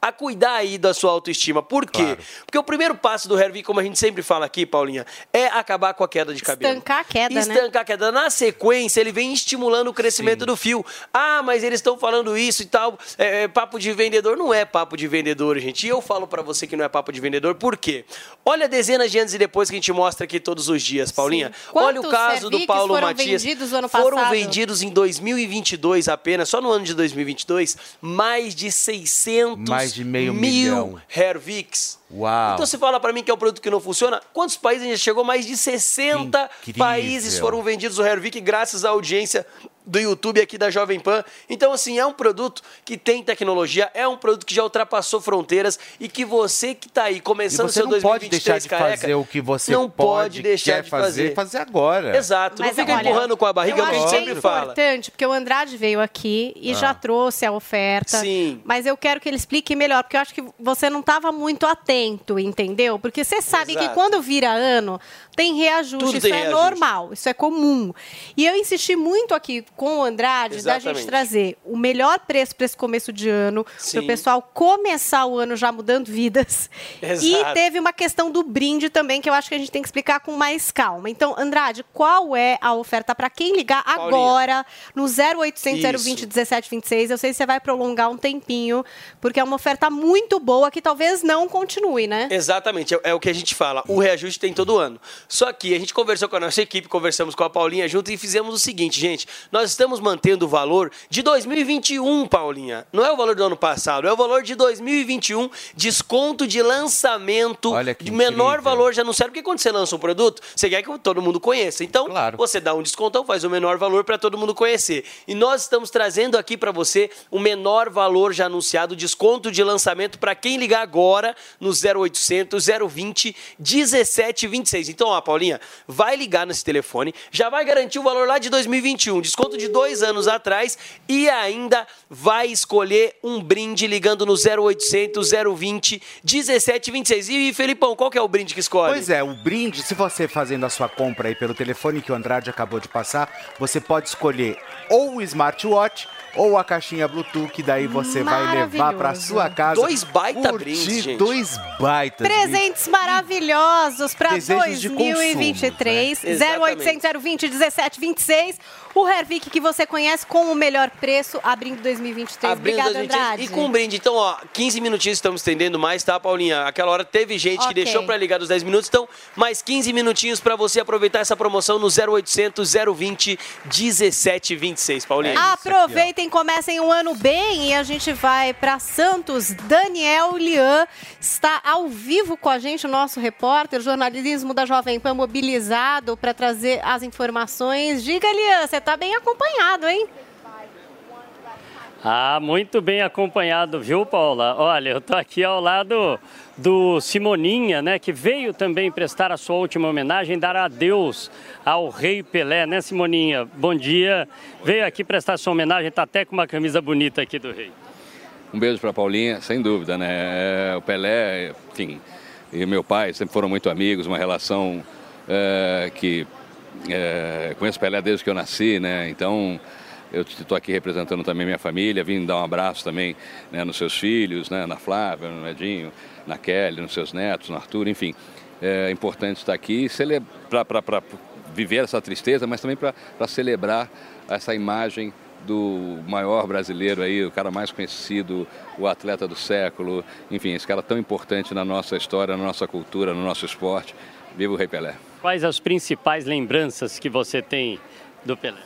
Speaker 7: a cuidar aí da sua autoestima. Por quê? Porque o primeiro passo do Hervik, como a gente sempre fala aqui, Paulinha, é acabar com a queda de cabelo.
Speaker 2: Estancar a queda, né?
Speaker 7: Estancar a queda. Na sequência, ele vem estimulando o crescimento do fio. Ah, mas eles estão falando isso e tal. É, é papo de vendedor. Não é papo de vendedor, gente. E eu falo pra você que não é papo de vendedor. Por quê? Olha dezenas de antes e depois que a gente mostra aqui todos os dias, Paulinha. Olha o caso do Paulo
Speaker 2: foram
Speaker 7: Matias.
Speaker 2: vendidos no ano
Speaker 7: foram
Speaker 2: passado?
Speaker 7: vendidos em 2022 apenas, só no ano de 2022, mais de 600
Speaker 3: Mais de meio
Speaker 7: mil
Speaker 3: milhão.
Speaker 7: Hervix.
Speaker 3: Uau.
Speaker 7: Então você fala pra mim que é um produto que não funciona? Quantos países a gente chegou? Mais de 60
Speaker 3: Que incrível.
Speaker 7: países foram vendidos o Hervik graças à audiência do YouTube aqui da Jovem Pan. Então, assim, é um produto que tem tecnologia, é um produto que já ultrapassou fronteiras e que você que tá aí
Speaker 3: E
Speaker 7: começando
Speaker 3: você
Speaker 7: seu
Speaker 3: não
Speaker 7: 2023
Speaker 3: pode deixar de
Speaker 7: careca,
Speaker 3: fazer o que você
Speaker 7: não
Speaker 3: pode,
Speaker 7: deixar
Speaker 3: quer
Speaker 7: de
Speaker 3: fazer, fazer agora.
Speaker 7: Exato,
Speaker 2: Mas
Speaker 7: não fica
Speaker 2: olha,
Speaker 7: empurrando com a barriga, é
Speaker 2: eu
Speaker 7: o que a gente sempre
Speaker 2: é
Speaker 7: fala.
Speaker 2: importante, porque o Andrade veio aqui e
Speaker 7: Ah.
Speaker 2: já trouxe a oferta.
Speaker 7: Sim.
Speaker 2: Mas eu quero que ele explique melhor, porque eu acho que você não estava muito atento, entendeu? Porque você sabe que
Speaker 7: Exato.
Speaker 2: quando vira ano, tem reajuste.
Speaker 7: Tudo
Speaker 2: isso
Speaker 7: tem
Speaker 2: é
Speaker 7: reajuste.
Speaker 2: normal, isso é comum. E eu insisti muito aqui com o Andrade da
Speaker 7: Exatamente.
Speaker 2: gente trazer o melhor preço para esse começo de ano, para o pessoal começar o ano já mudando vidas. [LAUGHS] E
Speaker 7: Exato.
Speaker 2: teve uma questão do brinde também, que eu acho que a gente tem que explicar com mais calma. Então, Andrade, qual é a oferta para quem ligar
Speaker 7: Paulinha.
Speaker 2: agora no 0800
Speaker 7: Isso.
Speaker 2: 020 1726? Eu sei que você vai prolongar um tempinho, porque é uma oferta muito boa que talvez não continue, né?
Speaker 7: Exatamente, é, é o que a gente fala. O reajuste tem todo ano. Só que a gente conversou com a nossa equipe, conversamos com a Paulinha junto e fizemos o seguinte, gente. Nós estamos mantendo o valor de 2021, Paulinha. Não é o valor do ano passado, é o valor de 2021, desconto de lançamento
Speaker 3: Olha que
Speaker 7: de menor
Speaker 3: incrível.
Speaker 7: valor já anunciado. Porque quando você lança um produto, você quer que todo mundo conheça. Então, você dá um descontão, faz o menor valor para todo mundo conhecer. E nós estamos trazendo aqui para você o menor valor já anunciado, desconto de lançamento para quem ligar agora no 0800 020 1726. Então, ó, Paulinha, vai ligar nesse telefone, já vai garantir o valor lá de 2021, desconto de dois anos atrás e ainda vai escolher um brinde ligando no 0800 020 1726. E, Felipão, qual que é o brinde que escolhe?
Speaker 3: Pois é, o brinde, se você fazendo a sua compra aí pelo telefone que o Andrade acabou de passar, você pode escolher ou o smartwatch ou a caixinha Bluetooth, que daí você vai levar pra sua casa.
Speaker 7: Dois baita brindes, gente.
Speaker 3: Dois baitas.
Speaker 2: Presentes maravilhosos para
Speaker 3: Desejos de
Speaker 2: 2023.
Speaker 3: consumo, né?
Speaker 2: 0800 020 1726. O Hervik que você conhece com o melhor preço, abrindo 2023.
Speaker 7: Abrindo
Speaker 2: Obrigada,
Speaker 7: 2023.
Speaker 2: Andrade.
Speaker 7: E com um brinde. Então, ó, 15 minutinhos estamos estendendo mais, tá, Paulinha? Aquela hora teve gente que
Speaker 2: Ok.
Speaker 7: deixou pra ligar dos 10 minutos. Então, mais 15 minutinhos pra você aproveitar essa promoção no 0800 020 1726, Paulinha.
Speaker 2: Aproveitem, comecem o ano bem e a gente vai para Santos. Daniel Lian está ao vivo com a gente, o nosso repórter, jornalismo da Jovem Pan mobilizado para trazer as informações. Diga, Lian, você está bem acompanhado, hein?
Speaker 16: Ah, muito bem acompanhado, viu, Paula? Olha, eu tô aqui ao lado do Simoninha, né, que veio também prestar a sua última homenagem, dar adeus ao Rei Pelé, né, Simoninha? Bom dia. Veio aqui prestar sua homenagem, tá até com uma camisa bonita aqui do Rei.
Speaker 17: Um beijo para Paulinha, sem dúvida, né? É, O Pelé, enfim, e meu pai sempre foram muito amigos, uma relação é, que é, conheço o Pelé desde que eu nasci, né? Então eu estou aqui representando também minha família, vim dar um abraço também né, nos seus filhos, né, na Flávia, no Edinho, na Kelly, nos seus netos, no Arthur, enfim. É importante estar aqui para viver essa tristeza, mas também para celebrar essa imagem do maior brasileiro aí, o cara mais conhecido, o atleta do século, enfim, esse cara tão importante na nossa história, na nossa cultura, no nosso esporte. Viva o Rei Pelé.
Speaker 16: Quais as principais lembranças que você tem do Pelé?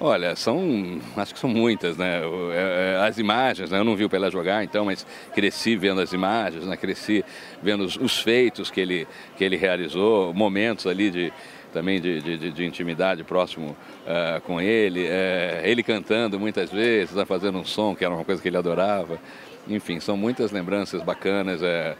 Speaker 17: Olha, são, acho que são muitas, né? É, é, As imagens, né? Eu não vi o Pelé jogar, então, mas cresci vendo as imagens, né? Cresci vendo os, os feitos que ele, que ele realizou, momentos ali de também de, de, de- de intimidade próximo eh, com ele, eh, ele cantando muitas vezes, né? fazendo um som que era uma coisa que ele adorava. Enfim, são muitas lembranças bacanas. eh,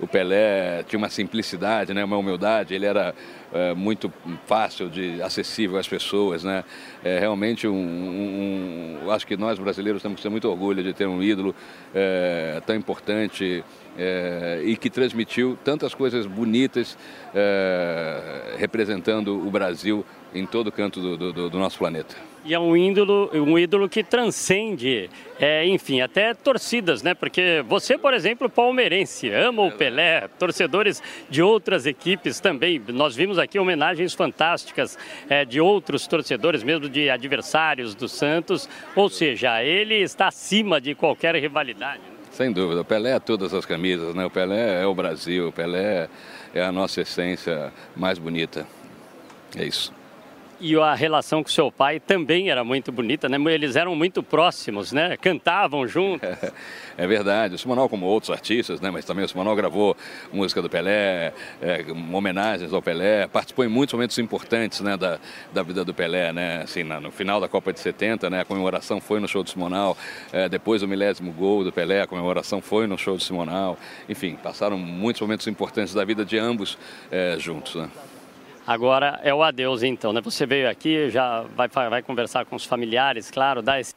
Speaker 17: o Pelé tinha uma simplicidade, né, uma humildade, ele era eh, muito fácil de acessível às pessoas, né? É realmente um, um- um- acho que nós brasileiros temos que ter muito orgulho de ter um ídolo eh, tão importante eh, e que transmitiu tantas coisas bonitas eh, representando o Brasil em todo canto do- do- do- do nosso planeta.
Speaker 16: E é um ídolo, um ídolo que transcende, é, enfim, até torcidas, né? Porque você, por exemplo, palmeirense, ama o Pelé, torcedores de outras equipes também. Nós vimos aqui homenagens fantásticas é, de outros torcedores, mesmo de adversários do Santos. Ou seja, ele está acima de qualquer rivalidade.
Speaker 17: Sem dúvida, o Pelé é todas as camisas, né? O Pelé é o Brasil, o Pelé é a nossa essência mais bonita. É isso.
Speaker 16: E a relação com seu pai também era muito bonita, né? Eles eram muito próximos, né? Cantavam juntos. [LAUGHS]
Speaker 17: É verdade. O Simonal, como outros artistas, né? mas também o Simonal gravou música do Pelé, é, homenagens ao Pelé, participou em muitos momentos importantes né? da, da vida do Pelé. Né? Assim, na- no final da Copa de 70, né? a comemoração foi no show do Simonal, é, depois do milésimo gol do Pelé, a comemoração foi no show do Simonal. Enfim, passaram muitos momentos importantes da vida de ambos é, juntos. Né?
Speaker 16: Agora é o adeus, então, né? Você veio aqui, já vai, vai conversar com os familiares, claro, dar esse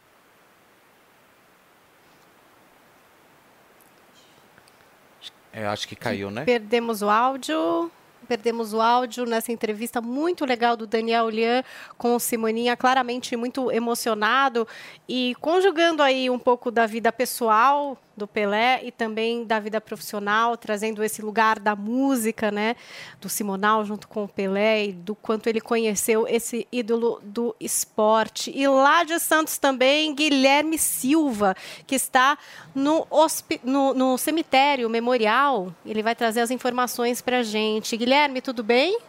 Speaker 3: É, acho que caiu, né?
Speaker 2: Perdemos o áudio. Perdemos o áudio nessa entrevista muito legal do Daniel Lian com o Simoninha, claramente muito emocionado e conjugando aí um pouco da vida pessoal do Pelé e também da vida profissional, trazendo esse lugar da música, né, do Simonal junto com o Pelé e do quanto ele conheceu esse ídolo do esporte. E lá de Santos também, Guilherme Silva, que está no, hospi- no, no cemitério memorial. Ele vai trazer as informações para a gente. Guilherme, tudo bem?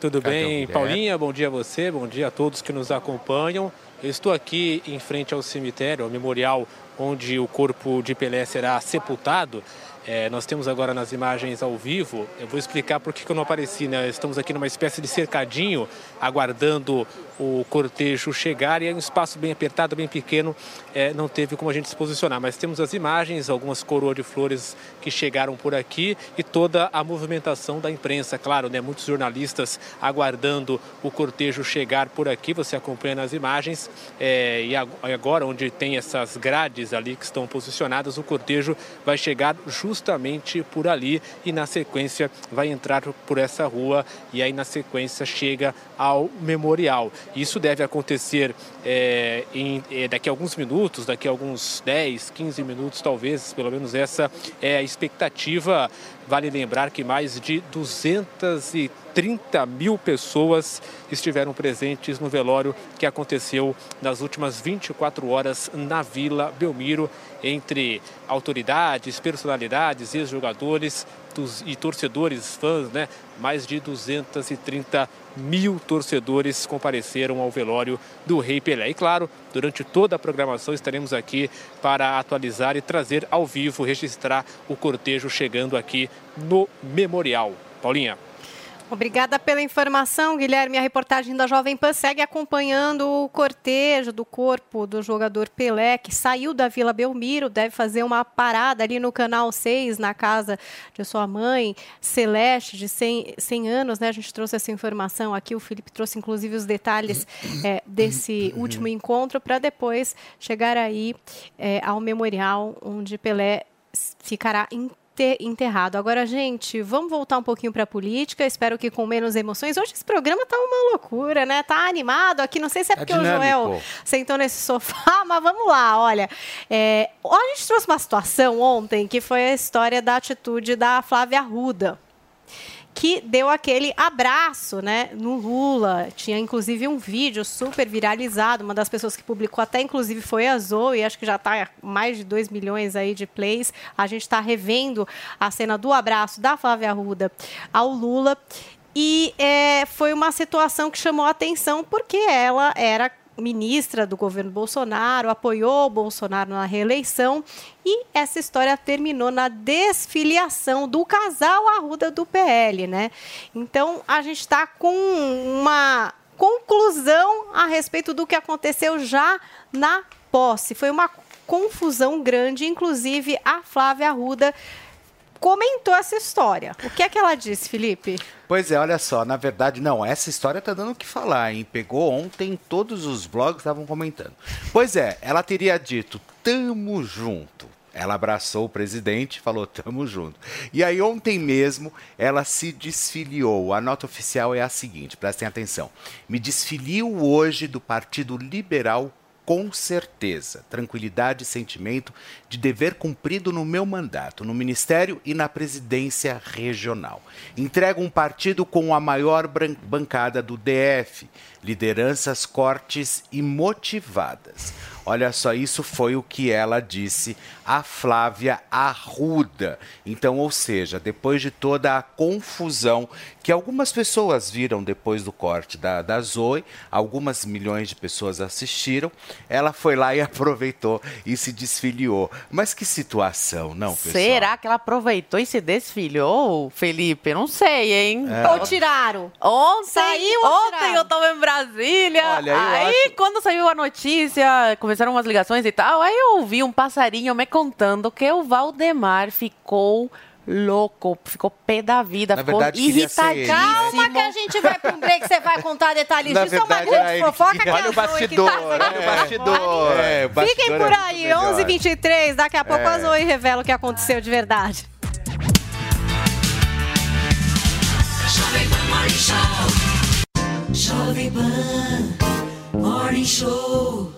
Speaker 18: Tudo bem? Paulinha? Bom dia a você, bom dia a todos que nos acompanham. Eu estou aqui em frente ao cemitério, ao memorial onde o corpo de Pelé será sepultado. É, nós temos agora nas imagens ao vivo. Eu vou explicar por que eu não apareci. Né? Estamos aqui numa espécie de cercadinho, aguardando o cortejo chegar. E é um espaço bem apertado, bem pequeno. É, não teve como a gente se posicionar. Mas temos as imagens, algumas coroas de flores que chegaram por aqui e toda a movimentação da imprensa. Claro, né? muitos jornalistas aguardando o cortejo chegar por aqui. Você acompanha nas imagens. É, e ag- agora, onde tem essas grades ali que estão posicionadas, o cortejo vai chegar justamente por ali e na sequência vai entrar por essa rua e aí na sequência chega ao memorial. Isso deve acontecer é, em- é, daqui a alguns minutos, daqui a alguns 10, 15 minutos talvez, pelo menos essa é a expectativa. Vale lembrar que mais de 230 mil pessoas estiveram presentes no velório que aconteceu nas últimas 24 horas na Vila Belmiro, entre autoridades, personalidades, ex-jogadores e torcedores, fãs, né? Mais de 230 mil torcedores compareceram ao velório do Rei Pelé. E claro, durante toda a programação estaremos aqui para atualizar e trazer ao vivo, registrar o cortejo chegando aqui no Memorial. Paulinha.
Speaker 2: Obrigada pela informação, Guilherme. A reportagem da Jovem Pan segue acompanhando o cortejo do corpo do jogador Pelé, que saiu da Vila Belmiro, deve fazer uma parada ali no Canal 6, na casa de sua mãe, Celeste, de 100, 100 anos. Né? A gente trouxe essa informação aqui, o Felipe trouxe inclusive os detalhes eh, desse último encontro, para depois chegar aí eh, ao memorial onde Pelé ficará em ter enterrado. Agora, gente, vamos voltar um pouquinho para a política. Espero que com menos emoções. Hoje esse programa tá uma loucura, né? Tá animado aqui. Não sei se é
Speaker 3: Tá
Speaker 2: porque o
Speaker 3: dinâmico.
Speaker 2: Joel sentou nesse sofá, [LAUGHS] mas vamos lá. Olha, é, a gente trouxe uma situação ontem que foi a história da atitude da Flávia Arruda que deu aquele abraço, né, no Lula. Tinha inclusive um vídeo super viralizado, uma das pessoas que publicou até inclusive foi a Zoe, acho que já está mais de 2 milhões aí de plays. A gente está revendo a cena do abraço da Flávia Arruda ao Lula. E é, foi uma situação que chamou a atenção porque ela era ministra do governo Bolsonaro, apoiou o Bolsonaro na reeleição e essa história terminou na desfiliação do casal Arruda do PL, né? Então a gente está com uma conclusão a respeito do que aconteceu já na posse. Foi uma confusão grande, inclusive a Flávia Arruda comentou essa história. O que é que ela disse, Felipe?
Speaker 3: Pois é, olha só, na verdade, não, essa história tá dando o que falar, hein? Pegou ontem, todos os blogs estavam comentando. Pois é, ela teria dito, tamo junto. Ela abraçou o presidente falou, tamo junto. E aí, ontem mesmo, ela se desfiliou. A nota oficial é a seguinte, prestem atenção. Me desfilio hoje do Partido Liberal com certeza, tranquilidade e sentimento de dever cumprido no meu mandato, no Ministério e na presidência regional. Entrego um partido com a maior bancada do DF, lideranças cortes e motivadas. Olha só, isso foi o que ela disse a Flávia Arruda. Então, ou seja, depois de toda a confusão que algumas pessoas viram depois do corte da, da Zoe, algumas milhões de pessoas assistiram, ela foi lá e [LAUGHS] aproveitou e se desfiliou. Mas que situação, não, pessoal?
Speaker 4: Será que ela aproveitou e se desfilhou, Felipe? Não sei, hein?
Speaker 3: É.
Speaker 2: Ou tiraram?
Speaker 4: Ontem,
Speaker 2: Saiu
Speaker 4: ontem
Speaker 2: tiraram?
Speaker 4: eu tava em Brasília.
Speaker 3: Olha, eu
Speaker 4: aí,
Speaker 3: acho-
Speaker 4: quando saiu a notícia, começaram umas ligações e tal, aí eu ouvi um passarinho me contando que o Valdemar ficou louco, ficou pé da vida,
Speaker 3: Na
Speaker 4: ficou
Speaker 3: verdade, né?
Speaker 2: Calma que a gente vai para um break, você vai contar detalhes
Speaker 3: Na
Speaker 2: disso. É uma grande fofoca que
Speaker 3: Olha o
Speaker 2: Zoe que
Speaker 3: bastidor,
Speaker 2: tá-
Speaker 3: olha o bastidor. É, o bastidor
Speaker 2: Fiquem
Speaker 3: é
Speaker 2: por
Speaker 3: muito
Speaker 2: aí,
Speaker 3: melhor.
Speaker 2: 11h23, daqui a pouco
Speaker 3: É.
Speaker 2: a Zoe revela o que aconteceu de verdade.
Speaker 8: Jovem Pan Morning Show. Jovem Pan Morning Show.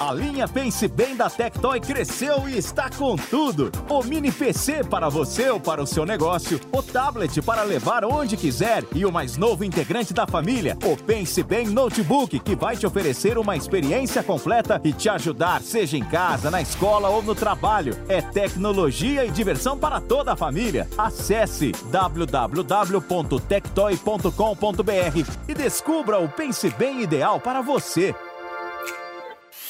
Speaker 19: A linha Pense Bem da Tectoy cresceu e está com tudo. O mini PC para você ou para o seu negócio, o tablet para levar onde quiser e o mais novo integrante da família, o Pense Bem Notebook, que vai te oferecer uma experiência completa e te ajudar, seja em casa, na escola ou no trabalho. É tecnologia e diversão para toda a família. Acesse www.tectoy.com.br e descubra o Pense Bem ideal para você.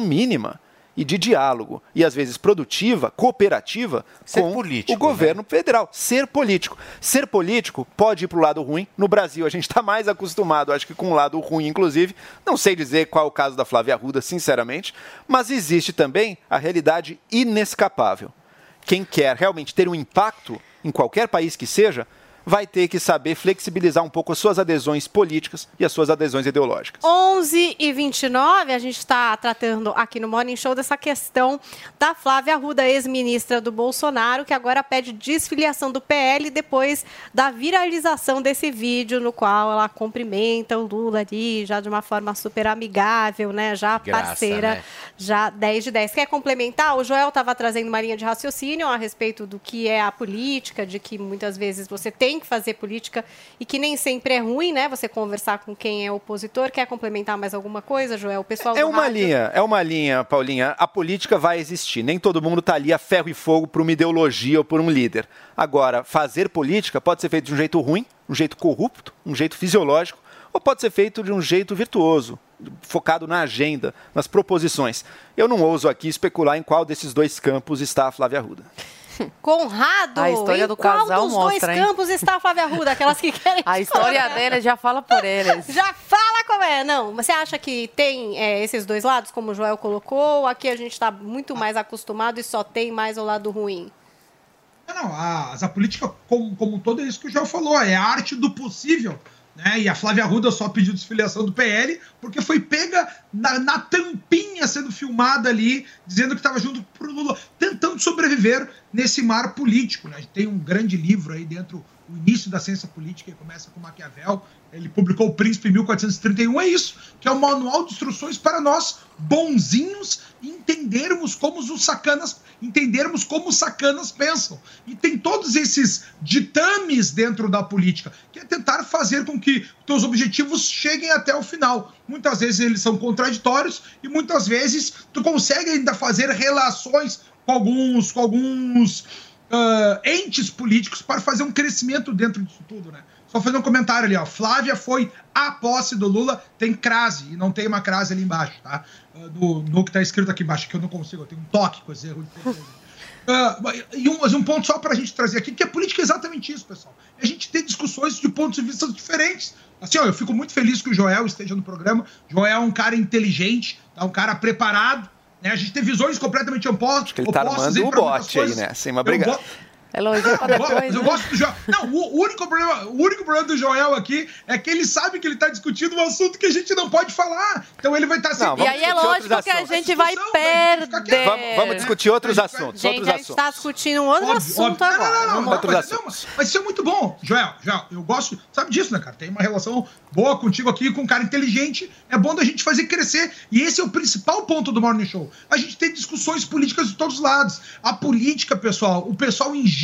Speaker 5: mínima e de diálogo e às vezes produtiva, cooperativa
Speaker 3: Ser
Speaker 5: com
Speaker 3: político,
Speaker 5: o governo federal. Ser político. Ser político pode ir para o lado ruim. No Brasil a gente está mais acostumado, acho que com o lado ruim, inclusive. Não sei dizer qual é o caso da Flávia Arruda, sinceramente, mas existe também a realidade inescapável. Quem quer realmente ter um impacto em qualquer país que seja, vai ter que saber flexibilizar um pouco as suas adesões políticas e as suas adesões ideológicas.
Speaker 2: 11 e 29, a gente está tratando aqui no Morning Show dessa questão da Flávia Arruda, ex-ministra do Bolsonaro, que agora pede desfiliação do PL depois da viralização desse vídeo no qual ela cumprimenta o Lula ali, já de uma forma super amigável, né? Já
Speaker 3: Graça,
Speaker 2: parceira,
Speaker 3: né?
Speaker 2: já 10 de 10. Quer complementar? O Joel estava trazendo uma linha de raciocínio a respeito do que é a política, de que muitas vezes você tem que fazer política e que nem sempre é ruim, né? Você conversar com quem é opositor. Quer complementar mais alguma coisa, Joel? O pessoal
Speaker 5: É uma
Speaker 2: rádio-
Speaker 5: linha, é uma linha, Paulinha. A política vai existir. Nem todo mundo está ali a ferro e fogo por uma ideologia ou por um líder. Agora, fazer política pode ser feito de um jeito ruim, um jeito corrupto, um jeito fisiológico, ou pode ser feito de um jeito virtuoso, focado na agenda, nas proposições. Eu não ouso aqui especular em qual desses dois campos está a Flávia Arruda. [LAUGHS]
Speaker 2: Conrado,
Speaker 4: A história
Speaker 2: em
Speaker 4: do
Speaker 2: qual
Speaker 4: casal
Speaker 2: dos
Speaker 4: mostra,
Speaker 2: dois
Speaker 4: hein?
Speaker 2: campos está a Flávia Arruda? Aquelas que querem...
Speaker 4: A história dele já fala por eles. [LAUGHS]
Speaker 2: Já fala como é. Não, você acha que tem é, esses dois lados, como o Joel colocou? Ou aqui a gente está muito mais acostumado e só tem mais o lado ruim?
Speaker 6: Não, a, a política como, como um todo é isso que o João falou, é a arte do possível. Né? E a Flávia Arruda só pediu desfiliação do PL porque foi pega na, na tampinha sendo filmada ali, dizendo que estava junto pro Lula, tentando sobreviver nesse mar político. Né? Tem um grande livro aí dentro, o início da ciência política, que começa com Maquiavel. Ele publicou O Príncipe em 1431. É isso, que é um manual de instruções para nós, bonzinhos, entendermos como os sacanas, entendermos como os sacanas pensam. E tem todos esses ditames dentro da política, que é tentar fazer com que teus objetivos cheguem até o final. Muitas vezes eles são contraditórios e muitas vezes tu consegue ainda fazer relações com alguns, com alguns ah, entes políticos para fazer um crescimento dentro disso tudo, né? Só fazer um comentário ali, ó. Flávia foi a posse do Lula, tem crase, e não tem uma crase ali embaixo, tá? Ah, No, no que tá escrito aqui embaixo, que eu não consigo, eu tenho um toque com esse erro. [LAUGHS] Ah, e um, mas um ponto só para a gente trazer aqui, que a política é exatamente isso, pessoal. É a gente ter discussões de pontos de vista diferentes. Assim, ó, eu fico muito feliz que o Joel esteja no programa. Joel é um cara inteligente, tá? um cara preparado. Né? A gente tem visões completamente opostas.
Speaker 5: que ele tá
Speaker 6: opostas
Speaker 5: armando o bote aí, né? Sim, mas obrigado.
Speaker 4: Elogia pra
Speaker 6: Eu
Speaker 4: depois.
Speaker 6: gosto- eu
Speaker 4: né?
Speaker 6: gosto do Joel. Não, o único, problema, o único problema do Joel aqui é que ele sabe que ele tá discutindo um assunto que a gente não pode falar. Então ele vai estar
Speaker 5: Não,
Speaker 4: E aí é lógico que a gente vai perder.
Speaker 5: Vamos, vamos discutir outros assuntos.
Speaker 2: Gente,
Speaker 5: outros
Speaker 2: a gente
Speaker 5: assuntos.
Speaker 2: tá discutindo um outro
Speaker 6: Óbvio,
Speaker 2: assunto
Speaker 6: óbvio.
Speaker 2: agora.
Speaker 6: Não, não, não, não,
Speaker 2: lá.
Speaker 5: Outros
Speaker 6: mas, não,
Speaker 5: assuntos.
Speaker 6: mas isso é muito bom. Joel, Joel, eu gosto, sabe disso, né, cara? Tem uma relação boa contigo aqui, com um cara inteligente. É bom da gente fazer crescer. E esse é o principal ponto do Morning Show. A gente tem discussões políticas de todos os lados. A política, pessoal, o pessoal ingênuo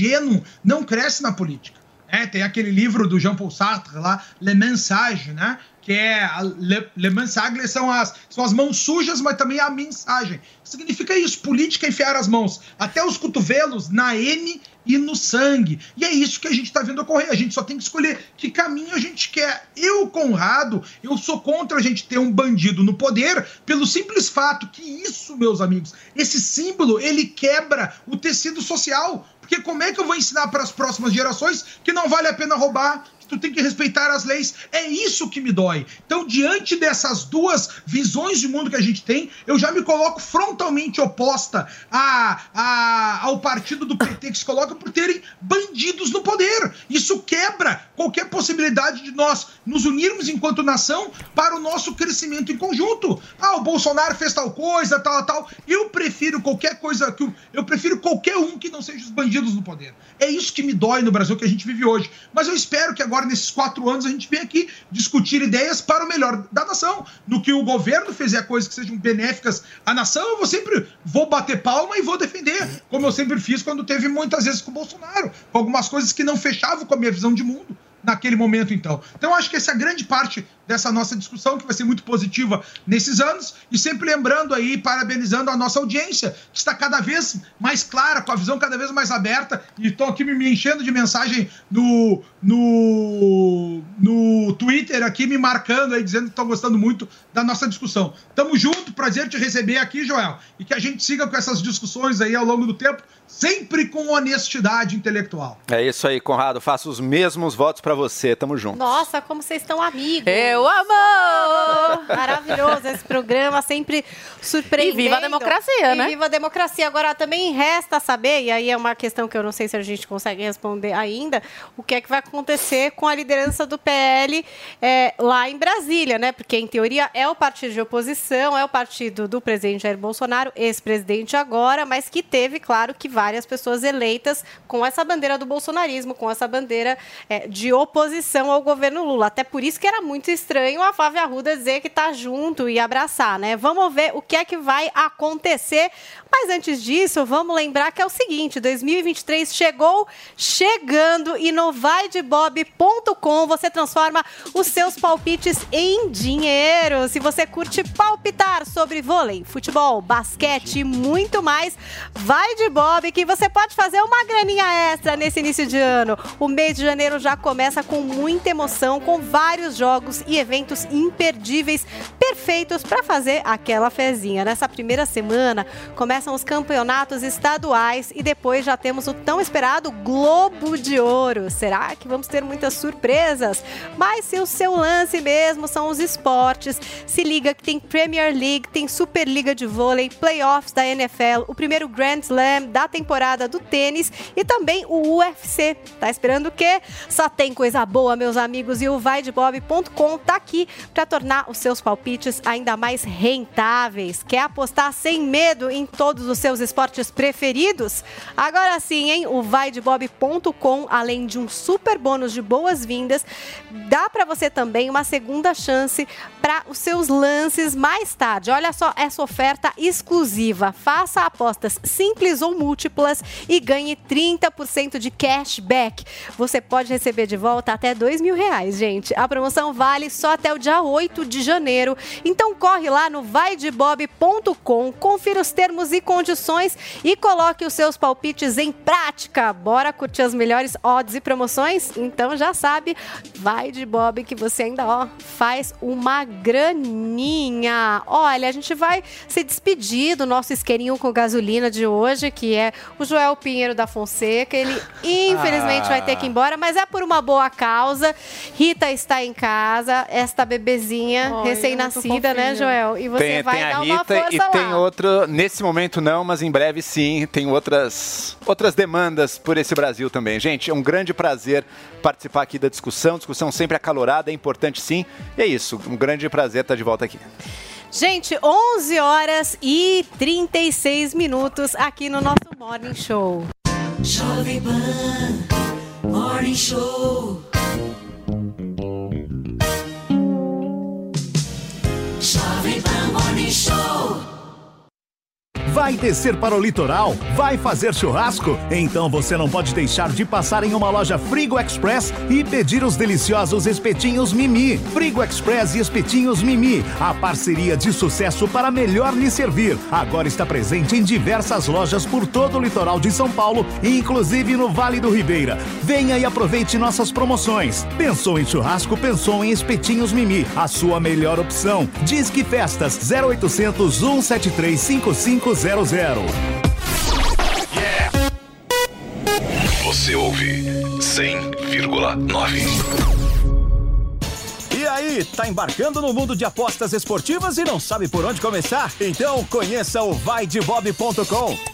Speaker 6: não cresce na política. É, tem aquele livro do Jean Paul Sartre lá, Le Mensage, né? Que é a Le, Le Mensage são as, são as mãos sujas, mas também a mensagem. Significa isso, política é enfiar as mãos até os cotovelos na M e no sangue. E é isso que a gente está vendo ocorrer. A gente só tem que escolher que caminho a gente quer. Eu, Conrado, eu sou contra a gente ter um bandido no poder pelo simples fato que isso, meus amigos, esse símbolo, ele quebra o tecido social. Porque como é que eu vou ensinar para as próximas gerações que não vale a pena roubar, tu tem que respeitar as leis? É isso que me dói. Então, diante dessas duas visões de mundo que a gente tem, eu já me coloco frontalmente oposta a, a- ao partido do PT que se coloca por terem bandidos no poder. Isso quebra qualquer possibilidade de nós nos unirmos enquanto nação para o nosso crescimento em conjunto. Ah, o Bolsonaro fez tal coisa, tal, tal. Eu prefiro qualquer coisa que. o- Eu prefiro qualquer um que não seja os bandidos no poder. É isso que me dói no Brasil que a gente vive hoje. Mas eu espero que agora, nesses quatro anos, a gente venha aqui discutir ideias para o melhor da nação. No que o governo fizer coisas que sejam benéficas à nação, eu vou sempre vou bater palma e vou defender. Como eu sempre fiz quando teve muitas vezes com o Bolsonaro. Com algumas coisas que não fechavam com a minha visão de mundo naquele momento, então. Então, acho que essa é a grande parte dessa nossa discussão, que vai ser muito positiva nesses anos, e sempre lembrando aí, parabenizando a nossa audiência, que está cada vez mais clara, com a visão cada vez mais aberta, e estão aqui me enchendo de mensagem no, no, no Twitter aqui, me marcando aí, dizendo que estão gostando muito da nossa discussão. Tamo junto, prazer te receber aqui, Joel, e que a gente siga com essas discussões aí ao longo do tempo, sempre com honestidade intelectual.
Speaker 5: É isso aí, Conrado. Faço os mesmos votos pra você. Tamo junto.
Speaker 2: Nossa, como vocês estão amigos.
Speaker 4: Eu amo!
Speaker 2: Maravilhoso esse programa, sempre surpreendendo.
Speaker 4: E viva a democracia,
Speaker 2: E
Speaker 4: né?
Speaker 2: viva a democracia. Agora, também resta saber, e aí é uma questão que eu não sei se a gente consegue responder ainda, o que é que vai acontecer com a liderança do PL é, lá em Brasília, né? Porque, em teoria, é o partido de oposição, é o partido do presidente Jair Bolsonaro, ex-presidente agora, mas que teve, claro, que várias pessoas eleitas com essa bandeira do bolsonarismo, com essa bandeira é, de oposição ao governo Lula. Até por isso que era muito estranho a Flávia Arruda dizer que está junto e abraçar, né? Vamos ver o que é que vai acontecer. Mas antes disso, vamos lembrar que é o seguinte: 2023 chegou chegando e no vaidebob.com você transforma os seus palpites em dinheiro. Se você curte palpitar sobre vôlei, futebol, basquete e muito mais, vai de Bob que você pode fazer uma graninha extra nesse início de ano. O mês de janeiro já começa com muita emoção, com vários jogos e eventos imperdíveis, perfeitos para fazer aquela fezinha. Nessa primeira semana começam os campeonatos estaduais e depois já temos o tão esperado Globo de Ouro. Será que vamos ter muitas surpresas? Mas se o seu lance mesmo são os esportes, se liga que tem Premier League, tem Superliga de Vôlei, playoffs da NFL, o primeiro Grand Slam da temporada do tênis e também o UFC. Tá esperando o quê? Só tem coisa boa, meus amigos, e o vaidebob.com tá aqui para tornar os seus palpites ainda mais rentáveis. Quer apostar sem medo em todos os seus esportes preferidos? Agora sim, hein? O vaidebob.com, além de um super bônus de boas-vindas, dá para você também uma segunda chance para os seus lances mais tarde. Olha só essa oferta exclusiva. Faça apostas simples ou múltiplas e ganhe 30% de cashback. Você pode receber de volta até dois mil reais, gente. A promoção vale só até o dia 8 de janeiro. Então corre lá no vaidebob.com, confira os termos e condições e coloque os seus palpites em prática. Bora curtir as melhores odds e promoções? Então já sabe, vai de Bob que você ainda ó, faz uma graninha. Olha, a gente vai se despedir do nosso isqueirinho com gasolina de hoje, que é o Joel Pinheiro da Fonseca. Ele infelizmente
Speaker 20: Ah.
Speaker 2: vai ter que ir embora, mas é por uma boa causa. Rita está em casa. Esta, esta bebezinha recém-nascida,
Speaker 4: é
Speaker 2: né, Joel? E você
Speaker 20: tem,
Speaker 2: vai
Speaker 20: tem a
Speaker 2: dar uma
Speaker 20: Rita
Speaker 2: força
Speaker 20: e
Speaker 2: lá.
Speaker 20: tem outro. Nesse momento não, mas em breve sim. Tem outras, outras demandas por esse Brasil também. Gente, é um grande prazer participar aqui da discussão. Discussão sempre acalorada, é importante sim. E é isso, um grande prazer estar de volta aqui.
Speaker 2: Gente, 11 horas e 36 minutos aqui no nosso Morning Show.
Speaker 8: Jovem Pan Morning Show. Jovem Pan Morning Show.
Speaker 1: Vai descer para o litoral? Vai fazer churrasco? Então você não pode deixar de passar em uma loja Frigo Express e pedir os deliciosos espetinhos Mimi. Frigo Express e espetinhos Mimi, a parceria de sucesso para melhor lhe servir. Agora está presente em diversas lojas por todo o litoral de São Paulo, inclusive no Vale do Ribeira. Venha e aproveite nossas promoções. Pensou em churrasco? Pensou em espetinhos Mimi, a sua melhor opção. Disque Festas 0800 173 5500.
Speaker 21: Você ouve 100,9.
Speaker 19: E aí, tá embarcando no mundo de apostas esportivas e não sabe por onde começar? Então conheça o vaidebob.com.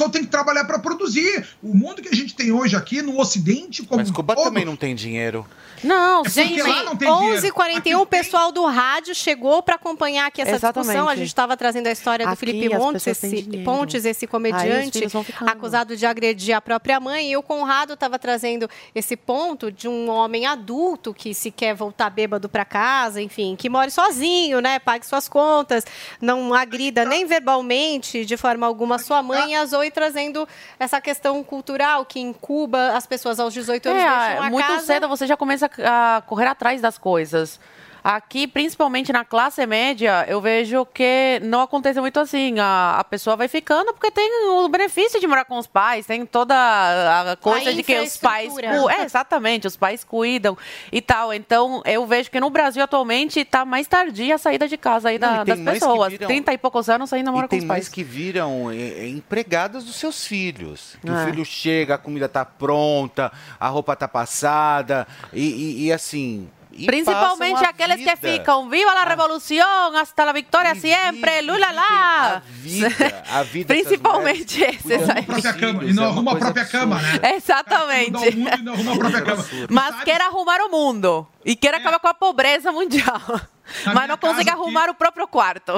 Speaker 6: Pessoal tem que trabalhar para produzir. O mundo que a gente tem hoje aqui no Ocidente, como
Speaker 3: Mas Cuba também não tem dinheiro.
Speaker 4: Não,
Speaker 6: É
Speaker 2: Gente,
Speaker 6: não tem dinheiro.
Speaker 2: 11h41, o pessoal do rádio chegou para acompanhar aqui essa
Speaker 4: Exatamente.
Speaker 2: discussão. A gente estava trazendo a história do
Speaker 4: Aqui
Speaker 2: Felipe Montes, esse. Pontes, esse
Speaker 4: Aí
Speaker 2: comediante,
Speaker 4: ficando.
Speaker 2: acusado de agredir a própria mãe. E o Conrado estava trazendo esse ponto de um homem adulto que se quer voltar bêbado para casa, enfim, que more sozinho, né? Pague suas contas, não agrida nem verbalmente, de forma alguma, sua mãe. E a Zoe trazendo essa questão cultural que em Cuba as pessoas aos 18 anos deixam
Speaker 4: É,
Speaker 2: a
Speaker 4: muito
Speaker 2: casa.
Speaker 4: cedo você já começa a correr atrás das coisas. Aqui, principalmente na classe média, eu vejo que não acontece muito assim. A, a pessoa vai ficando porque tem o benefício de morar com os pais, tem toda a coisa de que os pais. É, exatamente, os pais cuidam e tal. Então, eu vejo que no Brasil atualmente está mais tardia a saída de casa aí
Speaker 3: Não,
Speaker 4: da-
Speaker 3: tem
Speaker 4: das pessoas.
Speaker 3: viram-
Speaker 4: 30 e poucos anos ainda mora
Speaker 3: E
Speaker 4: com
Speaker 3: tem
Speaker 4: os
Speaker 3: mães
Speaker 4: pais.
Speaker 3: que viram é, é, empregadas dos seus filhos. Que
Speaker 4: É.
Speaker 3: o filho chega, a comida tá pronta, a roupa tá passada, e, e- e assim. E
Speaker 4: Principalmente
Speaker 3: a
Speaker 4: aqueles
Speaker 3: vida.
Speaker 4: que ficam, viva la revolución, hasta la victoria siempre, lula lá.
Speaker 3: vida, a vida
Speaker 4: Principalmente esses aí.
Speaker 6: cama,
Speaker 3: filhos,
Speaker 6: e não
Speaker 3: é uma
Speaker 6: arruma a própria cama,
Speaker 3: absurda.
Speaker 6: né?
Speaker 4: Exatamente.
Speaker 6: Mudar o mundo e não arruma a própria cama.
Speaker 4: Mas quer arrumar o mundo. E quer acabar com a pobreza mundial. Mas não consegue arrumar o próprio quarto.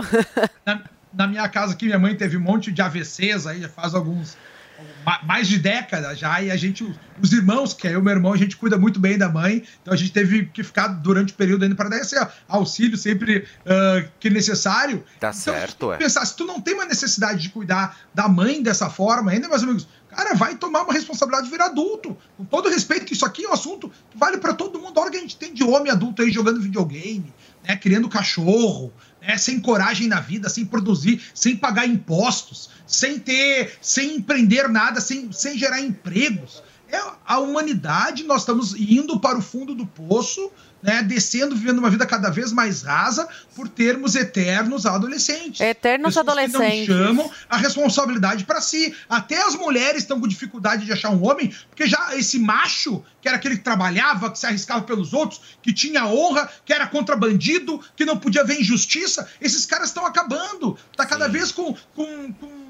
Speaker 6: Na, na minha casa aqui, minha mãe teve um monte de AVCs aí, já faz alguns. Ma- Mais de décadas já, e a gente, os irmãos, que é eu e meu irmão, a gente cuida muito bem da mãe, então a gente teve que ficar durante o período ainda para dar esse auxílio sempre ah, que necessário.
Speaker 3: Tá
Speaker 6: Então,
Speaker 3: certo, é.
Speaker 6: pensar, se tu não tem uma necessidade de cuidar da mãe dessa forma, ainda, meus amigos, cara, vai tomar uma responsabilidade de virar adulto. Com todo respeito, que isso aqui é um assunto que vale para todo mundo. A hora que a gente tem de homem adulto aí jogando videogame, né, criando cachorro, né, sem coragem na vida, sem produzir, sem pagar impostos, sem ter, sem empreender nada, sem, sem gerar empregos. É a humanidade, nós estamos indo para o fundo do poço, né, descendo, vivendo uma vida cada vez mais rasa por termos eternos adolescentes.
Speaker 4: Eternos
Speaker 6: Pessoas
Speaker 4: adolescentes.
Speaker 6: Que não chamam a responsabilidade para si. Até as mulheres estão com dificuldade de achar um homem, porque já esse macho, que era aquele que trabalhava, que se arriscava pelos outros, que tinha honra, que era contra bandido, que não podia ver injustiça, esses caras estão acabando. Tá cada vez com, com, com,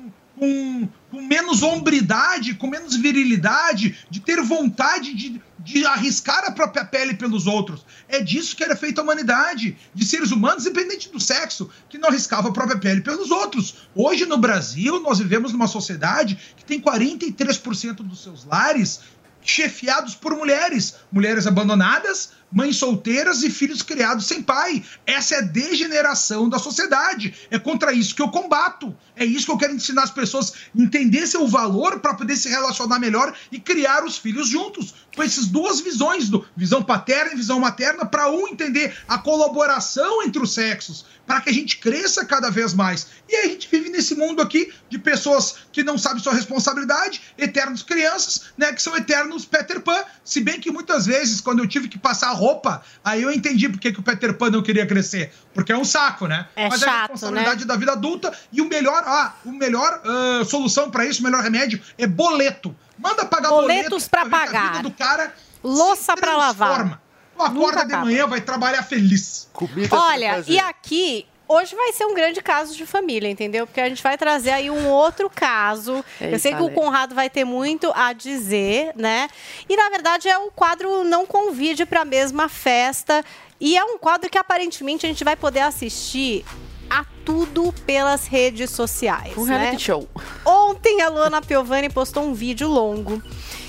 Speaker 6: com, com menos hombridade, com menos virilidade, de ter vontade de, de arriscar a própria pele pelos outros. É disso que era feita a humanidade, de seres humanos, independente do sexo, que não arriscava a própria pele pelos outros. Hoje, no Brasil, nós vivemos numa sociedade que tem 43% dos seus lares chefiados por mulheres, mulheres abandonadas, mães solteiras e filhos criados sem pai. Essa é a degeneração da sociedade. É contra isso que eu combato. É isso que eu quero ensinar as pessoas a entender seu valor para poder se relacionar melhor e criar os filhos juntos. Com essas duas visões, do, visão paterna e visão materna, para um entender a colaboração entre os sexos, para que a gente cresça cada vez mais. E aí a gente vive nesse mundo aqui de pessoas que não sabem sua responsabilidade, eternos crianças, né, que são eternos Peter Pan. Se bem que muitas vezes, quando eu tive que passar roupa, aí eu entendi por que o Peter Pan não queria crescer. Porque é um saco, né?
Speaker 2: É
Speaker 6: Mas é a
Speaker 2: chato,
Speaker 6: responsabilidade
Speaker 2: né?
Speaker 6: da vida adulta e o melhor, ah, o melhor ah, solução para isso, o melhor remédio é boleto. Manda pagar
Speaker 2: Boletos
Speaker 6: boleto
Speaker 2: pra
Speaker 6: ver que a
Speaker 2: pagar.
Speaker 6: do cara
Speaker 2: Louça pra lavar.
Speaker 6: Tu acorda
Speaker 2: Nunca
Speaker 6: de manhã, vai trabalhar feliz.
Speaker 3: Comida
Speaker 2: Olha, e aqui. Hoje vai ser um grande caso de família, entendeu? Porque a gente vai trazer aí um outro caso. Eu
Speaker 4: Eita,
Speaker 2: sei que o. Conrado vai ter muito a dizer, né? E na verdade é o quadro Não Convide para a mesma festa. E é um quadro que aparentemente a gente vai poder assistir a tudo pelas redes sociais.
Speaker 4: Um
Speaker 2: né?
Speaker 4: reality show.
Speaker 2: Ontem a Luana Piovani postou um vídeo longo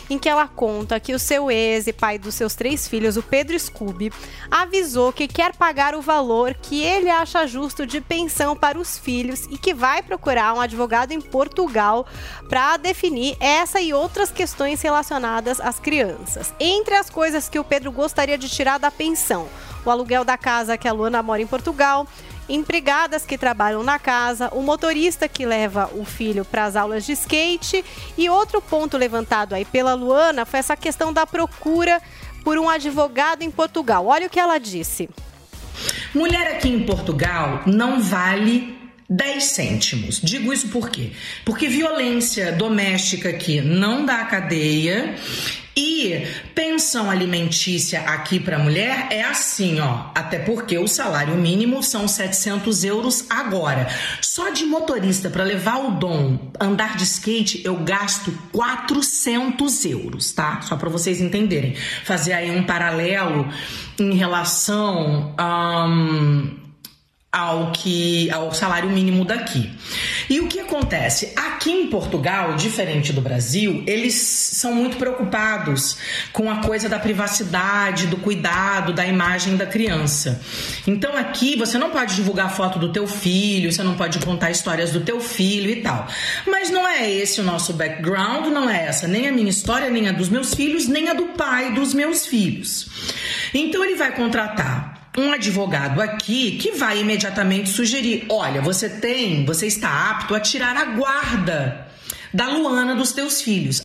Speaker 2: em que ela conta que o seu ex e pai dos seus três filhos, o Pedro Scooby, avisou que quer pagar o valor que ele acha justo de pensão para os filhos e que vai procurar um advogado em Portugal para definir essa e outras questões relacionadas às crianças. Entre as coisas que o Pedro gostaria de tirar da pensão, o aluguel da casa que a Luana mora em Portugal, empregadas que trabalham na casa, o motorista que leva o filho para as aulas de skate e outro ponto levantado aí pela Luana foi essa questão da procura por um advogado em Portugal. Olha o que ela disse.
Speaker 21: Mulher aqui em Portugal não vale 10 cêntimos. Digo isso por quê? Porque violência doméstica aqui não dá cadeia. E pensão alimentícia aqui para mulher é assim, ó. Até porque o salário mínimo são 700 euros agora. Só de motorista para levar o dom andar de skate eu gasto 400 euros, tá? Só para vocês entenderem. Fazer aí um paralelo em relação a. ao que ao salário mínimo daqui. E o que acontece? Aqui em Portugal, diferente do Brasil, eles são muito preocupados com a coisa da privacidade, do cuidado, da imagem da criança. Então aqui você não pode divulgar foto do teu filho, você não pode contar histórias do teu filho e tal. Mas não é esse o nosso background, não é essa nem a minha história, nem a dos meus filhos, nem a do pai dos meus filhos. Então ele vai contratar um advogado aqui que vai imediatamente sugerir: olha, você tem, você está apto a tirar a guarda da Luana dos teus filhos.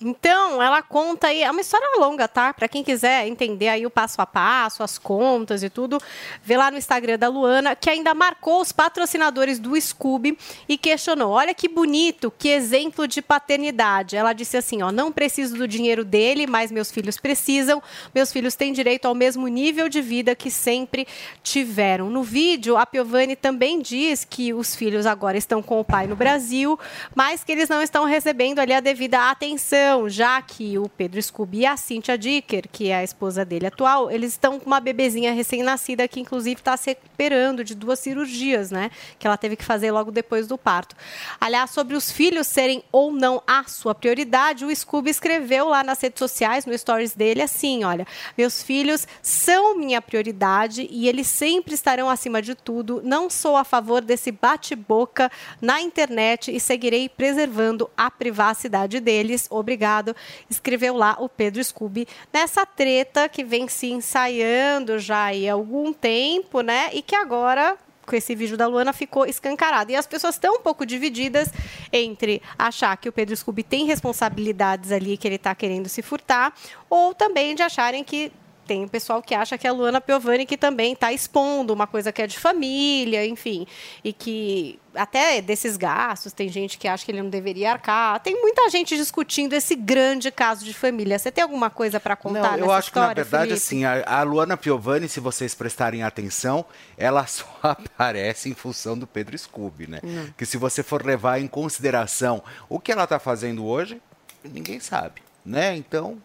Speaker 2: Então, ela conta aí, é uma história longa, tá? Para quem quiser entender aí o passo a passo, as contas e tudo, vê lá no Instagram da Luana, que ainda marcou os patrocinadores do Scooby e questionou: "Olha que bonito, que exemplo de paternidade". Ela disse assim, ó: "Não preciso do dinheiro dele, mas meus filhos precisam. Meus filhos têm direito ao mesmo nível de vida que sempre tiveram". No vídeo, a Piovani também diz que os filhos agora estão com o pai no Brasil, mas que eles não estão recebendo ali a devida atenção já que o Pedro Scooby e a Cynthia Dicker, que é a esposa dele atual, eles estão com uma bebezinha recém-nascida que, inclusive, está se recuperando de duas cirurgias, né? Que ela teve que fazer logo depois do parto. Aliás, sobre os filhos serem ou não a sua prioridade, o Scooby escreveu lá nas redes sociais, no stories dele, assim: olha, meus filhos são minha prioridade e eles sempre estarão acima de tudo. Não sou a favor desse bate-boca na internet e seguirei preservando a privacidade deles. Obrigado. Escreveu lá o Pedro Scooby nessa treta que vem se ensaiando já há algum tempo, né? E que agora com esse vídeo da Luana ficou escancarado. E as pessoas estão um pouco divididas entre achar que o Pedro Scooby tem responsabilidades ali que ele está querendo se furtar, ou também de acharem que tem o pessoal que acha que é a Luana Piovani que também está expondo uma coisa que é de família, enfim, e que até desses gastos, tem gente que acha que ele não deveria arcar. Tem muita gente discutindo esse grande caso de família. Você tem alguma coisa para contar
Speaker 3: Não, eu acho que, na
Speaker 2: história,
Speaker 3: verdade,
Speaker 2: Felipe?
Speaker 3: assim, a, a Luana Piovani, se vocês prestarem atenção, ela [LAUGHS] só aparece em função do Pedro Scooby, né?
Speaker 4: Hum.
Speaker 3: Que se você for levar em consideração o que ela está fazendo hoje, ninguém sabe, né? Então?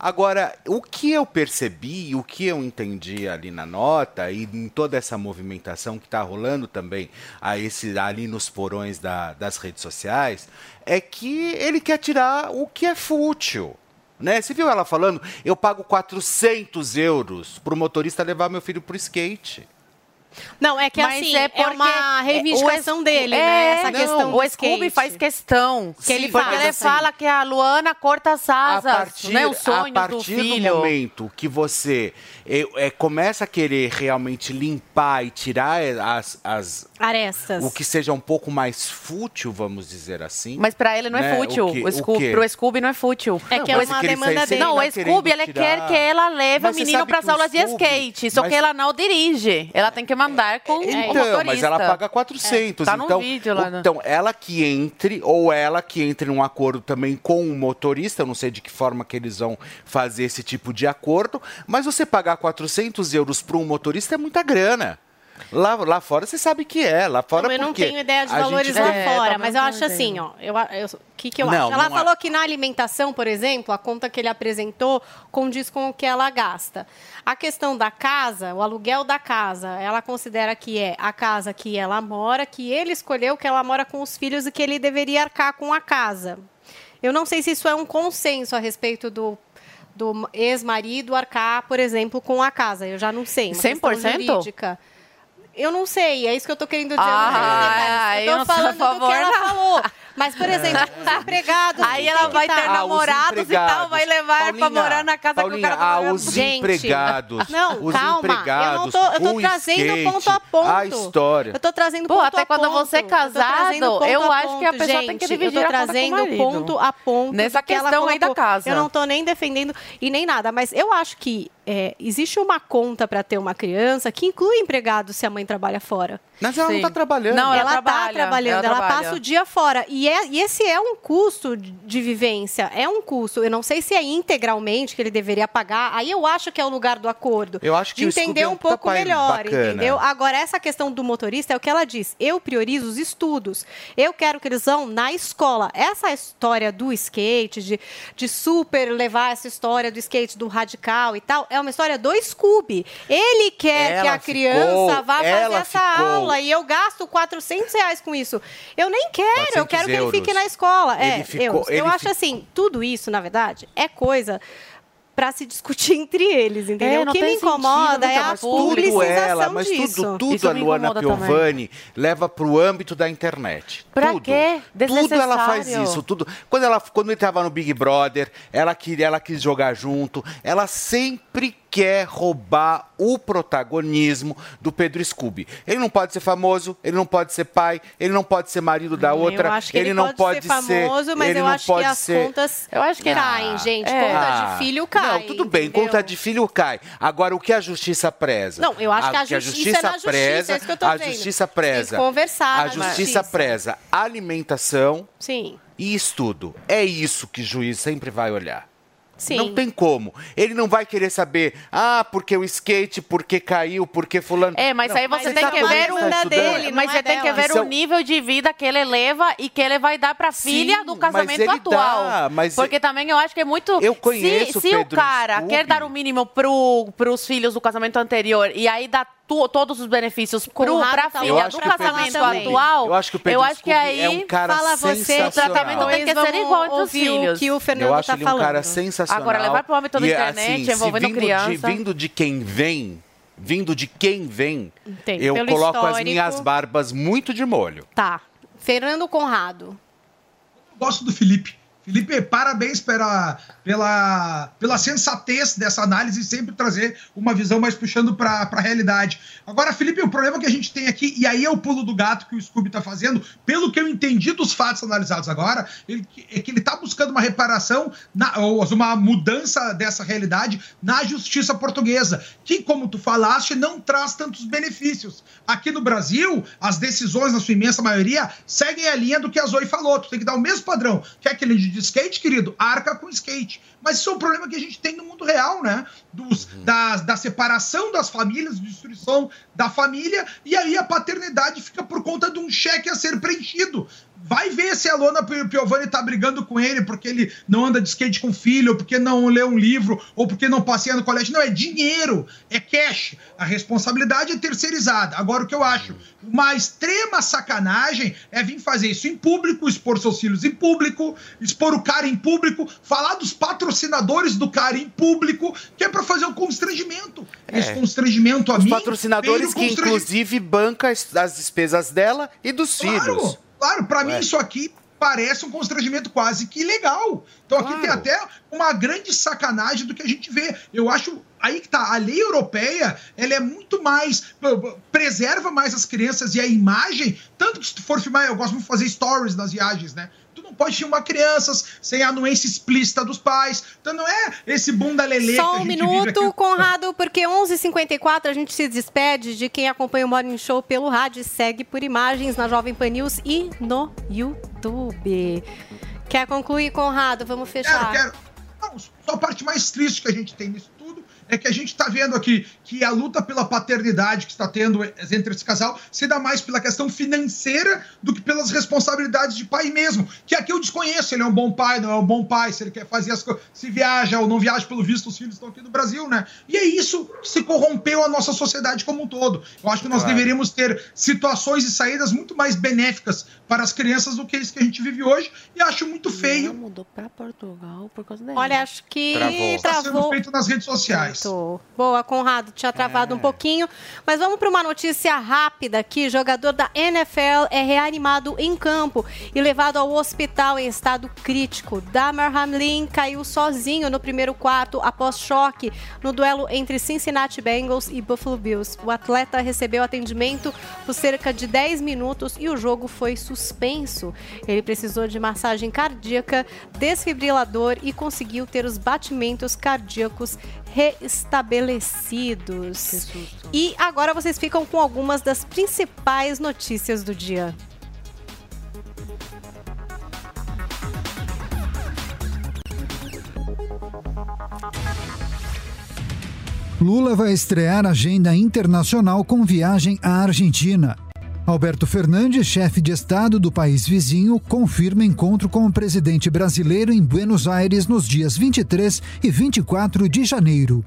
Speaker 3: Agora, o que eu percebi, o que eu entendi ali na nota e em toda essa movimentação que está rolando também a esse, ali nos porões da- das redes sociais, é que ele quer tirar o que é fútil. Né? Você viu ela falando? Eu pago 400 euros para o motorista levar meu filho para o skate.
Speaker 2: Não, é que
Speaker 4: Mas
Speaker 2: assim,
Speaker 4: é
Speaker 2: é, uma reivindicação
Speaker 4: o-
Speaker 2: dele,
Speaker 4: é,
Speaker 2: né? Essa
Speaker 4: não,
Speaker 2: questão do
Speaker 4: O Scooby
Speaker 2: skate.
Speaker 4: faz questão.
Speaker 2: Que ele
Speaker 4: Sim, porque ele
Speaker 2: assim.
Speaker 4: fala que a Luana corta as asas, né? O sonho
Speaker 3: a
Speaker 4: do
Speaker 3: partir
Speaker 4: filho.
Speaker 3: do momento que você é, é, começa a querer realmente limpar e tirar as, as
Speaker 2: Arestas.
Speaker 3: o que seja um pouco mais fútil, vamos dizer assim.
Speaker 4: Mas pra ele não é
Speaker 3: né?
Speaker 4: fútil.
Speaker 3: O, que-
Speaker 4: O, Scooby, pro Scooby não é fútil.
Speaker 2: É que é uma demanda dele.
Speaker 4: Não, o
Speaker 3: tá
Speaker 4: Scooby, ele
Speaker 3: tirar.
Speaker 4: quer que ela leve
Speaker 3: Mas
Speaker 4: o menino para as aulas de
Speaker 3: Scooby-
Speaker 4: skate. Só
Speaker 3: mas-
Speaker 4: que ela não dirige. Ela tem que mandar com o
Speaker 3: Então,
Speaker 4: motorista.
Speaker 3: mas ela paga 400.
Speaker 4: É, tá
Speaker 3: então,
Speaker 4: vídeo lá, né?
Speaker 3: então, ela que entre, ou ela que entre num acordo também com o motorista, eu não sei de que forma que eles vão fazer esse tipo de acordo, mas você pagar 400 euros para um motorista é muita grana. Lá, lá fora você sabe que é, lá fora
Speaker 2: eu não tenho ideia de valores
Speaker 3: gente-
Speaker 2: lá
Speaker 4: É,
Speaker 2: fora, mas eu
Speaker 4: não
Speaker 2: acho assim, ó. Eu, eu- que, que eu
Speaker 3: Não,
Speaker 2: acho? Ela
Speaker 3: não é-
Speaker 2: falou que na alimentação, por exemplo, a conta que ele apresentou condiz com o que ela gasta. A questão da casa, o aluguel da casa, ela considera que é a casa que ela mora, que ele escolheu que ela mora com os filhos e que ele deveria arcar com a casa. Eu não sei se isso é um consenso a respeito do do ex-marido arcar, por exemplo, com a casa. Eu já não sei. uma questão
Speaker 4: 100%?
Speaker 2: jurídica. Eu não sei, é isso que eu tô querendo dizer. eu não
Speaker 4: Ah, eu
Speaker 2: eu tô falando do que ela
Speaker 4: não.
Speaker 2: falou. [LAUGHS] Mas, por exemplo, os [LAUGHS] empregados.
Speaker 4: Aí ela vai
Speaker 2: tá-
Speaker 4: ter
Speaker 3: Ah, os
Speaker 4: namorados e tal, vai levar pra
Speaker 3: Paulinha,
Speaker 4: morar na casa
Speaker 3: Paulinha,
Speaker 4: que o cara
Speaker 3: ah,
Speaker 4: tá morando.
Speaker 3: os
Speaker 2: Gente,
Speaker 3: empregados.
Speaker 2: Não,
Speaker 3: os
Speaker 2: calma.
Speaker 3: empregados,
Speaker 2: eu não tô, eu tô trazendo
Speaker 3: skate,
Speaker 2: ponto a ponto.
Speaker 3: A história.
Speaker 2: Eu tô trazendo
Speaker 4: Pô,
Speaker 2: ponto
Speaker 4: até
Speaker 2: a
Speaker 4: quando
Speaker 2: ponto.
Speaker 4: você é
Speaker 2: Eu
Speaker 4: casado, eu
Speaker 2: a
Speaker 4: acho que a pessoa tem que
Speaker 2: Gente,
Speaker 4: dividir
Speaker 2: Eu
Speaker 4: a
Speaker 2: tô
Speaker 4: conta com o
Speaker 2: trazendo ponto a ponto.
Speaker 4: Nessa
Speaker 2: que ela
Speaker 4: questão aí da casa.
Speaker 2: Eu não tô nem defendendo e nem nada, mas eu acho que é, existe uma conta para ter uma criança que inclui empregado se a mãe trabalha fora.
Speaker 3: Mas ela não
Speaker 4: Sim.
Speaker 3: tá trabalhando.
Speaker 4: Não,
Speaker 2: ela,
Speaker 4: ela
Speaker 2: tá
Speaker 4: trabalha,
Speaker 2: trabalhando,
Speaker 4: ela
Speaker 2: ela,
Speaker 4: trabalha.
Speaker 2: passa o dia fora. E é- e esse é um custo de vivência, é um custo. Eu não sei se é integralmente que ele deveria pagar. Aí eu acho que é o lugar do acordo.
Speaker 3: Eu acho que
Speaker 2: de entender
Speaker 3: é um
Speaker 2: um pouco melhor,
Speaker 3: bacana.
Speaker 2: entendeu? Agora, essa questão do motorista é o que ela diz. Eu priorizo os estudos. Eu quero que eles vão na escola. Essa história do skate, de, de super levar essa história do skate do radical e tal, é uma história do Scooby. Ele quer que
Speaker 3: Ela
Speaker 2: a criança
Speaker 3: ficou-
Speaker 2: vá fazer essa
Speaker 3: ficou-
Speaker 2: aula e eu gasto 400 reais com isso. Eu nem quero, eu
Speaker 3: 400
Speaker 2: quero que ele fique
Speaker 3: euros.
Speaker 2: na escola.
Speaker 3: Ele
Speaker 2: é,
Speaker 3: ficou-
Speaker 2: euros. eu acho
Speaker 3: fi-
Speaker 2: assim, tudo isso, na verdade, é coisa para se discutir [LAUGHS] entre eles, entendeu?
Speaker 4: É,
Speaker 2: o que me incomoda
Speaker 4: sentido,
Speaker 2: é a publicização
Speaker 3: ela, mas
Speaker 2: disso.
Speaker 3: tudo, tudo
Speaker 4: Isso
Speaker 3: a Luana
Speaker 4: incomoda também.
Speaker 3: Piovani leva para o âmbito da internet.
Speaker 4: Pra
Speaker 3: tudo.
Speaker 4: quê?
Speaker 3: Tudo ela faz isso, tudo. Quando ela quando ele estava no Big Brother, ela queria, ela quis jogar junto. Ela sempre quer roubar o protagonismo do Pedro Scooby. Ele não pode ser famoso, ele não pode ser pai, ele não pode ser marido da outra,
Speaker 2: eu acho que ele,
Speaker 3: não
Speaker 2: pode,
Speaker 3: pode
Speaker 2: ser famoso, mas
Speaker 3: ele
Speaker 2: eu
Speaker 3: não
Speaker 2: acho que
Speaker 3: pode
Speaker 2: as
Speaker 3: ser-
Speaker 2: contas
Speaker 4: Eu acho que-
Speaker 2: caem,
Speaker 3: Ah,
Speaker 2: gente.
Speaker 4: é.
Speaker 2: Conta
Speaker 3: Ah,
Speaker 2: de filho cai.
Speaker 3: Não, tudo bem,
Speaker 2: entendeu?
Speaker 3: conta de filho cai. Agora, o que a justiça preza?
Speaker 2: Não, eu acho que a justiça é na justiça,
Speaker 3: preza,
Speaker 2: é isso que eu tô
Speaker 3: A
Speaker 2: dizendo.
Speaker 3: justiça
Speaker 2: Tem
Speaker 3: preza.
Speaker 2: que conversar
Speaker 3: A justiça. preza alimentação
Speaker 2: Sim,
Speaker 3: e estudo. É isso que o juiz sempre vai olhar.
Speaker 2: Sim.
Speaker 3: Não tem como. Ele não vai querer saber, ah, porque o skate, porque caiu, porque fulano.
Speaker 4: É, mas
Speaker 3: Não,
Speaker 4: aí você
Speaker 2: Mas
Speaker 4: tem que ver
Speaker 2: demanda
Speaker 4: o
Speaker 2: dele, não
Speaker 4: mas
Speaker 2: é
Speaker 4: você tem que ver
Speaker 3: Isso é
Speaker 4: o nível de vida que ele leva e que ele vai dar pra filha do
Speaker 3: mas
Speaker 4: casamento
Speaker 3: ele
Speaker 4: atual.
Speaker 3: dá, mas
Speaker 4: Porque também eu acho que é muito
Speaker 3: Eu conheço
Speaker 4: se, se o cara
Speaker 3: Scooby.
Speaker 4: quer dar o mínimo pro, pros filhos do casamento anterior e aí dá todos os benefícios pra
Speaker 2: tá
Speaker 4: filha
Speaker 3: Eu
Speaker 4: do
Speaker 3: acho que o Pedro
Speaker 4: casamento atual,
Speaker 3: Eu acho que o Pedro
Speaker 4: eu acho que
Speaker 3: Scooby
Speaker 4: aí
Speaker 3: é um cara
Speaker 2: Fala você,
Speaker 4: o tratamento tem que ser igual entre os
Speaker 2: o
Speaker 4: filhos.
Speaker 2: que o Fernando
Speaker 3: Eu acho
Speaker 2: tá
Speaker 3: ele um
Speaker 2: falando.
Speaker 3: cara sensacional.
Speaker 4: Agora, levar pro âmbito da
Speaker 3: E,
Speaker 4: internet,
Speaker 3: se
Speaker 4: envolvendo
Speaker 3: vindo
Speaker 4: criança.
Speaker 3: De, vindo de quem vem, vindo de quem vem,
Speaker 2: Entendi.
Speaker 3: eu
Speaker 2: Pelo
Speaker 3: coloco as
Speaker 2: histórico.
Speaker 3: minhas barbas muito de molho.
Speaker 2: Tá. Fernando Conrado.
Speaker 6: gosto do Felipe. Felipe, parabéns pela, pela, pela sensatez dessa análise e sempre trazer uma visão mais puxando para a realidade. Agora, Felipe, o problema que a gente tem aqui, e aí é o pulo do gato que o Scooby está fazendo, pelo que eu entendi dos fatos analisados agora, ele- é que ele está buscando uma reparação, na- ou uma mudança dessa realidade na justiça portuguesa, que, como tu falaste, não traz tantos benefícios. Aqui no Brasil, as decisões, na sua imensa maioria, seguem a linha do que a Zoe falou. Tu tem que dar o mesmo padrão. Quer aquele de skate, querido? Arca com skate. Mas isso é um problema que a gente tem no mundo real, né? Dos, das- da separação das famílias, destruição da família, e aí a paternidade fica por conta de um cheque a ser preenchido. Vai ver se a Lona Pi- Piovani tá brigando com ele porque ele não anda de skate com o filho, ou porque não lê um livro, ou porque não passeia no colégio. Não, é dinheiro, é cash. A responsabilidade é terceirizada. Agora, o que eu acho? Uma extrema sacanagem é vir fazer isso em público, expor seus filhos em público, expor o cara em público, falar dos patrocinadores do cara em público, que é pra fazer um constrangimento. Esse constrangimento a
Speaker 3: Os
Speaker 6: mim.
Speaker 3: patrocinadores que, inclusive, banca as as despesas dela e dos
Speaker 6: Claro,
Speaker 3: filhos.
Speaker 6: Claro, pra mim isso aqui parece um constrangimento quase que ilegal. Então aqui tem até uma grande sacanagem do que a gente vê. Eu acho aí que tá, a lei europeia, ela é muito mais preserva mais as crianças e a imagem, tanto que se tu for filmar, eu gosto muito de fazer stories nas viagens, né? Tu não pode filmar crianças sem a anuência explícita dos pais. Então não é esse bunda lelê que
Speaker 2: Só
Speaker 6: a
Speaker 2: um minuto,
Speaker 6: aqui.
Speaker 2: Conrado, porque 11h54 a gente se despede de quem acompanha o Morning Show pelo rádio e segue por imagens na Jovem Pan News e no YouTube. Quer concluir, Conrado? Vamos fechar.
Speaker 6: Quero, quero. Não, só a parte mais triste que a gente tem nisso tudo é que a gente está vendo aqui que a luta pela paternidade que está tendo entre esse casal se dá mais pela questão financeira do que pelas responsabilidades de pai mesmo. Que aqui eu desconheço, ele é um bom pai, não é um bom pai, se ele quer fazer as coisas, se viaja ou não viaja, pelo visto os filhos estão aqui no Brasil, né? E é isso que se corrompeu a nossa sociedade como um todo. Eu acho que nós
Speaker 3: Claro.
Speaker 6: deveríamos ter situações e saídas muito mais benéficas para as crianças do que isso que a gente vive hoje e acho muito feio.
Speaker 4: mudou pra Portugal por causa dela.
Speaker 2: Olha, acho que
Speaker 6: Está sendo
Speaker 2: travou.
Speaker 6: feito nas redes sociais.
Speaker 2: Muito. Boa, Conrado, tinha travado
Speaker 3: É.
Speaker 2: um pouquinho. Mas vamos para uma notícia rápida aqui. Jogador da NFL é reanimado em campo e levado ao hospital em estado crítico. Damar Hamlin caiu sozinho no primeiro quarto após choque no duelo entre Cincinnati Bengals e Buffalo Bills. O atleta recebeu atendimento por cerca de 10 minutos e o jogo foi suspenso suspenso. Ele precisou de massagem cardíaca, desfibrilador e conseguiu ter os batimentos cardíacos restabelecidos. E agora vocês ficam com algumas das principais notícias do dia.
Speaker 22: Lula vai estrear agenda internacional com viagem à Argentina. Alberto Fernandes, chefe de Estado do país vizinho, confirma encontro com o presidente brasileiro em Buenos Aires nos dias 23 e 24 de janeiro.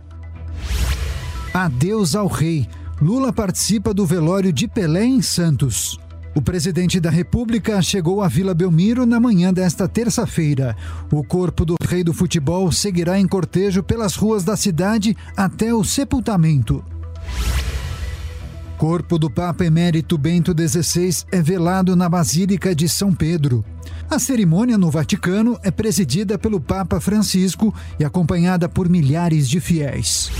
Speaker 22: Adeus ao rei. Lula participa do velório de Pelé em Santos. O presidente da República chegou à Vila Belmiro na manhã desta terça-feira. O corpo do rei do futebol seguirá em cortejo pelas ruas da cidade até o sepultamento. Corpo do Papa Emérito Bento XVI é velado na Basílica de São Pedro. A cerimônia no Vaticano é presidida pelo Papa Francisco e acompanhada por milhares de fiéis.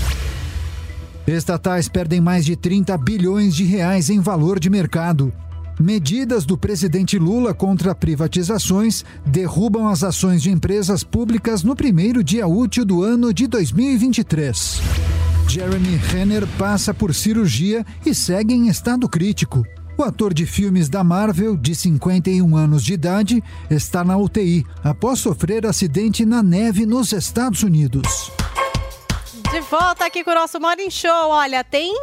Speaker 22: Estatais perdem mais de 30 bilhões de reais em valor de mercado. Medidas do presidente Lula contra privatizações derrubam as ações de empresas públicas no primeiro dia útil do ano de 2023. Jeremy Renner passa por cirurgia e segue em estado crítico. O ator de filmes da Marvel, de 51 anos de idade, está na UTI após sofrer acidente na neve nos Estados Unidos.
Speaker 2: De volta aqui com o nosso Morning Show. Olha, tem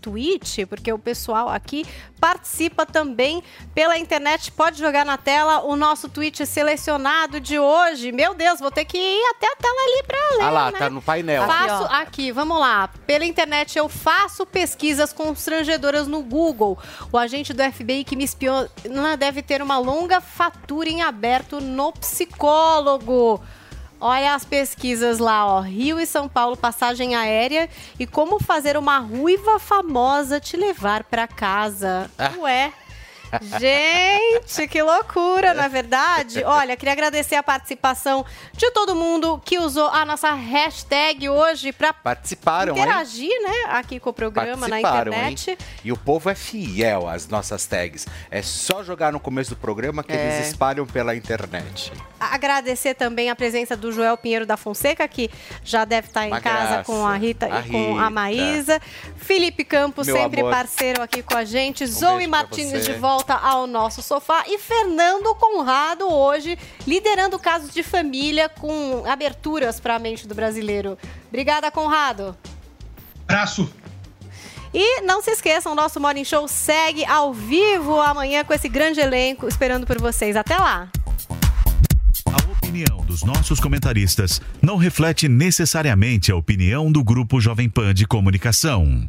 Speaker 2: tweet, porque o pessoal aqui participa também pela internet. Pode jogar na tela o nosso tweet selecionado de hoje. Meu Deus, vou ter que ir até a tela ali para ler.
Speaker 3: Ah lá,
Speaker 2: né?
Speaker 3: tá no painel.
Speaker 2: Faço aqui, vamos lá. Pela internet eu faço pesquisas constrangedoras no Google. O agente do FBI que me espiou deve ter uma longa fatura em aberto no psicólogo. Olha as pesquisas lá, ó. Rio e São Paulo, passagem aérea e como fazer uma ruiva famosa te levar para casa. Ué. Gente, que loucura, na verdade. [LAUGHS] Olha, queria agradecer a participação de todo mundo que usou a nossa hashtag hoje para
Speaker 3: Participaram, hein?
Speaker 2: interagir, né, aqui com o programa na internet.
Speaker 3: hein? E o povo é fiel às nossas tags. É só jogar no começo do programa que
Speaker 2: É.
Speaker 3: eles espalham pela internet.
Speaker 2: Agradecer também a presença do Joel Pinheiro da Fonseca, que já deve estar em
Speaker 3: Uma
Speaker 2: casa
Speaker 3: graça.
Speaker 2: com a Rita
Speaker 3: A
Speaker 2: e com a
Speaker 3: Rita.
Speaker 2: Maísa. Felipe Campos,
Speaker 3: Meu
Speaker 2: sempre
Speaker 3: amor.
Speaker 2: parceiro aqui com a gente.
Speaker 3: Um
Speaker 2: Zoe Martins de volta ao nosso sofá. E Fernando Conrado hoje, liderando casos de família com aberturas para a mente do brasileiro. Obrigada, Conrado.
Speaker 6: Abraço.
Speaker 2: E não se esqueçam, o nosso Morning Show segue ao vivo amanhã com esse grande elenco esperando por vocês. Até lá!
Speaker 1: A opinião dos nossos comentaristas não reflete necessariamente a opinião do Grupo Jovem Pan de Comunicação.